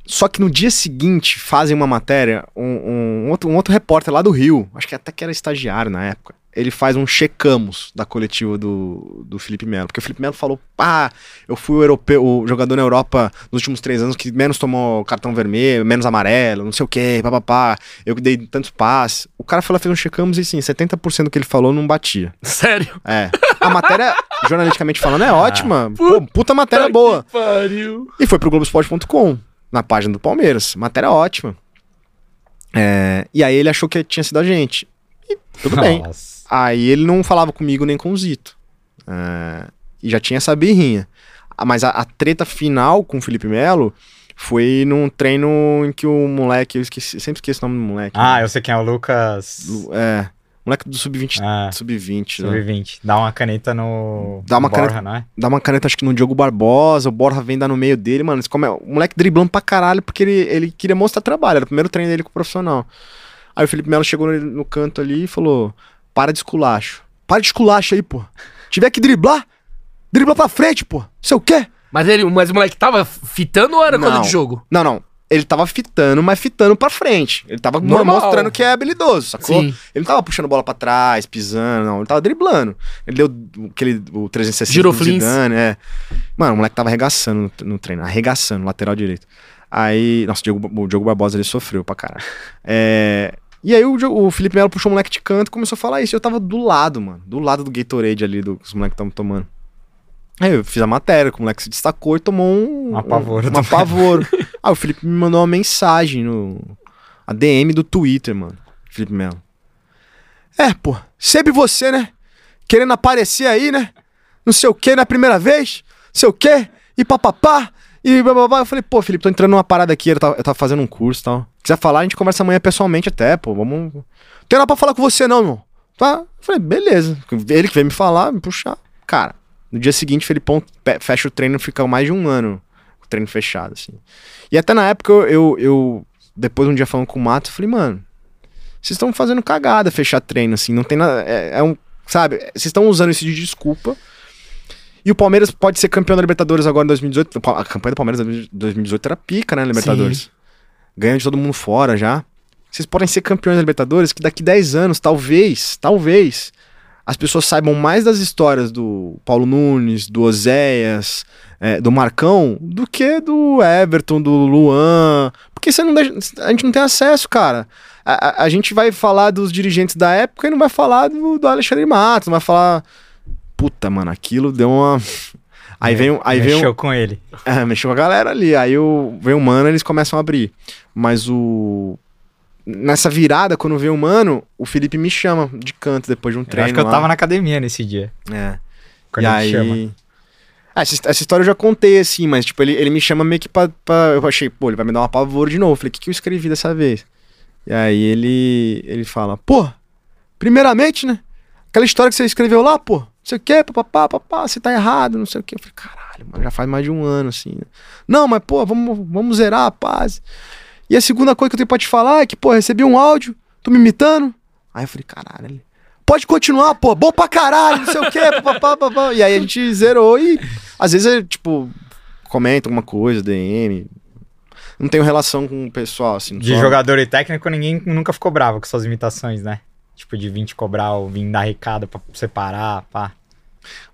S3: Só que no dia seguinte fazem uma matéria, um, um outro, um outro repórter lá do Rio, acho que até que era estagiário na época. Ele faz um checamos da coletiva do, do Felipe Melo. Porque o Felipe Melo falou: pá, eu fui o, europeu, o jogador na Europa nos últimos três anos que menos tomou cartão vermelho, menos amarelo, não sei o quê, papapá. Eu dei tantos passes. O cara falou, fez um checamos e sim, 70% do que ele falou não batia.
S1: Sério?
S3: É. A matéria, jornalisticamente falando, é ótima. Pô, puta matéria boa.
S1: Pariu.
S3: E foi pro Globoesporte.com, na página do Palmeiras. Matéria ótima. É, e aí ele achou que tinha sido a gente. E tudo bem. Aí ele não falava comigo nem com o Zito. É, e já tinha essa birrinha. Ah, Mas a, a treta final com o Felipe Melo foi num treino em que o moleque, eu esqueci, sempre esqueço o nome do moleque.
S2: Ah,
S3: né?
S2: eu sei quem é o Lucas.
S3: Lu- É, moleque do Sub-20.
S2: Ah,
S3: Sub-20, né?
S2: sub-20. Dá uma caneta no.
S3: Dá uma
S2: Borja,
S3: caneta-
S2: não é?
S3: dá uma caneta, acho que no Diogo Barbosa, o Borja vem dar no meio dele, mano. Come... O moleque driblando pra caralho porque ele, ele queria mostrar trabalho. Era o primeiro treino dele com o profissional. Aí o Felipe Melo chegou no, no canto ali e falou: Para de esculacho. Para de esculacho aí, pô. Tiver que driblar, dribla pra frente, pô. Sei o quê?
S1: Mas, ele, mas o moleque tava fitando ou era coisa
S3: Não.
S1: de jogo?
S3: Não, não. Ele tava fitando, mas fitando pra frente. Ele tava
S1: Normal.
S3: mostrando que é habilidoso, sacou?
S1: Sim.
S3: Ele não tava puxando bola pra trás, pisando, não. Ele tava driblando. Ele deu aquele o 360
S1: Giroflins.
S3: Zidane, é. Mano, o moleque tava arregaçando no, no treino, arregaçando, lateral direito. Aí, nossa, o Diogo, o Diogo Barbosa, ele sofreu pra caralho. É, e aí o, o Felipe Melo puxou o moleque de canto e começou a falar isso. Eu tava do lado, mano, do lado do Gatorade ali, do, que os moleques estavam tomando. Aí eu fiz a matéria, que o moleque se destacou e tomou um...
S2: Um apavoro
S3: Um, um apavoro. Aí o Felipe me mandou uma mensagem no... A DM do Twitter, mano. Felipe Melo. É, pô, sempre você, né? Querendo aparecer aí, né? Não sei o que na primeira vez, não sei o que, e papapá, e bababá. Eu falei, pô, Felipe, tô entrando numa parada aqui, eu tava, eu tava fazendo um curso e tal. Quiser falar, a gente conversa amanhã pessoalmente até, pô, vamos. Não tem nada pra falar com você, não, irmão. Tá? Eu falei, beleza. Ele que veio me falar, me puxar. Cara, no dia seguinte, Felipão fecha o treino, fica mais de um ano o treino fechado, assim. E até na época, eu, eu, eu- depois de um dia falando com o Mato, eu falei, mano, vocês estão fazendo cagada fechar treino, assim, não tem nada. É, é um. Sabe, vocês estão usando isso de desculpa. E o Palmeiras pode ser campeão da Libertadores agora em 2018. A campanha do Palmeiras em 2018 era pica, né, Libertadores? Ganhando de todo mundo fora já. Vocês podem ser campeões da Libertadores que daqui 10 anos, talvez, talvez, as pessoas saibam mais das histórias do Paulo Nunes, do Oséias, é, do Marcão, do que do Everton, do Luan. Porque você não deixa- a gente não tem acesso, cara. A, a- a gente vai falar dos dirigentes da época e não vai falar do, do Alexandre Matos, não vai falar. Puta, mano, aquilo deu uma. Aí vem, o- aí vem o-
S2: Mexeu com ele.
S3: é, mexeu com a galera ali. Aí o, vem o mano, eles começam a abrir. Mas o. Nessa virada, quando vem o mano, o Felipe me chama de canto depois de um
S2: Eu
S3: treino.
S2: acho que eu
S3: lá.
S2: tava na academia nesse dia.
S3: É.
S2: Quando
S3: e
S2: ele
S3: aí.
S2: chama.
S3: Ah, essa, essa história eu já contei, assim, mas, tipo, ele, ele me chama meio que pra, pra- Eu achei, pô, ele vai me dar um apavoro de novo. Eu falei, o que, que eu escrevi dessa vez? E aí ele. Ele fala, pô, primeiramente, né? Aquela história que você escreveu lá, pô, sei o quê, papapá, papá, você tá errado, não sei o quê. Eu falei, caralho, mano, já faz mais de um ano, assim. né? Não, mas, pô, vamos, vamos zerar a paz. E a segunda coisa que eu tenho pra te falar é que, pô, recebi um áudio, tu me imitando. Aí eu falei, caralho. Pode continuar, pô, bom pra caralho, não sei o quê, papapá, papá. E aí a gente zerou e às vezes é, tipo, comenta alguma coisa, DM. Não tenho relação com o pessoal, assim.
S2: De
S3: só-
S2: jogador e técnico, ninguém nunca ficou bravo com suas imitações, né? Tipo, de vir te cobrar ou vir dar recado pra separar, pá.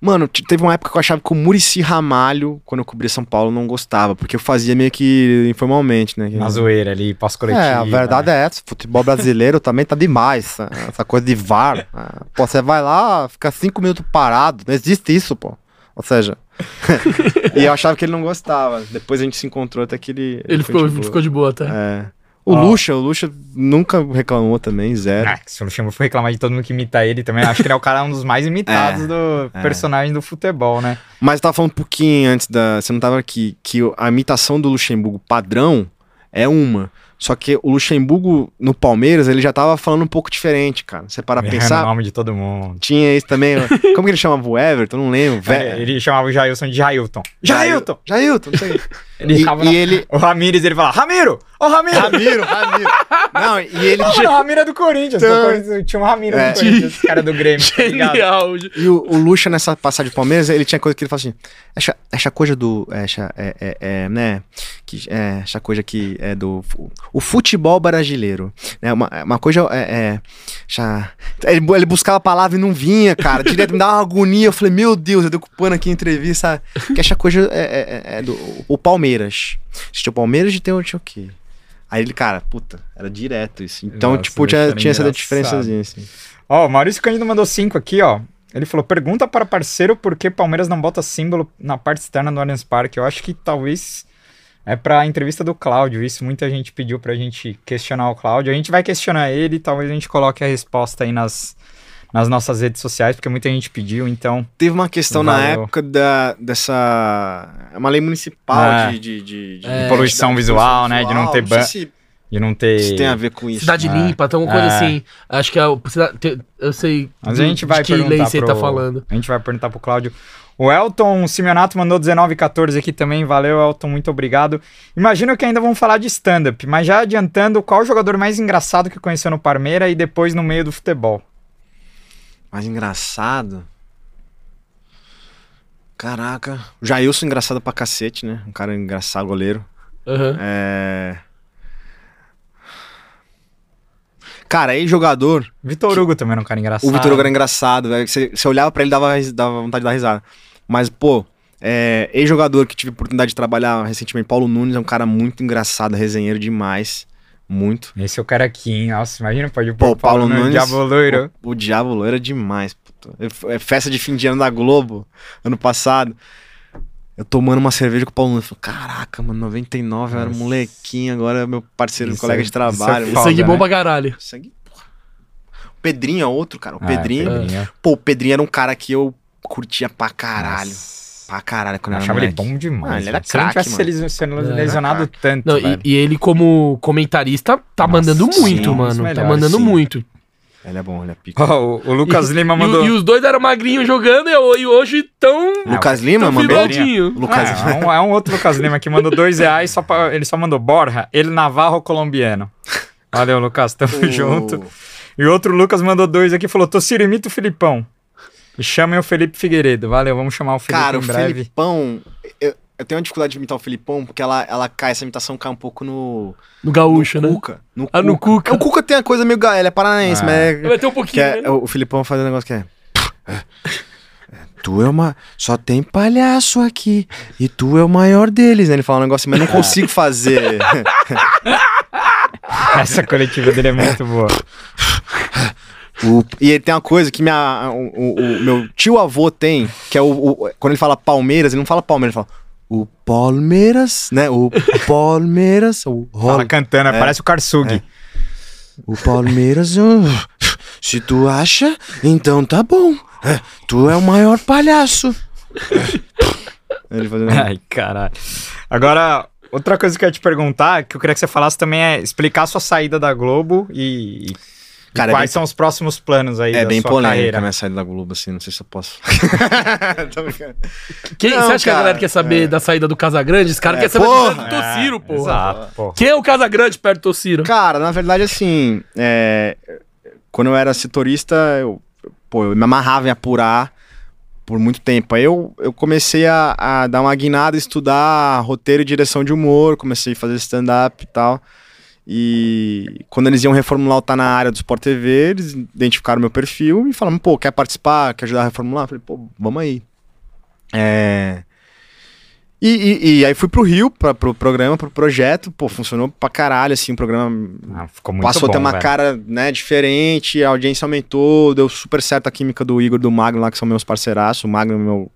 S3: Mano, te- teve uma época que eu achava que o Murici Ramalho, quando eu cobria São Paulo, não gostava, porque eu fazia meio que informalmente, né?
S2: Na zoeira ali, pós-coletiva.
S3: É, a verdade é essa. Futebol brasileiro também tá demais. Essa, coisa de VAR. Ah, Pô, você vai lá, fica cinco minutos parado. Não existe isso, pô. Ou seja. e eu achava que ele não gostava. Depois a gente se encontrou até que ele.
S1: Ele
S3: foi
S1: ficou,
S3: de
S1: ficou de boa até.
S3: É. O
S2: Ó.
S3: Lucha, o Lucha nunca reclamou também, zero.
S2: Ah, se o Luxemburgo for reclamar de todo mundo que imita ele também, acho que ele é o cara um dos mais imitados
S3: É,
S2: do
S3: é.
S2: personagem do futebol, né?
S3: Mas eu tava falando um pouquinho antes da. Você não tava aqui, que a imitação do Luxemburgo padrão é uma. Só que o Luxemburgo no Palmeiras, ele já tava falando um pouco diferente, cara. Você para
S2: Errando
S3: pensar.
S2: o nome de todo mundo.
S3: Tinha esse também. Como que ele chamava o Everton? Não lembro.
S2: É, Ele chamava o Jailson de Jailton. Jailton!
S3: Jailton, não sei.
S2: Ele
S3: e, e
S2: na-
S3: ele.
S2: O Ramires, ele falava, Ramiro! Ô, Ramiro!
S3: Ramiro, Ramiro. Não, e ele.
S2: Mano, o Ramiro é do Corinthians.
S3: Então-
S2: Corinthians, Tinha um Ramiro
S3: É.
S2: do Corinthians, cara do Grêmio, tá?
S1: Genial.
S3: E o, o Lucha, nessa passagem de Palmeiras, ele tinha coisa que ele falava assim: essa, essa coisa do. Essa, é, é, é, né? Que, é, essa coisa que é do. O futebol brasileiro. Né? Uma, uma coisa é. é já, ele, ele buscava a palavra e não vinha, cara. Direto me dava uma agonia. Eu falei, meu Deus, eu decupando aqui a entrevista. Que essa coisa é, é- é do. O Palmeiras. Assistiu o Palmeiras de ter o quê? Aí ele, cara, puta, era direto isso. Então,
S2: Nossa,
S3: tipo, tinha, tinha essa diferençazinha, assim.
S2: Ó, o Maurício Cândido mandou cinco aqui, ó. Ele falou: pergunta para parceiro por que Palmeiras não bota símbolo na parte externa do Allianz Parque. Eu acho que talvez é pra entrevista do Cláudio. Isso muita gente pediu pra gente questionar o Cláudio. A gente vai questionar ele, talvez a gente coloque a resposta aí nas, nas nossas redes sociais, porque muita gente pediu, então.
S3: Teve uma questão na
S2: Valeu.
S3: época da, dessa. É uma lei municipal
S2: É.
S3: de, de, de, de
S1: É.
S2: Poluição visual, né, de não ter
S3: Não sei
S2: ban-
S3: se
S2: De não ter.
S3: isso tem a ver com isso.
S1: Cidade
S2: É.
S1: limpa, então uma coisa
S2: É.
S1: assim. Acho que é te- Eu sei.
S2: Mas
S1: de-
S2: a gente vai
S1: de que lei
S2: perguntar
S1: você
S2: pro...
S1: tá falando.
S2: A gente vai perguntar pro Cláudio. O Elton Simeonato mandou 1914 aqui também. Valeu, Elton, muito obrigado. Imagino que ainda vão falar de stand-up, mas já adiantando, qual o jogador mais engraçado que conheceu no Parmeira e depois no meio do futebol?
S3: Mais engraçado. Caraca. O Jailson engraçado pra cacete, né? Um cara engraçado, goleiro.
S1: Aham.
S3: É. Cara, aí jogador.
S2: Vitor Hugo também era um cara engraçado.
S3: O Vitor Hugo era engraçado, velho. Você, você olhava pra ele dava, dava vontade de dar risada. Mas, pô, é, ex-jogador que tive a oportunidade de trabalhar recentemente, Paulo Nunes, é um cara muito engraçado, resenheiro demais. Muito.
S2: Esse é o cara aqui, hein? Nossa, imagina, pode
S3: Pô,
S2: pôr o Paulo
S3: Paulo Nunes.
S2: Diabo Loiro.
S3: O, o Diabo Loiro é demais, puto. É, é festa de fim de ano da Globo, ano passado. Eu tomando uma cerveja com o Paulo Nunes. Falei, Caraca, mano, 99, eu era um molequinho, agora é meu parceiro,
S2: Isso
S3: colega
S2: é-
S3: de
S2: isso é
S3: trabalho.
S2: foda.
S1: Sangue
S2: né?
S1: bom pra caralho.
S3: Sangue, porra. O Pedrinho é outro, cara. O
S2: Ah,
S3: Pedrinho.
S2: Pedrinho.
S3: Pô, o Pedrinho era um cara que eu curtia pra caralho.
S2: Nossa.
S3: Pra caralho quando
S2: Eu achava ele
S3: moleque.
S2: bom demais.
S3: Ah, ele era.
S2: Se ele não
S3: craque,
S2: tivesse
S3: mano.
S2: se sendo
S1: Era
S2: lesionado tanto,
S1: Não, e,
S2: velho.
S1: e ele, como comentarista, tá
S2: Nossa,
S1: mandando
S2: sim,
S1: muito,
S2: dos
S1: mano. Tá
S2: melhores,
S1: mandando
S3: sim.
S1: muito.
S3: Ele é bom, ele é pica.
S2: Ó, o, o Lucas
S1: E-
S2: Lima
S1: E,
S2: mandou...
S1: e os dois eram magrinhos jogando e, ho- e hoje tão,
S3: Lucas Lima,
S1: tão
S3: mandou. Lucas
S2: É, é um, é um outro Lucas Lima que mandou dois reais, só pra- ele só mandou Borja, ele Navarro colombiano. Valeu, Lucas, tamo
S3: O-
S2: junto. E outro Lucas mandou dois aqui, falou, Tociro, imita o Filipão. Chamem o Felipe Figueiredo. Valeu, vamos chamar o Felipe
S3: Cara,
S2: em
S3: o
S2: breve.
S3: Felipão. Eu, eu tenho uma dificuldade de imitar o Felipão, porque ela, ela cai, essa imitação cai um pouco no.
S1: No gaúcho,
S3: no
S1: né?
S3: Cuca. No
S1: Ah, no Cuca.
S3: O Cuca tem a coisa meio. Ele é paranaense,
S2: Ah.
S3: mas é.
S1: Vai ter um
S3: Que
S1: pouquinho,
S3: é,
S1: né?
S3: o Filipão faz um negócio que é. Tu é uma. Só tem palhaço aqui. E tu é o maior deles, né? Ele fala um negócio, mas eu não consigo fazer.
S2: Essa coletiva dele é muito boa.
S3: O- e ele tem uma coisa que minha, o, o- meu tio avô tem, que é o, Quando ele fala Palmeiras, ele não fala Palmeiras, ele fala. O Palmeiras, né? O Palmeiras. O,
S2: Fala
S3: Rol-
S2: cantando,
S3: É.
S2: parece o Karsugi.
S3: É. o Palmeiras. se tu acha, então tá bom. É, tu é o maior palhaço. ele fazendo.
S2: Ai, caralho. Agora, outra coisa que eu ia te perguntar, que eu queria que você falasse também é explicar a sua saída da Globo e, e
S3: Cara, é
S2: quais
S3: bem-
S2: são os próximos planos aí
S3: É
S2: da
S3: bem
S2: sua
S3: polêmica
S2: carreira.
S3: a minha saída da Globo, assim, não sei se eu posso. Tô brincando.
S1: Quem,
S3: Não,
S1: você acha que a
S3: cara,
S1: galera quer saber da saída do Casagrande? Esse cara
S3: É,
S1: quer saber
S3: porra!
S1: do Tociro, porra.
S2: Exato, pô.
S1: Quem é o Casagrande perto do Tociro?
S3: Cara, na verdade, assim, é, quando eu era setorista, eu, pô, eu me amarrava em apurar por muito tempo. Aí eu, eu comecei a, a dar uma guinada, estudar roteiro e direção de humor, comecei a fazer stand-up e tal. E quando eles iam reformular o Tá Na Área do Sport TV, eles identificaram meu perfil e falaram, pô, quer participar, quer ajudar a reformular? Eu falei, pô, vamos aí. É... E, e- e aí fui pro Rio, pra, pro programa, pro projeto, pô, funcionou pra caralho, assim, o programa
S2: Ah,
S3: passou
S2: bom,
S3: a ter uma
S2: velho.
S3: cara, né, diferente, a audiência aumentou, deu super certo a química do Igor e do Magno lá, que são meus parceiraços, o Magno é meu,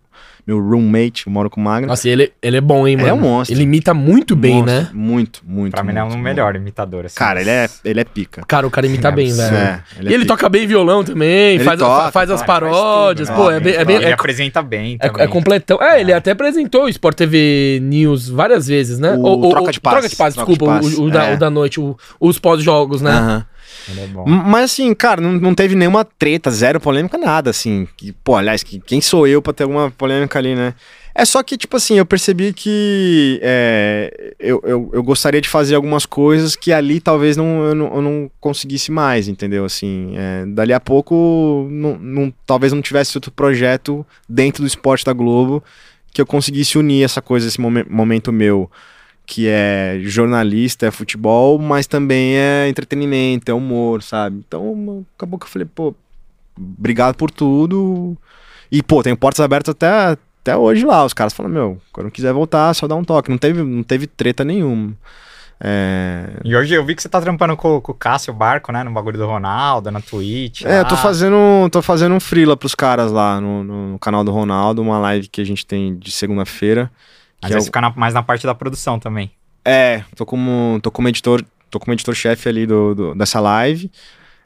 S3: meu roommate, eu moro com o Magno.
S1: Nossa, ele, ele é bom, hein,
S3: Ele
S1: mano?
S3: é um monstro.
S1: Ele imita muito bem,
S3: Monstro,
S1: né?
S3: Muito, muito,
S2: Pra mim ele é um melhor imitador. Assim.
S3: Cara, ele é, ele é pica.
S1: Cara, o cara imita
S2: É
S1: bem,
S2: absurdo.
S1: velho.
S3: É,
S1: E ele
S3: pica.
S1: toca bem violão também,
S3: Ele
S1: faz,
S3: toca,
S1: faz as paródias,
S3: faz tudo,
S1: pô,
S3: né?
S1: é bem... É,
S3: Ele
S1: bem
S2: Ele
S1: é,
S2: apresenta bem
S1: é,
S2: também.
S1: é completão. É, ele até apresentou o Sport TV News várias vezes, né?
S3: O Troca de Passes,
S1: Troca de Passes,
S3: Troca de
S1: desculpa, o- o, da,
S3: é.
S1: o da noite, o- os pós-jogos, né?
S3: Aham.
S2: É
S3: Mas assim, cara, não, não teve nenhuma treta, zero polêmica, nada, assim. Que, pô, aliás, que, quem sou eu pra ter alguma polêmica ali, né? É só que, tipo assim, eu percebi que é, eu, eu, eu gostaria de fazer algumas coisas que ali talvez não, eu, não, eu não conseguisse mais, entendeu? Assim, é, dali a pouco, não, não- talvez não tivesse outro projeto dentro do esporte da Globo que eu conseguisse unir essa coisa, esse momen- momento meu que é jornalista, é futebol, mas também é entretenimento, é humor, sabe? Então acabou que eu falei, pô, obrigado por tudo. E, pô, tenho portas abertas até, até hoje lá. Os caras falam, meu, quando quiser voltar, só dá um toque. Não teve, não teve treta nenhuma. É,
S2: E hoje eu vi que você tá trampando com, com o Cássio Barco, né? No bagulho do Ronaldo, na Twitch.
S3: É, eu
S2: lá.
S3: tô fazendo, tô fazendo um freela pros caras lá no, no- no canal do Ronaldo, uma live que a gente tem de segunda-feira. Que é
S2: vai
S3: o-
S2: ficar na- mais na parte da produção também.
S3: É, tô como, tô como editor, tô como editor-chefe ali do, do- dessa live,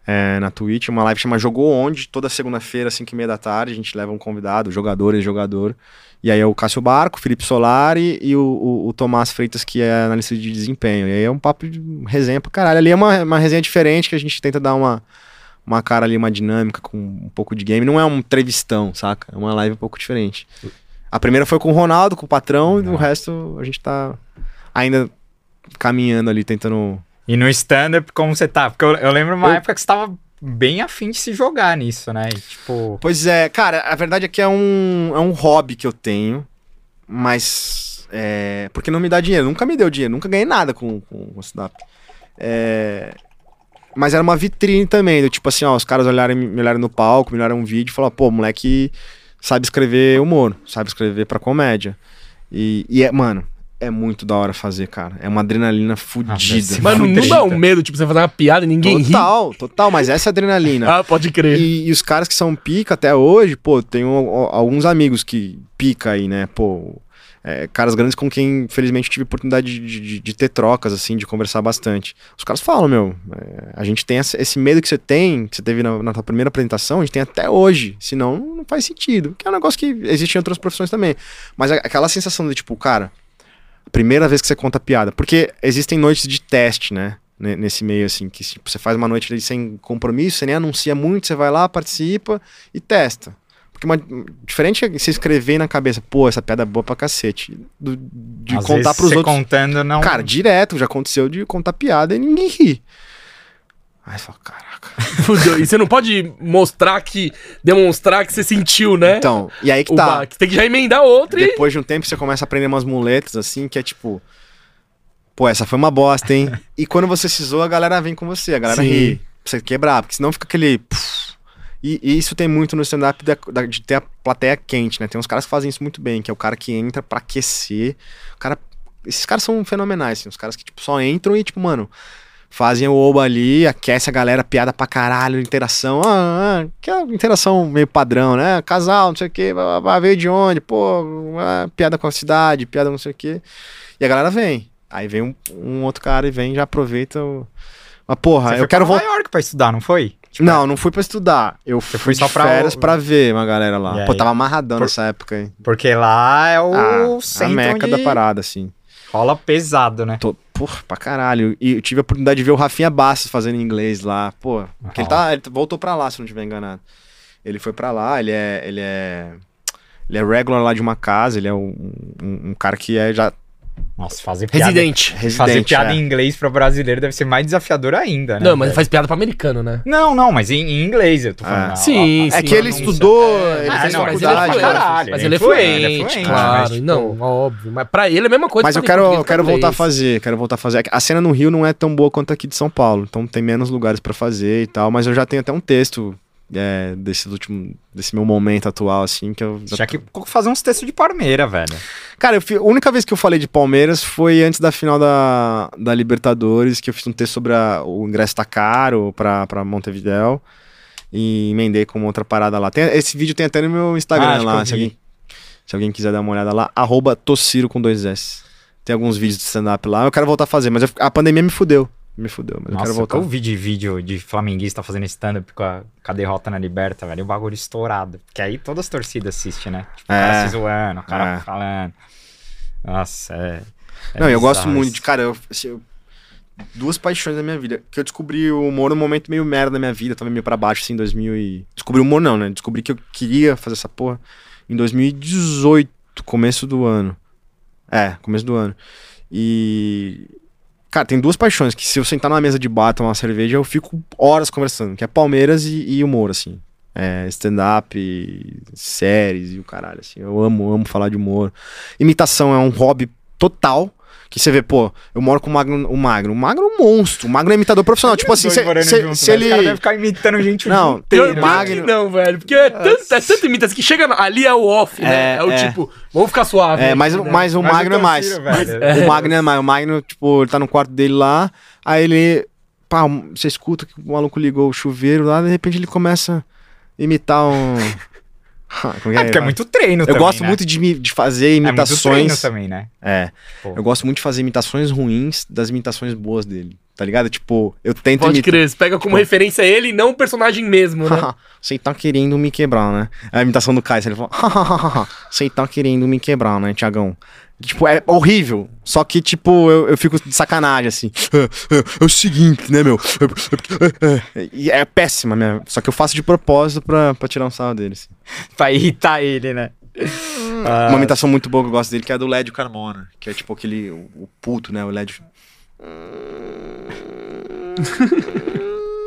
S3: é, na Twitch, uma live chama Jogou Onde, toda segunda-feira, 5 e meia da tarde, a gente leva um convidado, jogador e jogador, e aí é o Cássio Barco, o Felipe Solari e o, o, o Tomás Freitas, que é analista de desempenho, e aí é um papo de resenha pra caralho, ali é uma, uma resenha diferente, que a gente tenta dar uma, uma cara ali, uma dinâmica com um pouco de game, não é um entrevistão, saca? É uma live um pouco diferente. A primeira foi com o Ronaldo, com o patrão, e o resto a gente tá ainda caminhando ali, tentando.
S2: E no stand-up, como você tá? Porque eu, eu lembro uma
S3: Eu-
S2: época que você tava bem afim de se jogar nisso, né? E, tipo.
S3: Pois é, cara, a verdade é que é um, é um hobby que eu tenho, mas. É, porque não me dá dinheiro, nunca me deu dinheiro, nunca ganhei nada com, com o stand-up. É, mas era uma vitrine também, do tipo assim, ó, os caras olharem, me olharem no palco, me olharem um vídeo e falaram, pô, moleque sabe escrever humor, sabe escrever pra comédia. E, e é, mano, é muito da hora fazer, cara. É uma adrenalina fudida.
S2: ser
S1: Mano, não dá um medo, tipo, você fazer uma piada e ninguém ri.
S3: Total, total, mas essa é a adrenalina.
S1: Ah, pode crer.
S3: E, e os caras que são pica até hoje, pô, tenho alguns amigos que pica aí, né? Pô, é, caras grandes com quem, infelizmente, tive oportunidade de, de- de ter trocas, assim, de conversar bastante. Os caras falam, meu, é, a gente tem esse medo que você tem, que você teve na, na primeira apresentação, a gente tem até hoje. Senão, não faz sentido. Que é um negócio que existe em outras profissões também. Mas aquela sensação de, tipo, cara, primeira vez que você conta piada. Porque existem noites de teste, né? ne- Nesse meio, assim, que tipo, você faz uma noite sem compromisso, você nem anuncia muito, você vai lá, participa e testa. Porque uma, diferente é você escrever na cabeça, pô, essa piada é boa pra cacete. do- de
S2: às
S3: contar
S2: vezes
S3: pros outros.
S2: contando, não.
S3: Cara, direto, já aconteceu de contar piada e ninguém ri. Aí você fala, caraca.
S1: Fudeu. E você não pode mostrar que. demonstrar que você sentiu, né?
S3: Então, e aí que tá.
S1: baque. Tem que já emendar outra e.
S3: Depois de um tempo você começa a aprender umas muletas assim, que é tipo. Pô, essa foi uma bosta, hein? e quando você se zoa, a galera vem com você, a galera
S1: Sim.
S3: ri. Pra você quebrar, porque senão fica aquele. puf. E, e isso tem muito no stand-up de ter a plateia quente, né? Tem uns caras que fazem isso muito bem, que é o cara que entra pra aquecer. O cara. Esses caras são fenomenais, assim, os caras que tipo, só entram e, tipo, mano, fazem o oba ali, aquece a galera, piada pra caralho, interação. Ah, ah, que é interação meio padrão, né? Casal, não sei o quê, blá, blá, blá, veio de onde? Pô, ah, piada com a cidade, piada não sei o quê. E a galera vem. Aí vem um, um outro cara e vem já aproveita o. Mas, porra,
S2: Você
S3: eu
S2: foi
S3: quero voltar.
S2: Nova York pra estudar, não foi? Tipo,
S3: Não, não fui pra estudar. Eu fui
S2: foi só
S3: de
S2: pra
S3: férias pra ver uma galera lá. Pô, tava amarradão
S2: Por-
S3: nessa época aí.
S2: Porque lá é o
S3: Ah, a meca
S2: onde
S3: da parada, assim.
S2: rola pesado, né?
S3: Tô, porra, pra caralho. E eu tive a oportunidade de ver o Rafinha Bastos fazendo inglês lá. Pô, porque ele, tá, ele voltou pra lá, se não estiver enganado. Ele foi pra lá, ele é. Ele é. Ele é regular lá de uma casa, ele é um, um- um cara que é já
S2: Nossa, fazer piada.
S1: Residente.
S2: Fazer
S3: residente.
S2: piada
S3: é.
S2: em inglês pra brasileiro deve ser mais desafiador ainda, né?
S1: Não, mas faz piada pra americano, né?
S2: Não, não, mas em, em inglês eu tô falando.
S3: Ah.
S1: Sim,
S3: É
S1: sim.
S3: que ele estudou, ele
S2: Ah,
S3: fez
S2: não, mas ele é
S3: faculdade.
S2: fluente.
S3: cara.
S2: caralho,
S1: Mas
S2: ele é
S1: é
S2: fluente, ele é
S1: fluente,
S2: fluente,
S1: claro.
S2: mas, tipo-
S1: Não, óbvio. Mas pra ele é a mesma coisa.
S3: Mas eu quero, eu quero voltar a fazer, quero voltar a fazer. A cena no Rio não é tão boa quanto aqui de São Paulo, então tem menos lugares pra fazer e tal, mas eu já tenho até um texto é, desse último, desse meu momento atual, assim, que eu...
S2: Tinha que fazer uns textos de Palmeira, velho.
S3: Cara, eu a única vez que eu falei de Palmeiras foi antes da final da, da Libertadores, que eu fiz um texto sobre a- o ingresso tá caro pra, pra Montevidéu e emendei com outra parada lá. Tem- esse vídeo tem até no meu
S2: Ah,
S3: Instagram
S2: que
S3: lá, se alguém, se alguém quiser dar uma olhada lá, arroba Tossiro com dois S. Tem alguns vídeos de stand-up lá, eu quero voltar a fazer, mas eu- a pandemia me fudeu, me fudeu, mas eu
S2: Nossa,
S3: quero voltar.
S2: eu vi de vídeo de flamenguista fazendo stand-up com a, com a derrota na Liberta, velho. O bagulho estourado. Porque aí todas as torcidas assistem, né? Tipo, o
S3: É.
S2: cara se zoando, o cara
S3: É.
S2: falando. Nossa, é. é
S3: Não, eu gosto muito de, cara, eu, assim, eu- duas paixões da minha vida. Que eu descobri o humor num momento meio merda da minha vida, tava meio pra baixo, assim, em 2000 e... Descobri o humor não, né? Descobri que eu queria fazer essa porra em 2018, começo do ano. É, começo do ano. E... Cara, tem duas paixões, que se eu sentar numa mesa de bar, tomar uma cerveja, eu fico horas conversando, que é Palmeiras e, e humor, assim. É, stand-up, séries e o caralho, assim. Eu amo, amo falar de humor. Imitação é um hobby total Que você vê, pô, eu moro com o Magno, o Magno. O Magno é um monstro. O Magno é imitador profissional. tipo assim, se, se-
S2: junto,
S3: se
S2: velho. Os caras
S3: ele.
S2: devem ficar imitando gente o
S3: Não,
S2: dia inteiro,
S3: Magno.
S1: não, velho. Porque é, tanto, é tanta imitação que chega ali é o off, né?
S3: É,
S1: É, o
S3: é.
S1: tipo, vamos ficar suave.
S3: É, mas,
S1: né?
S3: mas o
S2: Mas
S3: Magno é mais.
S2: velho.
S3: O Magno é mais. O Magno, tipo, ele tá no quarto dele lá, aí ele. Pá, você escuta que o maluco ligou o chuveiro lá, de repente ele começa a imitar um. Como
S2: É porque é muito treino
S3: Eu
S2: também,
S3: gosto
S2: né?
S3: muito de, de fazer
S2: É muito treino
S3: imitações.
S2: também, né?
S3: É.
S2: Pô.
S3: Eu gosto muito de fazer imitações ruins das imitações boas dele. Tá ligado? Tipo, eu tento
S1: Pode
S3: imitar.
S1: crer, você pega como referência ele e não o personagem mesmo, né?
S3: Você tá querendo me quebrar, né? A imitação do Caio, ele fala, você tá querendo me quebrar, né, Tiagão? Tipo, é horrível. Só que, tipo, eu, eu fico de sacanagem, assim. É, é, é o seguinte, né, meu? É, é, é, E é péssima, né? Só que eu faço de propósito pra, pra tirar um sarro dele. assim.
S2: pra irritar ele, né? Ah,
S3: Uma imitação muito boa que eu gosto dele, que é a do Lédio Carmona. Que é tipo aquele, o, o puto, né? O Lédio...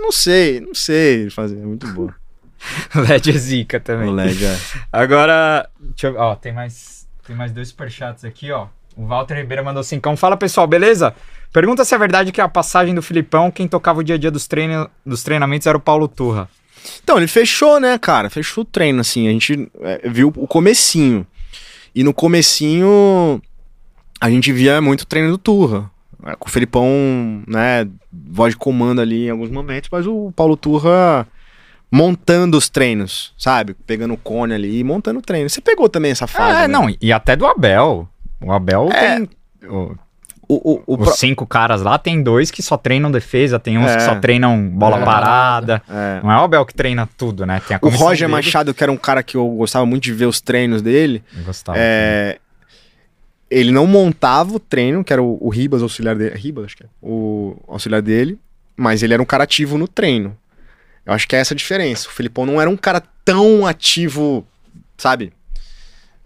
S3: Não sei, não sei fazer. É muito boa.
S2: LED é zica também.
S3: O Lédio é...
S2: Agora, deixa eu, ó, tem mais, tem mais dois superchats aqui, ó. O Walter Ribeiro mandou cincão. Fala, pessoal, beleza? Pergunta se é verdade que a passagem do Filipão, quem tocava o dia a dia dos, treino, dos treinamentos era o Paulo Turra.
S3: Então, ele fechou, né, cara? Fechou o treino, assim. A gente é, viu o comecinho. E no comecinho, a gente via muito treino do Turra. É, Com o Felipão, né, voz de comando ali em alguns momentos, mas o Paulo Turra montando os treinos, sabe? Pegando o cone ali e montando o treino. Você pegou também essa fase,
S2: Ah,
S3: né?
S2: é, não, e até do Abel. O Abel
S3: É.
S2: tem... o-
S3: O, o,
S2: os
S3: pro-
S2: cinco caras lá, tem dois que só treinam defesa, tem uns
S3: É.
S2: que só treinam bola
S1: É.
S2: parada.
S3: é.
S2: Não é o Abel que treina tudo, né? Tem a
S3: O Roger
S2: dele.
S3: Machado, que era um cara que eu gostava muito de ver os treinos dele,
S2: Eu gostava.
S3: É, ele não montava o treino, que era o, o Ribas, o auxiliar dele. Ribas, acho que é. O auxiliar dele. Mas ele era um cara ativo no treino. Eu acho que é essa a diferença. O Felipão não era um cara tão ativo, sabe?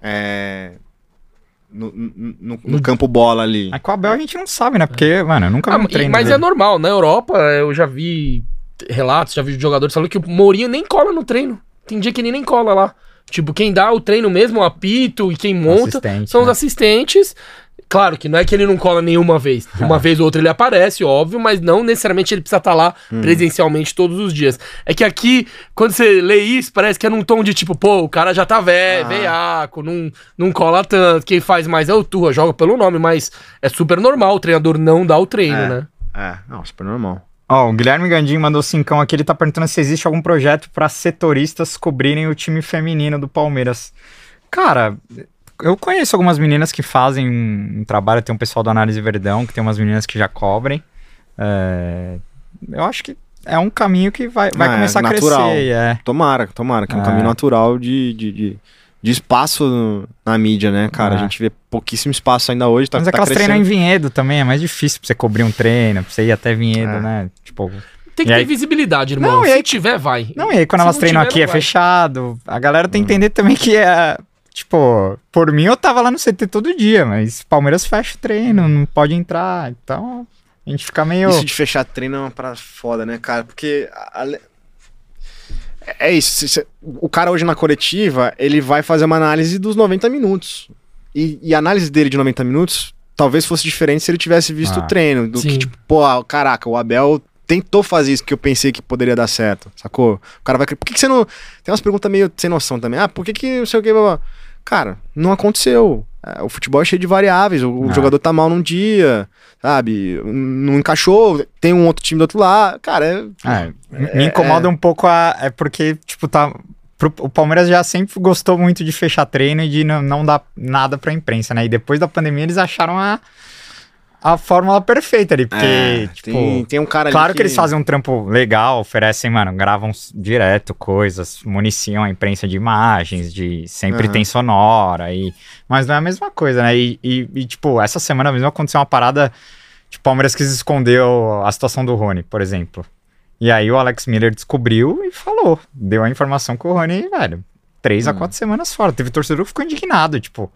S3: É, no, no- no- no campo bola ali.
S2: Mas com o Abel a gente não sabe, né? Porque, mano, eu nunca
S1: Ah,
S2: vi um treino
S1: mas
S2: dele.
S1: é normal, na Europa eu já vi relatos, já vi jogadores falando que o Mourinho nem cola no treino. Tem dia que ele nem cola lá. Tipo, quem dá o treino mesmo, o apito e quem monta
S2: Assistente,
S1: são os
S2: né?
S1: assistentes. Claro que não é que ele não cola nenhuma vez. Uma vez ou outra ele aparece, óbvio, mas não necessariamente ele precisa estar lá
S2: Hum.
S1: presencialmente todos os dias. É que aqui, quando você lê isso, parece que é num tom de tipo, pô, o cara já tá velho,
S3: Ah.
S1: veiaco, não, não cola tanto. Quem faz mais é o Turra, joga pelo nome, mas é super normal o treinador não dar o treino,
S3: É.
S1: né?
S3: É, não, super normal.
S2: Ó, o Guilherme Gandim mandou cincão aqui, ele tá perguntando se existe algum projeto pra setoristas cobrirem o time feminino do Palmeiras. Cara, eu conheço algumas meninas que fazem um, um trabalho, tem um pessoal do Análise Verdão, que tem umas meninas que já cobrem. É, eu acho que é um caminho que vai, vai
S3: É,
S2: começar a
S3: natural.
S2: crescer. É.
S3: Tomara, tomara, que é um
S2: É.
S3: caminho natural de, de, de, de espaço no- na mídia, né, cara?
S2: É.
S3: A gente vê pouquíssimo espaço ainda hoje. Tá,
S2: Mas
S3: tá
S2: aquelas
S3: crescendo.
S2: treinam em Vinhedo também, é mais difícil pra você cobrir um treino, pra você ir até Vinhedo,
S3: É.
S2: né? Tipo,
S1: Tem que
S2: E
S1: ter
S2: aí-
S1: visibilidade, irmão.
S2: Não, e
S1: Se
S2: aí-
S1: tiver, vai.
S2: Não, e aí quando
S1: Se
S2: elas treinam
S1: tiver,
S2: aqui é
S1: vai.
S2: fechado. A galera
S3: Hum.
S2: tem que entender também que é. Tipo, por mim eu tava lá no CT todo dia, mas Palmeiras fecha o treino, não pode entrar. Então a gente fica meio.
S3: Isso de fechar treino é uma parada foda, né, cara? Porque. a- É isso. se- se- o cara hoje na coletiva, ele vai fazer uma análise dos 90 minutos. E, e a análise dele de 90 minutos talvez fosse diferente se ele tivesse visto
S2: Ah,
S3: o treino. Do
S1: sim.
S3: que, tipo, pô, caraca, o Abel tentou fazer isso que eu pensei que poderia dar certo, sacou? O cara vai. Por que, que você não. Tem umas perguntas meio sem noção também. Ah, por que que não sei o que. blá, blá. Cara, não aconteceu. É, O futebol é cheio de variáveis. O,
S2: Ah.
S3: jogador tá mal num dia, sabe? Não encaixou, tem um outro time do outro lado. Cara, é.
S2: É, me incomoda um pouco a. É porque, tipo, tá. pro- o Palmeiras já sempre gostou muito de fechar treino e de não, não dar nada pra imprensa, né? E depois da pandemia eles acharam a, a fórmula perfeita ali. Porque,
S3: é,
S2: tipo.
S3: tem, tem um cara ali.
S2: Claro que... eles fazem um trampo legal, oferecem, mano, gravam direto coisas, municiam a imprensa de imagens, de sempre
S3: Aham.
S2: tem sonora, e... mas não é a mesma coisa, né? E, e- e, tipo, essa semana mesmo aconteceu uma parada, tipo, Palmeiras quis esconder a situação do Rony, por exemplo. E aí o Alex Miller descobriu e falou, deu a informação que o Rony, velho, três a
S3: Hum.
S2: quatro semanas fora. Teve torcedor que ficou indignado, tipo,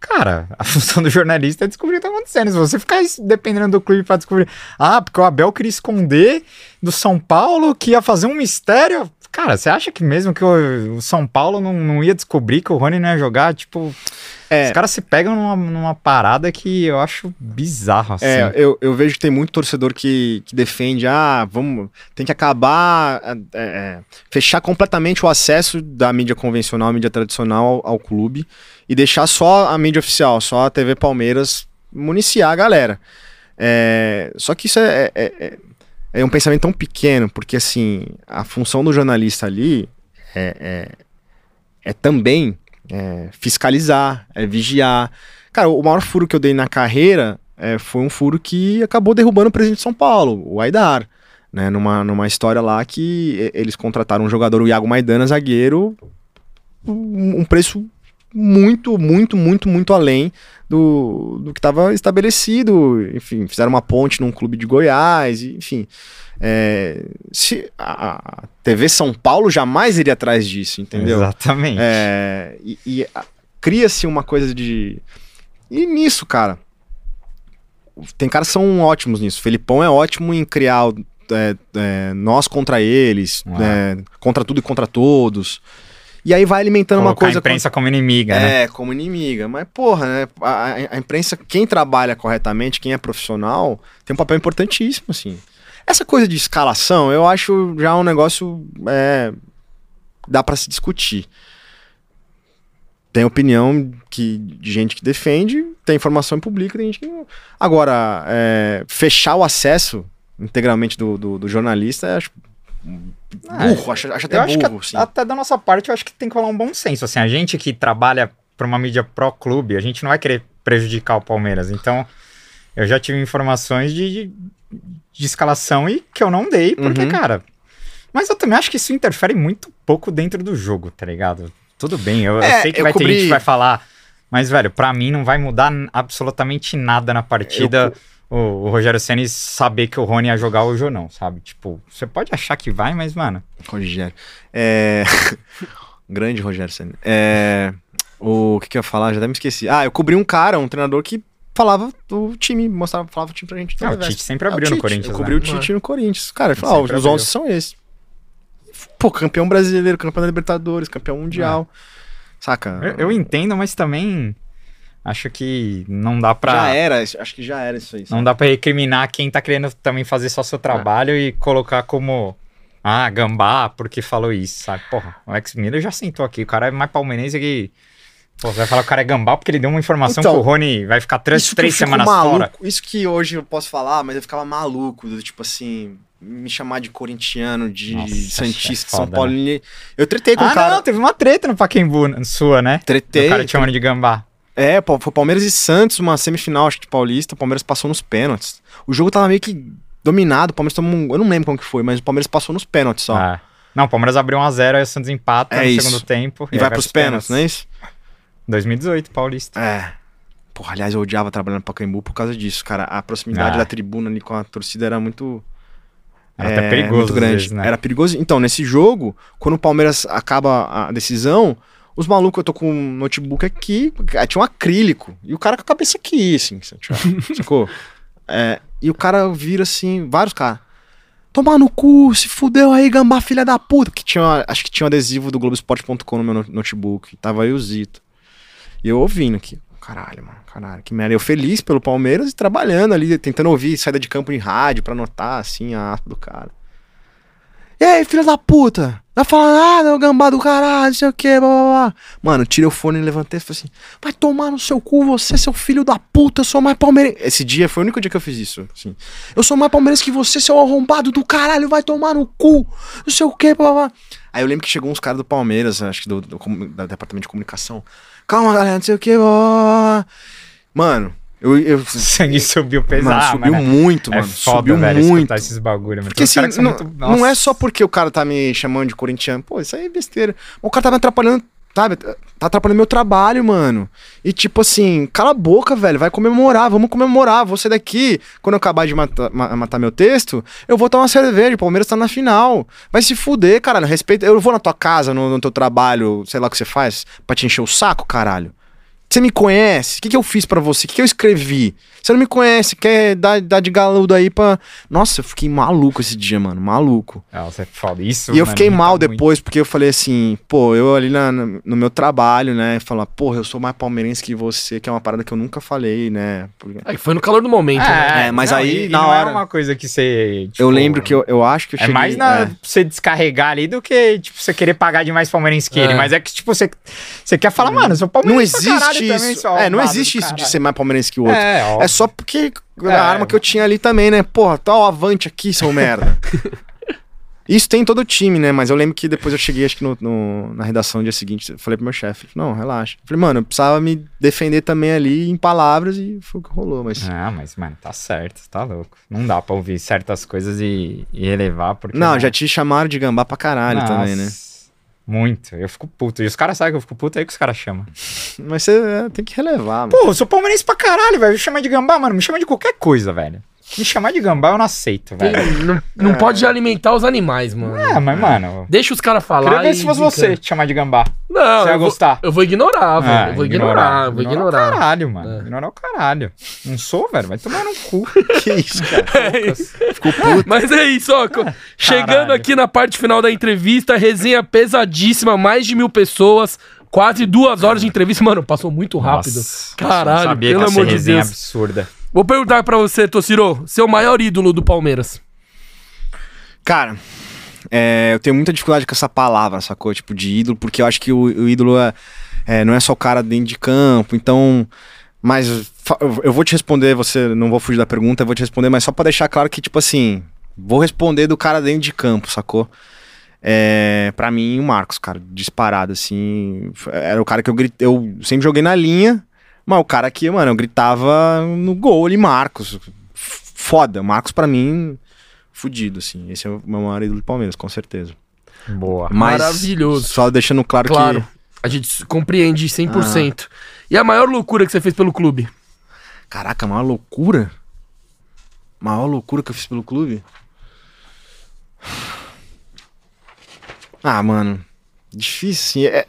S2: Cara, a função do jornalista é descobrir o que tá acontecendo. Se você ficar dependendo do clube pra descobrir. Ah, porque o Abel queria esconder do São Paulo que ia fazer um mistério. Cara, você acha que mesmo que o, São Paulo não, não ia descobrir que o Rony não ia jogar? Tipo,
S3: É.
S2: os caras se pegam numa, numa parada que eu acho bizarro, assim.
S3: É, eu, eu vejo que tem muito torcedor que, que defende, ah, vamos, tem que acabar, é, é, fechar completamente o acesso da mídia convencional, mídia tradicional ao, ao clube e deixar só a mídia oficial, só a TV Palmeiras municiar a galera. É, só que isso é, é, é- é um pensamento tão pequeno, porque assim, a função do jornalista ali é, é, é também é, fiscalizar, é vigiar. Cara, o maior furo que eu dei na carreira é, foi um furo que acabou derrubando o presidente de São Paulo, o Aidar. Né, numa, numa história lá que eles contrataram um jogador, o Iago Maidana, zagueiro, um, um preço muito, muito, muito, muito além do, do que estava estabelecido. Enfim, fizeram uma ponte num clube de Goiás, enfim. É, se a, a TV São Paulo jamais iria atrás disso, entendeu?
S2: Exatamente.
S3: É, e e, cria-se uma coisa de. E nisso, cara. Tem caras que são ótimos nisso. Felipão é ótimo em criar é, é, nós contra eles, né, contra tudo e contra todos. E aí vai alimentando uma
S2: Colocar
S3: coisa.
S2: a imprensa como inimiga, né?
S3: É, como inimiga. Mas, porra, né? A, a- imprensa, quem trabalha corretamente, quem é profissional, tem um papel importantíssimo, assim. Essa coisa de escalação, eu acho já um negócio. É, dá pra se discutir. Tem opinião que, de gente que defende, tem informação pública, tem gente que. Agora, é, fechar o acesso integralmente do, do, do jornalista, eu acho. Burro, acho, acho até
S2: eu acho que até da nossa parte, eu acho que tem que rolar um bom senso. Assim, a gente que trabalha para uma mídia pró-clube, a gente não vai querer prejudicar o Palmeiras. Então, eu já tive informações de, de, de escalação e que eu não dei, porque,
S3: Uhum.
S2: cara. Mas eu também acho que isso interfere muito pouco dentro do jogo, tá ligado? Tudo bem, eu, eu
S3: É,
S2: sei que
S3: eu
S2: vai ter
S3: cobri-
S2: gente que vai falar. Mas, velho, pra mim não vai mudar absolutamente nada na partida. O, o Rogério Ceni saber que o Rony ia jogar hoje ou não, sabe? Tipo, você pode achar que vai, mas, mano.
S3: Rogério. É... Grande Rogério Senna. É... O que, que eu ia falar? Já até me esqueci. Ah, eu cobri um cara, um treinador que falava do time, mostrava, falava o time pra gente.
S2: Ah, o. Tite sempre
S3: É, o
S2: abriu no
S3: Tite.
S2: Corinthians,
S3: Eu cobri
S2: né?
S3: o Tite no Corinthians. Cara, ele falou, ah, os
S2: abriu.
S3: 11 são esses. Pô, campeão brasileiro, campeão da Libertadores, campeão mundial. Saca?
S2: Eu, eu entendo, mas também acho que não dá pra.
S3: Já era, acho que já era isso aí.
S2: Não dá pra recriminar quem tá querendo também fazer só seu trabalho e colocar como. Ah, gambá, porque falou isso, sabe? Porra, o ex Miller já sentou aqui. O cara é mais palmeirense que. Pô, você vai falar que o cara é gambá porque ele deu uma informação
S3: Então,
S2: que o Rony vai ficar três, três semanas
S3: maluco,
S2: fora.
S3: Isso que hoje eu posso falar, mas eu ficava maluco, do tipo assim, me chamar de corintiano, de
S2: Nossa,
S3: santista,
S2: é
S3: São
S2: foda,
S3: Paulo. Eu tretei com
S2: Ah,
S3: o cara.
S2: não, teve uma treta no Paquembu sua, né?
S3: Tretei.
S2: O cara te chamando de gambá.
S3: É, foi Palmeiras e Santos, uma semifinal, acho que de Paulista. O Palmeiras passou nos pênaltis. O jogo tava meio que dominado. O Palmeiras tomou um, Eu não lembro como que foi, mas o Palmeiras passou nos pênaltis só.
S2: Ah. Não, o Palmeiras abriu 1x0, aí o Santos empata
S3: É
S2: no
S3: isso.
S2: segundo tempo.
S3: e vai pros pênaltis, não é isso?
S2: 2018, Paulista.
S3: É. Porra, aliás, eu odiava trabalhando no Pacaembu por causa disso, cara. A proximidade
S2: Ah.
S3: da tribuna ali com a torcida era muito.
S2: Era
S3: é,
S2: até perigoso,
S3: muito grande.
S2: vezes, né?
S3: Era perigoso. Então, nesse jogo, quando o Palmeiras acaba a decisão, os malucos, eu tô com um notebook aqui, tinha um acrílico, e o cara com a cabeça aqui, assim, sabe? sacou? É, e o cara vira assim, vários caras. Tomar no cu, se fudeu aí, gambá, filha da puta. Que tinha, acho que tinha um adesivo do Globoesporte.com no meu no- notebook. Tava aí o Zito. E eu ouvindo aqui. Caralho, mano, caralho, que merda. Eu feliz pelo Palmeiras e trabalhando ali, tentando ouvir saída de campo em rádio pra anotar, assim, a aspa do cara. E aí, filha da puta? Vai falar nada, o gambá do caralho, não sei o que, blá blá blá. Mano, tirei o fone e levantei e falei assim: vai tomar no seu cu, você, seu filho da puta, eu sou mais palmeirense. Esse dia foi o único dia que eu fiz isso. Assim. Eu sou mais palmeirense que você, seu arrombado do caralho, vai tomar no cu, não sei o que, blá blá. Aí eu lembro que chegou uns caras do Palmeiras, acho que do, do, comu- da departamento de comunicação. Calma, galera, não sei o que, blá blá blá. Mano, eu. eu
S2: O sangue subiu pesado,
S3: mano, subiu
S2: mano.
S3: muito,
S2: É
S3: mano.
S2: foda,
S3: subiu
S2: velho,
S3: muito.
S2: esses bagulho.
S3: Porque assim, não,
S2: muito-
S3: não é só porque o cara tá me chamando de corintiano. Pô, isso aí é besteira. O cara tá me atrapalhando, sabe? Tá atrapalhando meu trabalho, mano. E tipo assim, cala a boca, velho. Vai comemorar, vamos comemorar. Você daqui, quando eu acabar de matar, ma- matar meu texto, eu vou tomar uma cerveja. O Palmeiras tá na final. Vai se fuder, caralho. Respeita. Eu vou na tua casa, no, no teu trabalho, sei lá o que você faz, pra te encher o saco, caralho. Você me conhece? O que, que eu fiz pra você? O que, que eu escrevi? Você não me conhece, quer dar, dar de galudo aí pra. Nossa, eu fiquei maluco esse dia, mano. Maluco.
S2: Ah, você fala isso.
S3: E eu fiquei mal
S2: muito.
S3: depois, porque eu falei assim, pô, eu ali na- no meu trabalho, né? Falar, porra, eu sou mais palmeirense que você, que é uma parada que eu nunca falei, né? Porque-
S1: É foi no calor do momento, né?
S3: É, mas aí,
S2: e
S3: na
S2: não
S3: hora-
S2: é uma coisa que você. tipo,
S3: eu lembro que eu, eu acho que eu
S2: É
S3: cheguei...
S2: mais na,
S3: é.
S2: pra você descarregar ali do que, tipo, você querer pagar demais palmeirense que ele.
S1: É.
S2: Mas é que, tipo, você, você quer falar, mano, eu sou
S3: Não
S2: palmeirense pra
S3: existe
S2: também,
S3: isso. É, não existe isso de ser mais palmeirense que o outro.
S2: É, ó.
S3: É só porque
S2: É.
S3: a arma que eu tinha ali também, né? Porra, tá o avante aqui, seu merda. Isso tem em todo time, né? Mas eu lembro que depois eu cheguei, acho que no, no- na redação no dia seguinte, falei pro meu chefe, não, relaxa. Eu falei, mano, eu precisava me defender também ali em palavras e foi o que rolou, mas...
S2: Ah, mas, mano, tá certo, tá louco. Não dá pra ouvir certas coisas e, e relevar, porque.
S3: Não, já te chamaram de gambá pra caralho
S2: Nossa,
S3: também, né?
S2: Muito. Eu fico puto. E os caras sabem que eu fico puto, aí que os caras chamam.
S3: Mas você é, tem que relevar, mano.
S2: Pô, eu sou palmeirense pra caralho, velho. Me chama de gambá, mano. Me chama de qualquer coisa, velho. Me chamar de gambá eu não aceito,
S1: Tem-
S2: velho.
S1: não não pode alimentar os animais, mano.
S2: É, mas, mano.
S1: Deixa os caras falar.
S2: Queria ver
S1: e
S2: se fosse você te chamar de gambá.
S1: Não,
S2: Você ia
S1: eu vou,
S2: gostar?
S1: eu vou ignorar, velho.
S2: Ah,
S1: eu vou ignorar, eu vou
S2: Ignorar o caralho, mano.
S1: É.
S2: Ignorar o caralho. Não sou, velho. Vai tomar no cu.
S3: Que isso, cara?
S1: É isso.
S3: Ficou puto.
S1: Mas é isso, ó. co- Chegando
S2: caralho.
S1: aqui na parte final da entrevista, resenha pesadíssima, mais de mil pessoas, quase duas horas de entrevista. Mano, passou muito rápido.
S2: Nossa,
S1: Caralho,
S2: eu sabia
S1: pelo
S2: que ia ser
S1: amor de
S2: resenha
S1: Deus.
S2: absurda.
S1: Vou perguntar pra você, Tociro, seu maior ídolo do Palmeiras.
S3: Cara, é, eu tenho muita dificuldade com essa palavra, sacou? Tipo, de ídolo, porque eu acho que o, o ídolo é, é, não é só o cara dentro de campo, então. Mas eu- vou te responder, você não vou fugir da pergunta, eu vou te responder, mas só pra deixar claro que, tipo assim, vou responder do cara dentro de campo, sacou? É, pra mim, o Marcos, cara, disparado, assim. Era o cara que eu. Eu sempre joguei na linha, mas o cara que, mano, eu gritava no gol ali, Marcos. Foda. Marcos, pra mim, fudido, assim. Esse é o meu maior ídolo do Palmeiras, com certeza.
S2: Boa.
S3: Mas,
S1: Maravilhoso.
S3: Só deixando claro,
S1: Claro,
S3: que.
S1: a gente compreende 100%. E a maior loucura que você fez pelo clube?
S3: Caraca, a maior loucura? Maior loucura que eu fiz pelo clube? Ah, mano. Difícil, assim. É...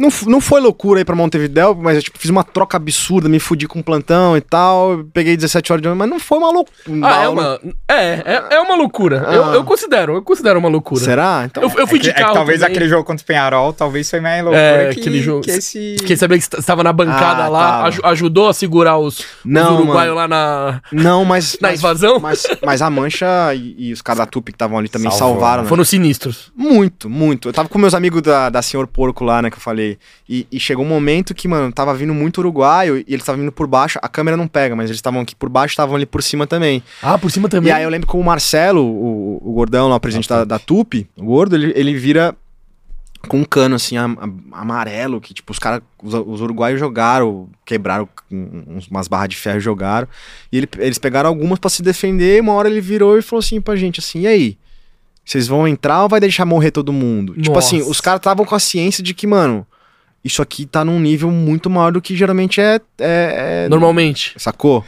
S3: Não, não foi loucura aí pra Montevidéu, mas eu tipo, fiz uma troca absurda, me fudi com plantão e tal. Peguei 17 horas de ônibus, mas não foi uma loucura.
S1: Ah, é uma. É, é, é uma loucura.
S3: Ah.
S1: Eu, eu considero, eu considero uma loucura.
S3: Será? Então,
S1: Eu, eu fui
S2: É
S1: de
S2: que- é que
S1: carro.
S2: talvez
S1: também.
S2: aquele jogo contra o Penharol, talvez foi mais loucura
S1: É,
S2: que,
S1: aquele jogo-
S2: que esse...
S1: Fiquei sabendo que você estava na bancada
S3: Ah,
S1: lá, aju- ajudou a segurar os,
S3: Não,
S1: os uruguaios
S3: mano.
S1: lá na,
S3: Não, mas.
S1: na
S3: mas,
S1: invasão.
S3: mas, mas a Mancha e, e os caras da Tupi que estavam ali também
S2: Salvou,
S3: salvaram, né?
S1: Foram sinistros.
S3: Muito, muito. Eu tava com meus amigos da, da Senhor Porco lá, né, que eu falei. E, e chegou um momento que, mano, tava vindo muito uruguaio e eles estavam vindo por baixo. A câmera não pega, mas eles estavam aqui por baixo estavam ali por cima também.
S1: Ah, por cima também.
S3: E aí eu lembro que o Marcelo, o, o gordão lá, o presidente da, da Tupi, o gordo, ele, ele vira com um cano assim, am- am- amarelo, que tipo, os caras, os, os uruguaios jogaram, quebraram um- umas barras de ferro e jogaram. E ele- eles pegaram algumas pra se defender, e uma hora ele virou e falou assim pra gente, assim, e aí? Vocês vão entrar ou vai deixar morrer todo mundo? Tipo
S1: Nossa.
S3: assim, os caras estavam com a ciência de que, mano, isso aqui tá num nível muito maior do que geralmente é- é, é
S1: Normalmente.
S3: Sacou?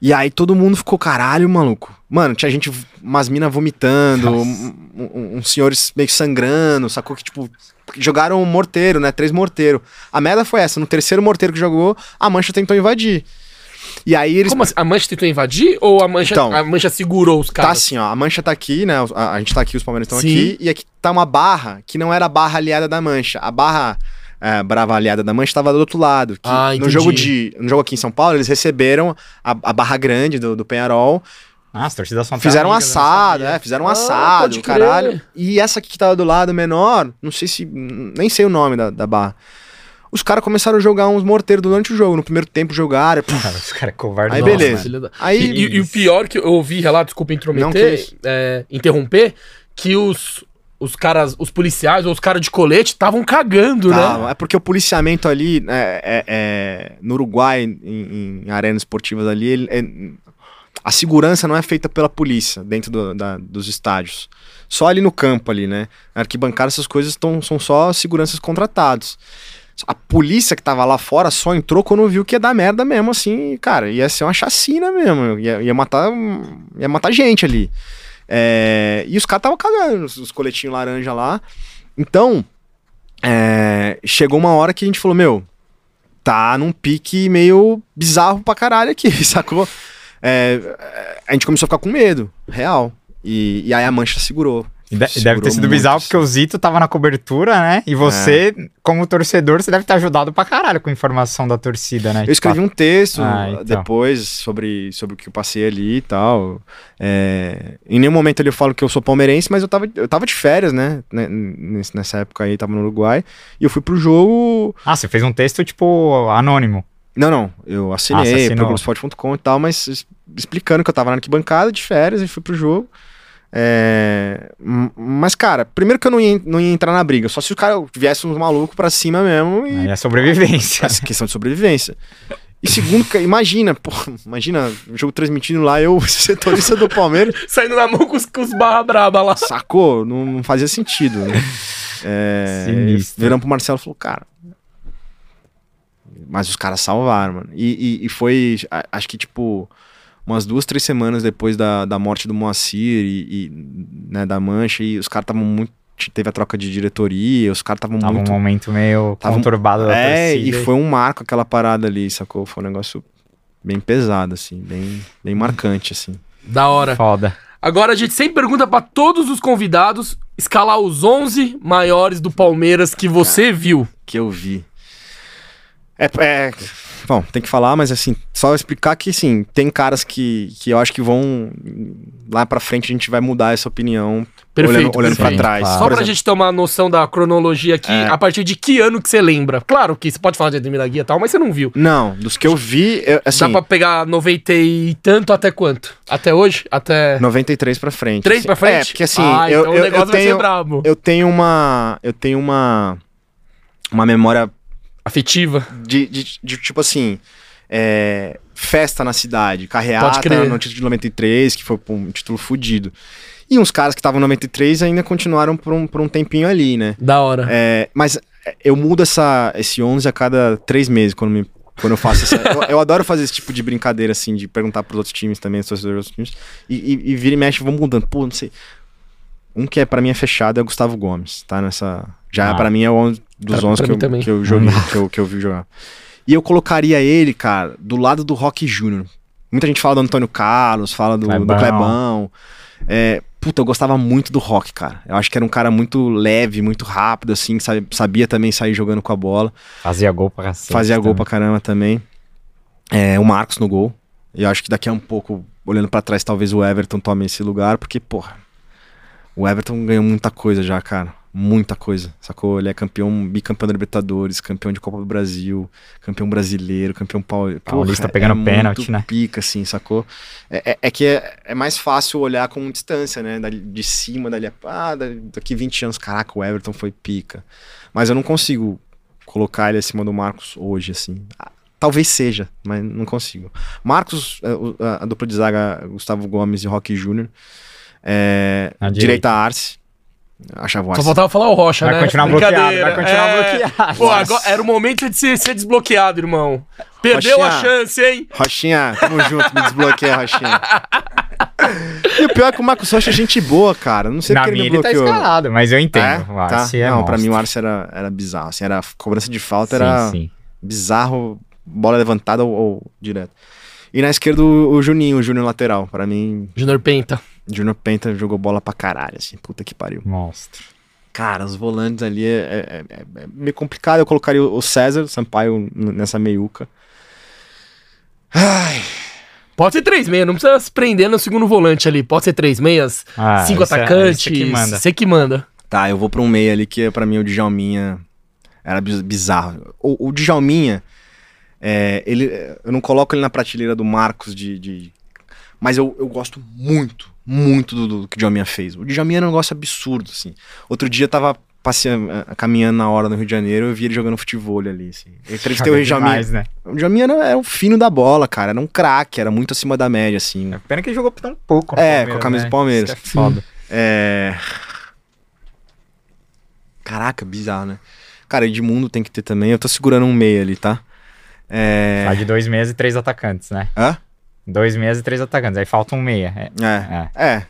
S3: E aí todo mundo ficou, caralho, maluco. Mano, tinha gente, umas minas vomitando, um- um- uns senhores meio sangrando, sacou? Que, tipo, jogaram um morteiro, né? Três morteiros. A merda foi essa, no terceiro morteiro que jogou, a mancha tentou invadir. E aí eles...
S1: Como assim? A mancha tentou invadir ou a mancha,
S3: Então,
S1: a mancha segurou os
S3: Tá
S1: caras?
S3: assim, ó, a mancha tá aqui, né? A, a gente tá aqui, os palmeiras estão aqui, e aqui tá uma barra que não era a barra aliada da mancha. A barra é, brava aliada da mancha tava do outro lado. que
S1: Ah,
S3: no jogo de. No jogo aqui em São Paulo, eles receberam a, a barra grande do, do Penharol.
S2: Ah, as torcidas são
S3: Fizeram um
S2: não
S3: assado,
S2: sabia.
S3: é, fizeram um
S1: Ah,
S3: assado, caralho. E essa aqui que tava do lado menor, não sei se. Nem sei o nome da, da barra. Os caras começaram a jogar uns morteiros durante o jogo. No primeiro tempo jogaram. puf,
S2: Cara, os caras covardes.
S3: Aí
S1: Nossa,
S3: beleza.
S1: da-
S3: Aí-
S1: E, e- e o pior que eu ouvi relato, desculpa
S3: Não, que
S1: intrometer, é, interromper, que os, os caras, os policiais ou os caras de colete estavam cagando,
S3: Tá,
S1: né?
S3: É porque o policiamento ali, né, é, é- no Uruguai, em, em arenas esportivas ali, ele- é- a segurança não é feita pela polícia dentro do- da- dos estádios. Só ali no campo ali, né? Arquibancada, essas coisas tão, são só seguranças contratados. A polícia que tava lá fora só entrou quando viu que ia dar merda mesmo, assim, cara, ia ser uma chacina mesmo, ia, ia matar, ia matar gente ali. É, e os caras estavam cagando, os, os coletinhos laranja lá. Então, é, chegou uma hora que a gente falou, meu, tá num pique meio bizarro pra caralho aqui, sacou? É, a gente começou a ficar com medo, real. E, e aí a mancha segurou.
S2: E de- deve ter sido
S3: muito,
S2: bizarro porque o Zito tava na cobertura, né? E você, como torcedor, você deve ter ajudado pra caralho com a informação da torcida, né?
S3: Eu escrevi um texto
S2: Ah, então.
S3: depois sobre, sobre o que eu passei ali e tal. É, em nenhum momento ali eu falo que eu sou palmeirense, mas eu tava, eu tava de férias, né? né, Nessa época aí, tava no Uruguai. E eu fui pro jogo.
S2: Ah, você fez um texto, tipo, anônimo.
S3: Não, não. Eu
S2: Ah,
S3: assinei
S2: assinou.
S3: pro Globoesporte.com e tal, mas explicando que eu tava na arquibancada de férias e fui pro jogo. É, mas, cara, primeiro que eu não ia, não ia entrar na briga, só se o cara viesse uns malucos pra cima mesmo e
S2: Aí é sobrevivência.
S3: essa questão de sobrevivência. E segundo, imagina, pô, imagina o jogo transmitindo lá, eu, setorista do Palmeiras,
S1: Saindo na mão com os, com os barra braba lá.
S3: sacou? Não, não fazia sentido, né? É,
S2: Sinistro.
S3: virando pro Marcelo e falou, cara. Mas os caras salvaram, mano. E, e, e foi, acho que, tipo, umas duas, três semanas depois da, da morte do Moacir e, e, né, da Mancha, e os caras estavam muito. Teve a troca de diretoria, os caras estavam
S2: Tava
S3: muito.
S2: um momento meio
S3: Tava um-
S2: conturbado da
S3: É,
S2: torcida.
S3: e foi um marco aquela parada ali, sacou? Foi um negócio bem pesado, assim, bem, bem marcante, assim.
S1: Da hora.
S2: Foda.
S1: Agora a gente sempre pergunta pra todos os convidados escalar os 11 maiores do Palmeiras que você viu.
S3: Que eu vi. É, é- Bom, tem que falar, mas assim, só explicar que, assim, tem caras que, que eu acho que vão. Lá pra frente a gente vai mudar essa opinião.
S1: Perfeito,
S3: olhando
S2: perfeito,
S3: trás.
S2: claro.
S1: Só pra
S3: exemplo,
S1: gente ter uma noção da cronologia aqui,
S3: É.
S1: a partir de que ano que você lembra? Claro que você pode falar de Ademir da Guia e tal, mas você não viu.
S3: Não, dos que eu vi, eu, assim,
S1: Dá pra pegar 90 e tanto até quanto? Até hoje? Até
S3: 93 pra frente.
S1: 3
S3: assim.
S1: pra frente?
S3: É, porque assim,
S1: ah,
S3: eu,
S1: então
S3: eu,
S1: o negócio
S3: eu
S1: vai ser
S3: tenho,
S1: brabo.
S3: eu tenho uma. Eu tenho uma. Uma memória
S1: Afetiva.
S3: de, de, de, tipo assim. é, festa na cidade, carreata no título de 93, que foi pô, um título fudido. E uns caras que estavam no 93 ainda continuaram por um, por um tempinho ali, né?
S1: Da hora.
S3: É, mas eu mudo essa, esse 11 a cada três meses quando, me, quando eu faço essa. eu, eu adoro fazer esse tipo de brincadeira, assim, de perguntar pros outros times também, os torcedores dos outros times. E, e, e vira e mexe, vamos mudando. Pô, não sei. Um que é pra mim é fechado é o Gustavo Gomes, tá? Nessa. Já
S2: Ah.
S3: pra mim é o 11 dos
S1: Pra-
S3: 11
S1: pra
S3: que eu, que eu joguei, que eu, que eu vi jogar. E eu colocaria ele, cara, do lado do Rock Júnior. Muita gente fala do Antônio Carlos, fala do do
S2: Clebão.
S3: Clebão. É, puta, eu gostava muito do Rock, cara. Eu acho que era um cara muito leve, muito rápido, assim, sabe- sabia também sair jogando com a bola.
S2: Fazia gol pra cacete.
S3: fazia gol
S2: também.
S3: pra caramba também. É, o Marcos no gol. E eu acho que daqui a um pouco, olhando pra trás, talvez o Everton tome esse lugar, porque, porra, o Everton ganhou muita coisa já, cara. Muita coisa, sacou? Ele é campeão, bicampeão da Libertadores, campeão de Copa do Brasil, campeão brasileiro, campeão pauli-
S2: Paulista
S3: Porra,
S2: pegando
S3: é
S2: pênalti, né?
S3: pica, assim, sacou? É, é- é que é, é mais fácil olhar com distância, né? De cima, dali, ah, daqui 20 anos, caraca, o Everton foi pica. Mas eu não consigo colocar ele acima do Marcos hoje, assim. Ah, Talvez seja, mas não consigo. Marcos, é, a, a dupla de zaga, Gustavo Gomes e Roque Júnior. É, direita Arce. Achava o
S1: Só faltava falar o Rocha,
S2: Vai
S1: né?
S2: continuar bloqueado, vai continuar
S1: É.
S2: bloqueado.
S1: Pô, agora era o momento de ser, ser desbloqueado, irmão. Perdeu a
S3: Rochinha.
S1: chance, hein?
S3: Rochinha, tamo junto, me desbloqueia, Rochinha. e o pior é que o Marcos Rocha é gente boa, cara. Não sei
S2: Na
S3: porque ele
S2: minha
S3: me
S2: ele tá
S3: bloqueou.
S2: escalado, mas eu entendo.
S3: É?
S2: O Arce
S3: tá?
S2: é
S3: não, pra mim o. Arce era, era bizarro. Assim, era cobrança de falta,
S2: Sim,
S3: era
S2: sim.
S3: bizarro, bola levantada ou, ou direto. E na esquerda o, o Juninho, o Júnior lateral. Pra mim,
S1: Junior Penta.
S3: Júnior Penta jogou bola pra caralho, assim. Puta que pariu.
S2: Monstro.
S3: Cara, os volantes ali é, é- é- é meio complicado. Eu colocaria o César Sampaio n- nessa meiuca. Ai,
S1: Pode ser três meias, não precisa se prender no segundo volante ali. Pode ser três meias,
S2: Ah,
S1: cinco
S2: é-
S1: atacantes.
S2: isso que manda.
S1: Você que manda.
S3: Tá, eu vou pra um meio ali que pra mim o Djalminha era biz- bizarro. O, o Djalminha, é, ele, eu não coloco ele na prateleira do Marcos de. de- mas eu, eu gosto muito, muito do, do que o Djalminha fez. O Djalminha era um negócio absurdo, assim. Outro dia eu tava passeando, eh, caminhando na hora no Rio de Janeiro eu vi ele jogando futebol ali, assim. Eu entrevistei o Djalminha.
S2: demais, né?
S3: O Djalminha era, era o fino da bola, cara. Era um craque, era muito acima da média, assim.
S2: Pena que ele jogou tão pouco.
S3: É, com a camisa
S2: né?
S3: do Palmeiras.
S2: Isso é foda.
S3: É. Caraca, bizarro, né? Cara, Edmundo tem que ter também. Eu tô segurando um meia ali, tá? É.
S2: Tá de dois meses e três atacantes, né?
S3: Hã?
S2: Dois meses e três atacantes. Aí falta um meia. É.
S3: É. É.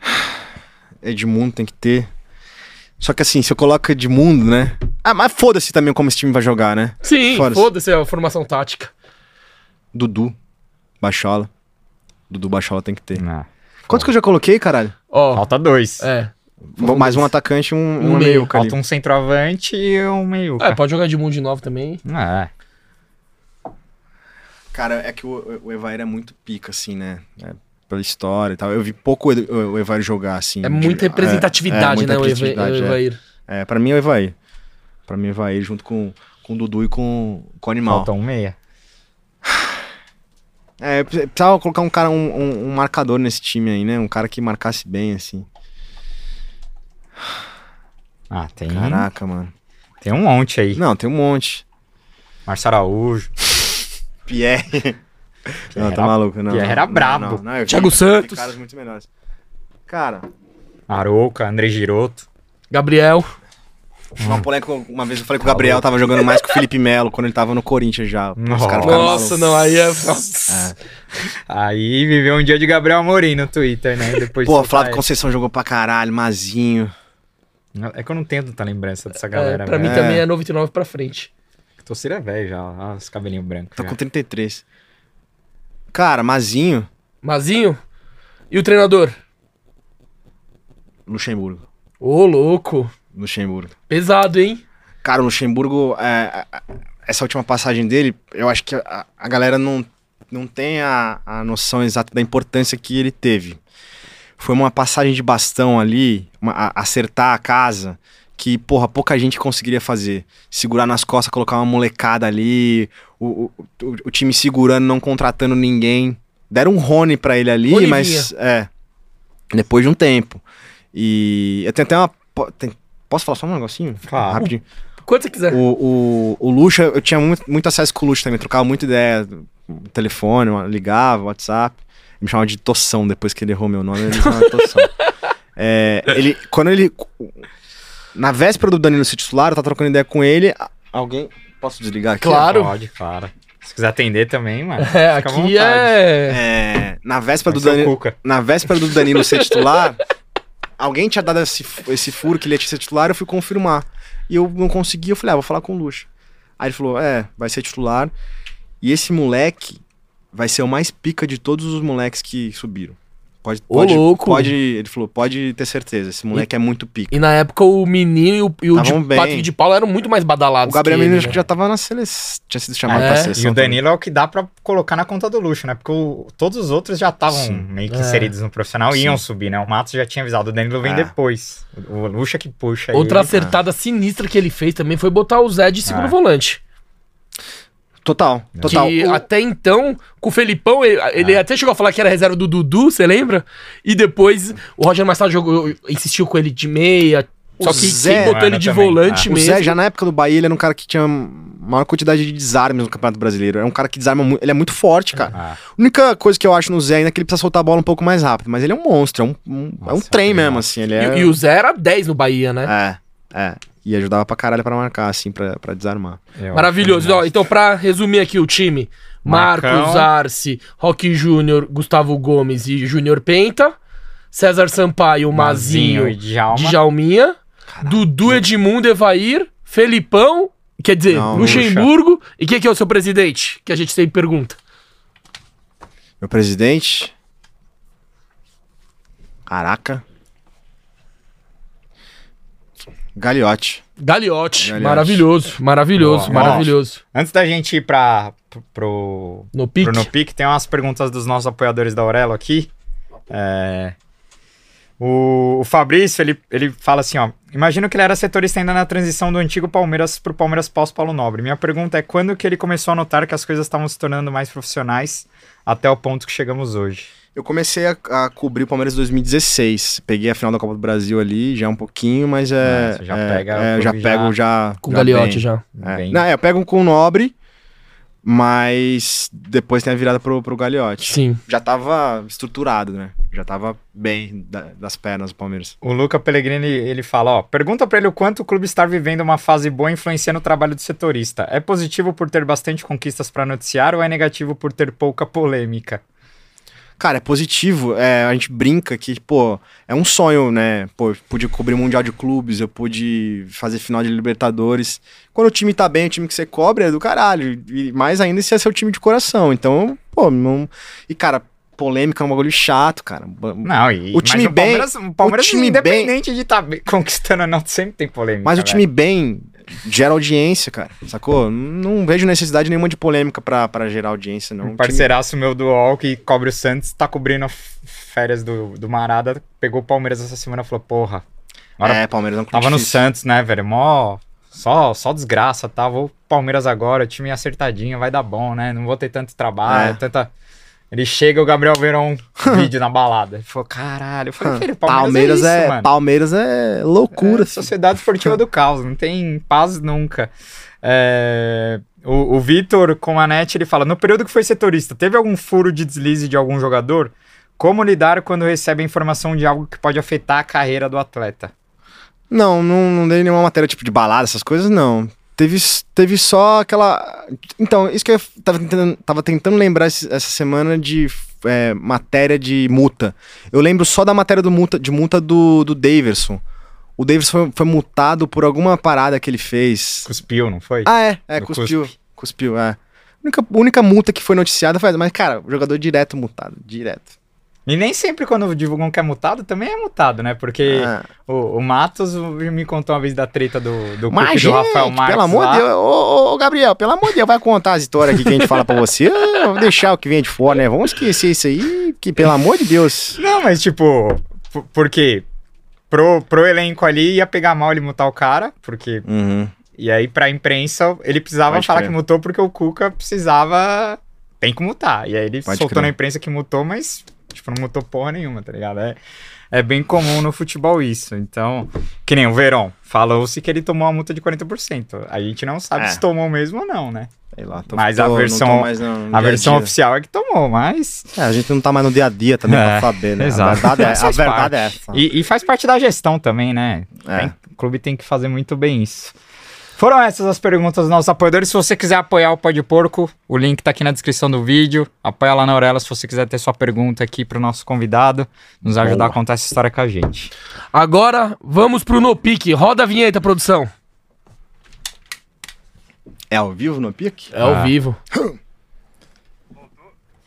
S3: Edmundo tem que ter. Só que assim, se eu coloco Edmundo, né? Ah, mas foda-se também como esse time vai jogar, né?
S1: Sim,
S3: Foda-se.
S1: foda-se a formação tática.
S3: Dudu, Bachola. Dudu Bachola tem que ter.
S2: Não.
S3: Quantos que eu já coloquei, caralho?
S1: Ó,
S2: Falta dois.
S1: é.
S3: Mais um atacante e um,
S1: Um
S3: um
S1: meio.
S3: meio, cara.
S2: Falta um centroavante e um meio.
S1: É, pode jogar de mundo de novo também.
S2: É.
S3: Cara, é que o, o Evair é muito pica, assim, né? É, pela história e tal. Eu vi pouco o Evair jogar, assim.
S1: É
S3: de-
S1: muita representatividade,
S3: muita
S1: né, o Eva-
S3: representatividade,
S1: o
S3: é.
S1: Evair.
S3: É, pra mim é o Evair. Pra mim é o Evair junto com, com o Dudu e com, com o Animal.
S2: Falta um meia.
S3: É, pre- precisava colocar um cara, um, um- um marcador nesse time aí, né? Um cara que marcasse bem, assim.
S2: Ah, tem,
S3: Caraca, mano.
S2: tem um monte aí.
S3: Não, tem um monte.
S2: Márcio Araújo.
S3: Pierre. não, tá
S2: era-
S3: maluco, não.
S2: Pierre era
S3: não,
S2: brabo.
S3: Não, não,
S1: Thiago
S3: vi
S1: Santos.
S3: caras muito melhores. Cara,
S2: Arouca, André Giroto.
S1: Gabriel.
S3: uma polêmica, uma vez eu falei que o Gabriel tava jogando mais que o Felipe Melo quando ele tava no Corinthians já. Os
S2: Nossa.
S1: Nossa, não, aí é. Nossa.
S2: Aí viveu um dia de Gabriel Amorim no Twitter, né? Depois de
S3: Pô, Flávio. Conceição jogou pra caralho, Mazinho.
S2: É que eu não tenho tanta lembrança dessa
S1: É,
S2: galera.
S1: pra mim
S2: velho.
S1: também é 99 pra frente.
S2: Torcida é velho já, os cabelinhos brancos.
S3: Tá
S2: já.
S3: com 33. Cara, Mazinho,
S1: Mazinho? E o treinador?
S3: Luxemburgo.
S1: Ô, louco.
S3: Luxemburgo.
S1: Pesado, hein?
S3: Cara, o Luxemburgo, é, é, essa última passagem dele, eu acho que a, a galera não, não tem a, a noção exata da importância que ele teve. Foi uma passagem de bastão ali, uma- a- acertar a casa, que, porra, pouca gente conseguiria fazer. Segurar nas costas, colocar uma molecada ali, o, o, o- time segurando, não contratando ninguém. Deram um Rony pra ele ali, mas. É. Depois de um tempo. E eu tenho até uma. tem- posso falar só um negocinho?
S2: Claro.
S3: Rapidinho.
S1: Quanto você quiser.
S3: O, o, o Lucha, eu tinha muito, muito acesso com o Lucha também, trocava muita ideia, telefone, ligava, WhatsApp. Me chamava de Toção depois que ele errou meu nome, ele me chamava de Toção. É, ele, quando ele. Na véspera do Danilo ser titular, eu tava trocando ideia com ele. Alguém. Posso desligar aqui?
S1: Claro.
S2: Pode, claro. Se quiser atender também, mano.
S1: É,
S2: fica à
S1: aqui
S2: vontade.
S1: é.
S3: É, na véspera
S2: Vai
S3: do Danilo. Na véspera do Danilo ser titular, alguém tinha dado esse, esse furo que ele ia ser titular, eu fui confirmar. E eu não consegui, eu falei, ah, vou falar com o Lucha. Aí ele falou, é, vai ser titular. E esse moleque vai ser o mais pica de todos os moleques que subiram. Pode,
S1: Ô,
S3: pode,
S1: louco.
S3: pode, ele falou, pode ter certeza, esse moleque é muito pica.
S1: E na época o menino e o, e o de-
S3: bem.
S1: Patrick de Paula eram muito mais badalados.
S3: O Gabriel Menino acho
S1: né?
S3: que já tava na seleção, tinha sido chamado
S1: É,
S3: pra
S1: e
S3: seleção.
S2: E o
S3: também.
S2: Danilo é o que dá pra colocar na conta do luxo, né? Porque o- todos os outros já estavam meio que
S1: É.
S2: inseridos no profissional e iam subir, né? O Matos já tinha avisado, o Danilo vem
S3: É.
S2: depois. O, o Luxa que puxa
S1: Outra
S2: ele.
S1: acertada sinistra que ele fez também foi botar o Zé de segundo
S2: Ah.
S1: volante.
S3: Total, total.
S1: Que
S3: O-
S1: até então, com o Felipão, ele, ele até chegou a falar que era reserva do Dudu, você lembra? E depois o Roger Machado jogou, insistiu com ele de meia.
S3: O
S1: só que
S3: Zé-
S1: quem botou ele de
S2: Também,
S1: volante
S2: é.
S3: O
S1: mesmo.
S3: Zé, já na época do Bahia, ele era um cara que tinha maior quantidade de desarmes no Campeonato Brasileiro. É um cara que desarma muito. Ele é muito forte, cara.
S2: Ah,
S3: A única coisa que eu acho no Zé ainda é que ele precisa soltar a bola um pouco mais rápido. Mas ele é um monstro, é um, um- é um
S2: Nossa,
S3: trem
S2: que
S3: mesmo, assim. Ele é.
S1: E, e o Zé era 10 no Bahia, né?
S3: É, é. E ajudava pra caralho pra marcar, assim, pra, pra desarmar.
S2: eu
S1: Maravilhoso.
S2: acho
S1: Ó, então, pra resumir aqui o time: Marcos
S2: Marcão.
S1: Arce, Roque Júnior, Gustavo Gomes e Júnior Penta. César Sampaio, Mazinho,
S2: Mazinho e Djalma.
S1: Djalminha. Dudu Edmundo Evair, Felipão, quer dizer,
S3: Não,
S1: Luxemburgo. E quem que é o seu presidente? Que a gente sempre pergunta.
S3: Meu presidente. Caraca. Galiote.
S1: Gagliotti. Maravilhoso, maravilhoso,
S2: Boa.
S1: maravilhoso.
S2: Antes da gente ir pra, pro,
S1: No pique.
S2: No Pique, tem umas perguntas dos nossos apoiadores da Aurelo aqui. É, O, o Fabrício, ele, ele fala assim, ó. Imagino que ele era setorista ainda na transição do antigo Palmeiras pro Palmeiras pós-Paulo Nobre. Minha pergunta é quando que ele começou a notar que as coisas estavam se tornando mais profissionais até o ponto que chegamos hoje?
S3: Eu comecei a, a cobrir o Palmeiras em 2016. Peguei a final da Copa do Brasil ali, já um pouquinho, mas é.
S2: Ah, você já
S3: é,
S2: pega
S3: é, já pego
S2: já
S3: já.
S1: Com o
S3: já
S1: Gagliotti
S3: bem.
S1: já.
S3: É.
S2: Bem-
S3: Não, é, eu pego com o Nobre, mas depois tem a virada pro, pro Gagliotti.
S1: Sim.
S3: Já tava estruturado, né? Já tava bem da- das pernas o Palmeiras.
S2: O Luca Pellegrini, ele fala, ó, pergunta pra ele o quanto o clube está vivendo uma fase boa influenciando o trabalho do setorista. É positivo por ter bastante conquistas pra noticiar ou é negativo por ter pouca polêmica?
S3: Cara, é positivo. É, a gente brinca que, pô, é um sonho, né? Pô, eu pude cobrir o Mundial de Clubes, eu pude fazer final de Libertadores. Quando o time tá bem, o time que você cobre é do caralho. E mais ainda se é seu time de coração. Então, pô, não. E, cara, polêmica é um bagulho chato, cara.
S2: Não, e
S3: O time
S2: mas
S3: bem-
S2: Palmeiras, o Palmeiras
S3: o time
S2: independente de estar conquistando ou não, sempre tem polêmica.
S3: Mas o
S2: velho.
S3: time bem gera audiência, cara. Sacou? Não vejo necessidade nenhuma de polêmica pra, pra gerar audiência, não.
S2: Um
S3: O
S2: parceiraço meu do UOL que cobre o Santos, tá cobrindo férias do, do Marada, pegou o Palmeiras essa semana e falou, porra, agora
S3: É, Palmeiras é um
S2: tava no
S3: difícil.
S2: Santos, né, velho, mó... Só, só desgraça, tá? Vou Palmeiras agora, time acertadinho, vai dar bom, né? Não vou ter tanto trabalho,
S3: É.
S2: tanta... Ele chega, o Gabriel Verão, vídeo na balada. Ele falou, caralho. Eu falei, filho, Palmeiras,
S3: Palmeiras,
S2: é,
S3: é,
S2: isso, mano.
S3: Palmeiras é loucura.
S2: É,
S3: filho.
S2: Sociedade Esportiva do Caos, não tem paz nunca. É, o o Vitor com a net, ele fala: no período que foi setorista, teve algum furo de deslize de algum jogador? Como lidar quando recebe a informação de algo que pode afetar a carreira do atleta?
S3: Não, não, não dei nenhuma matéria tipo de balada, essas coisas, não. Teve, teve só aquela. Então, isso que eu tava tentando, tava tentando lembrar esse- essa semana de é, matéria de multa. Eu lembro só da matéria do multa, de multa do, do Daverson. O Daverson foi, foi multado por alguma parada que ele fez.
S2: Cuspiu, não foi?
S3: Ah, é, é,
S2: Do
S3: cuspiu. Cuspiu, é. A única, única multa que foi noticiada foi essa. Mas, cara, o jogador direto multado, direto.
S2: E nem sempre quando divulgam que é mutado, também é mutado, né? Porque
S3: Ah.
S2: o, o Matos me contou uma vez da treta do, do
S3: Mas,
S2: Cook e do Rafael
S3: gente,
S2: Marques
S3: pelo amor de Deus, ô, ô, Gabriel, pelo amor de Deus, vai contar as histórias aqui que a gente fala pra você. Ah, Vamos deixar o que vem de fora, né? Vamos esquecer isso aí, que pelo amor de Deus.
S2: Não, mas tipo, porque pro, pro elenco ali ia pegar mal ele mutar o cara, porque.
S3: Uhum.
S2: E aí pra imprensa ele precisava
S3: Pode
S2: falar
S3: crer.
S2: que mutou porque o Cuca precisava. Tem que mutar. E aí ele
S3: Pode
S2: soltou
S3: crer.
S2: na imprensa que mutou, mas, tipo, não mutou porra nenhuma, tá ligado? É, é bem comum no futebol isso. Então, que nem o Verón, falou-se que ele tomou uma multa de 40%. A gente não sabe
S3: É.
S2: se tomou mesmo ou não, né?
S3: Sei lá, tô,
S2: Mas
S3: tô-
S2: a
S3: não
S2: versão-
S3: mais no- no
S2: A versão
S3: dia.
S2: oficial é que tomou, mas.
S3: É, a gente não tá mais no dia a dia também
S2: É,
S3: pra saber, né?
S2: exato.
S3: A verdade é, a verdade é essa.
S2: E, e faz parte da gestão também, né?
S3: É.
S2: Tem- o clube tem que fazer muito bem isso. Foram essas as perguntas dos nossos apoiadores. Se você quiser apoiar o Pó de Porco, o link tá aqui na descrição do vídeo. Apoia lá na Aurela se você quiser ter sua pergunta aqui pro nosso convidado, nos ajudar a contar essa história com a gente.
S1: Agora, vamos pro No Pique. Roda a vinheta, produção.
S3: É ao vivo no pique?
S1: É ao
S2: Ah.
S1: vivo.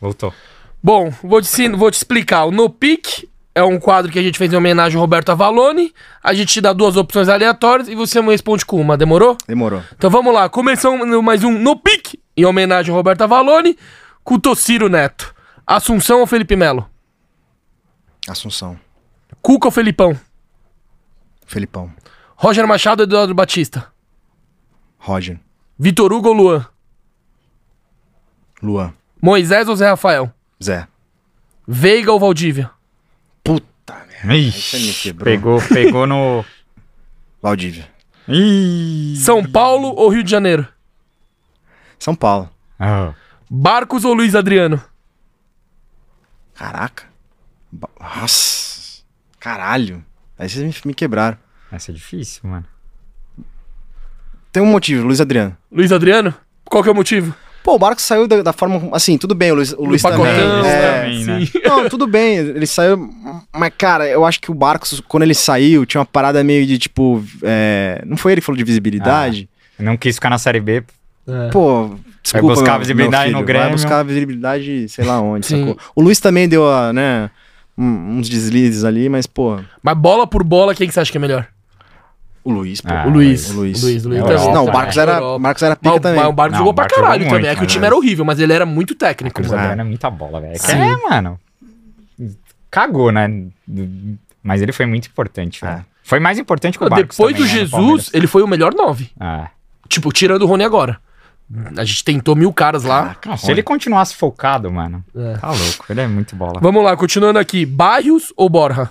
S2: Voltou.
S1: Bom, vou te, vou te explicar. O No Pique é um quadro que a gente fez em homenagem ao Roberto Avalone. A gente te dá duas opções aleatórias e você me responde com uma. Demorou?
S3: Demorou.
S1: Então vamos lá. Começando mais um No Pique em homenagem ao Roberto Avalone com o Tociro Neto. Assunção ou Felipe Melo?
S3: Assunção.
S1: Cuca ou Felipão?
S3: Felipão.
S1: Roger Machado ou Eduardo Batista?
S3: Roger.
S1: Vitor Hugo ou Luan?
S3: Luan.
S1: Moisés ou Zé Rafael?
S3: Zé.
S1: Veiga ou Valdívia?
S3: Puta merda. Você me
S2: Ixi, pegou, pegou no.
S3: Valdívia.
S2: Ih.
S1: São Paulo ou Rio de Janeiro?
S3: São Paulo.
S2: Ah,
S1: Barcos ou Luiz Adriano?
S3: Caraca. Ba- Nossa. Caralho. Aí vocês me, me quebraram.
S2: essa é difícil, mano.
S3: Tem um motivo, Luiz Adriano.
S1: Luiz Adriano? Qual que é o motivo?
S3: Pô, o Barco saiu da, da forma. Assim, tudo bem, o Luiz, o Luiz também.
S1: pacotão,
S3: é,
S2: também, né?
S3: Não, tudo bem, ele saiu. Mas, cara, eu acho que o Barcos, quando ele saiu, tinha uma parada meio de tipo. é, Não foi ele que falou de visibilidade?
S2: Não quis ficar na Série B.
S1: É.
S3: Pô, desculpa.
S2: buscar
S3: meu-
S2: visibilidade
S3: meu
S2: no
S3: filho,
S2: Grêmio.
S3: Vai buscar visibilidade, sei lá onde,
S1: Sim.
S3: sacou? O Luiz também deu, a, né? um- uns deslizes ali, mas, pô.
S1: Mas bola por bola, quem que você acha que é melhor?
S3: O Luiz, pô.
S2: Ah,
S1: o Luiz.
S3: o Luiz.
S1: O Luiz, o Luiz
S2: É
S1: também.
S2: Europa,
S3: Não, o
S2: né?
S3: Barcos era,
S1: Europa.
S3: o Barcos era
S1: Mas,
S3: pica
S1: o-
S3: também.
S1: mas o Barcos
S2: Não,
S1: jogou
S2: o
S1: pra
S2: Barcos
S1: caralho
S2: jogou
S1: também.
S2: muito,
S1: É que o time
S2: né?
S1: era horrível, mas ele era muito técnico.
S2: Cruz
S3: Ah.
S2: é muita bola, velho. É mano. Cagou, né? Mas ele foi muito importante, velho. Foi mais importante que o Barcos
S1: Depois do
S2: também, né, no
S1: Jesus, ele foi o melhor nove.
S2: Ah.
S1: Tipo, tirando o Rony agora. A gente tentou mil caras lá.
S2: Não, se ele continuasse focado, mano,
S1: É.
S2: tá louco. Ele é muito bola.
S1: Vamos lá, continuando aqui. Barrios ou Borja?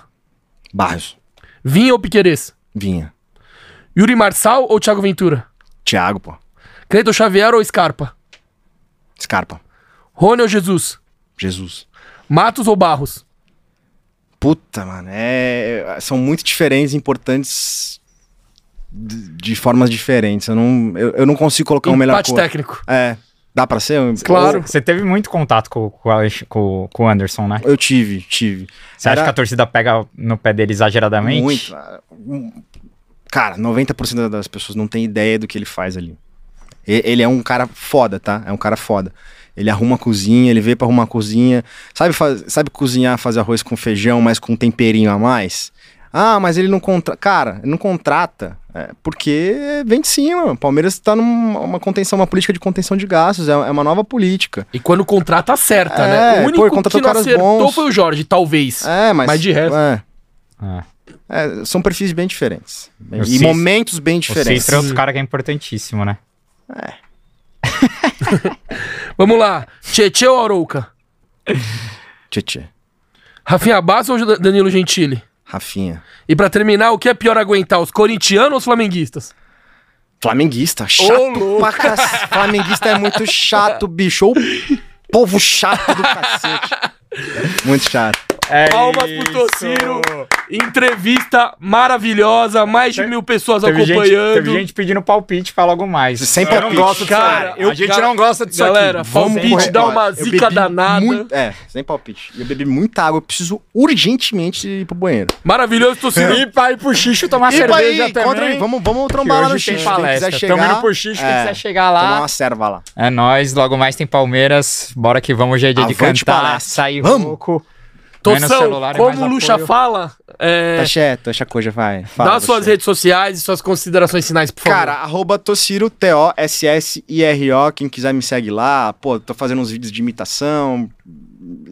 S3: Barros.
S1: Vinha ou Piquerez?
S3: Vinha.
S1: Yuri Marçal ou Thiago Ventura?
S3: Thiago, pô.
S1: Cleiton Xavier ou Scarpa?
S3: Scarpa.
S1: Rony ou Jesus?
S3: Jesus.
S1: Matos ou Barros?
S3: Puta, mano, é... são muito diferentes, importantes de, de formas diferentes. Eu não, eu, eu não consigo colocar um melhor
S1: Empate
S3: cor.
S1: técnico.
S3: É, Dá pra ser? um-
S1: Claro.
S2: Você teve muito contato com, com, com- o Anderson, né?
S3: Eu tive, tive.
S2: Você acha
S3: Era
S2: que a torcida pega no pé dele exageradamente?
S3: Muito. Cara, 90% das pessoas não tem ideia do que ele faz ali. Ele é um cara foda, tá? É um cara foda. Ele arruma a cozinha, ele veio pra arrumar a cozinha. Sabe, faz- sabe cozinhar, fazer arroz com feijão, mas com um temperinho a mais? Ah, mas ele não contrata. Cara, ele não contrata. é, porque vem de cima. O Palmeiras tá numa uma contenção, uma política de contenção de gastos. É, é uma nova política.
S1: E quando contrata, acerta,
S3: É,
S1: né? O único
S3: pô, contratou
S1: que não acertou
S3: bons.
S1: foi o Jorge, talvez.
S3: É, mas.
S1: Mas de resto.
S3: é,
S2: Ah.
S3: É, são perfis bem diferentes.
S2: O
S3: e
S2: Cícero-
S3: momentos bem
S2: O
S3: diferentes.
S2: Cícero é outro cara que é importantíssimo, né?
S1: Vamos lá. Tietê ou Arouca?
S3: Tchê,
S1: Rafinha Bastos ou Danilo Gentili?
S3: Rafinha.
S1: E pra terminar, o que é pior aguentar, os corintianos ou os flamenguistas?
S3: Flamenguista, chato pra cacete. Flamenguista é muito chato, bicho. Ô povo chato do cacete. Muito chato.
S2: É
S1: Palmas pro Tociro. Entrevista maravilhosa, mais de mil pessoas
S2: Teve gente,
S1: acompanhando.
S2: teve gente pedindo palpite pra logo mais.
S3: Sem
S2: eu
S3: palpite.
S2: não gosto
S1: Cara,
S2: cara.
S1: eu-
S2: a gente
S1: gal-
S2: não gosta disso
S1: galera,
S2: aqui.
S1: Vamos palpite
S3: correr.
S1: dá uma zica danada.
S3: muito- é, sem palpite. Eu bebi muita água, eu preciso urgentemente ir pro banheiro.
S1: Maravilhoso, Tociro.
S2: E pra ir pro xixo tomar
S3: E
S2: cerveja
S3: ir,
S2: também.
S3: aí, vamos, vamos trombar lá no
S2: tem
S3: xixi. Quem
S2: palestra.
S3: quiser chegar,
S2: Tamo indo pro quem
S3: é,
S2: quiser chegar
S3: tomar
S2: lá.
S3: uma serva lá.
S2: É nóis, logo mais tem Palmeiras. Bora que vamos, hoje é dia de
S3: Avante
S2: cantar,
S3: palestra.
S2: sair
S3: Vamos.
S2: rouco.
S1: Toção,
S2: celular, é
S1: como o Lucha
S2: apoio.
S1: fala, é,
S3: Taxé, Taxa Coja, vai. Fala
S1: dá suas
S3: você.
S1: redes sociais e suas considerações finais, por favor.
S3: Cara, arroba Tociro, T-O-S-S-I-R-O. Quem quiser me segue lá. Pô, tô fazendo uns vídeos de imitação,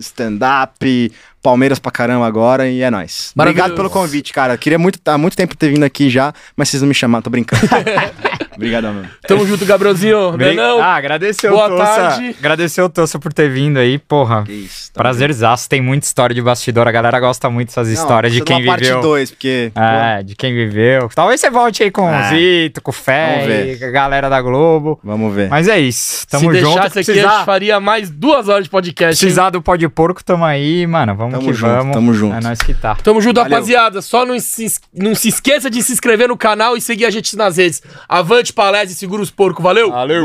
S3: stand-up, Palmeiras pra caramba agora e é nóis. Obrigado pelo convite, cara. Queria muito, há muito tempo ter vindo aqui já, mas vocês não me chamaram, tô brincando. Obrigadão, mano.
S1: Tamo junto, Gabrielzinho.
S2: Bem-
S1: Não,
S2: Ah, agradecer
S1: Boa
S2: Tossa.
S1: tarde.
S2: Agradecer o Tossa por ter vindo aí, porra.
S3: Que isso.
S2: Prazerzaço, tem muita história de bastidor, a galera gosta muito dessas.
S3: Não,
S2: histórias de quem
S3: uma parte
S2: viveu.
S3: 2, porque.
S2: É, de quem viveu. Talvez você volte aí com o
S3: É.
S2: Zito, com o Fé, com a galera da Globo.
S3: vamos ver.
S2: Mas é isso, tamo
S1: se
S2: junto.
S1: deixasse aqui, a gente faria mais duas horas de podcast. hein?
S2: precisar do pó de porco, tamo aí, mano. Vamos
S3: Tamo
S2: que
S3: junto,
S2: vamos.
S3: tamo junto.
S2: É nós que tá.
S1: Tamo junto,
S3: Valeu.
S1: rapaziada. Só não se, não se esqueça de se inscrever no canal e seguir a gente nas redes. Avante, palestra e segura os porcos. Valeu!
S2: Valeu.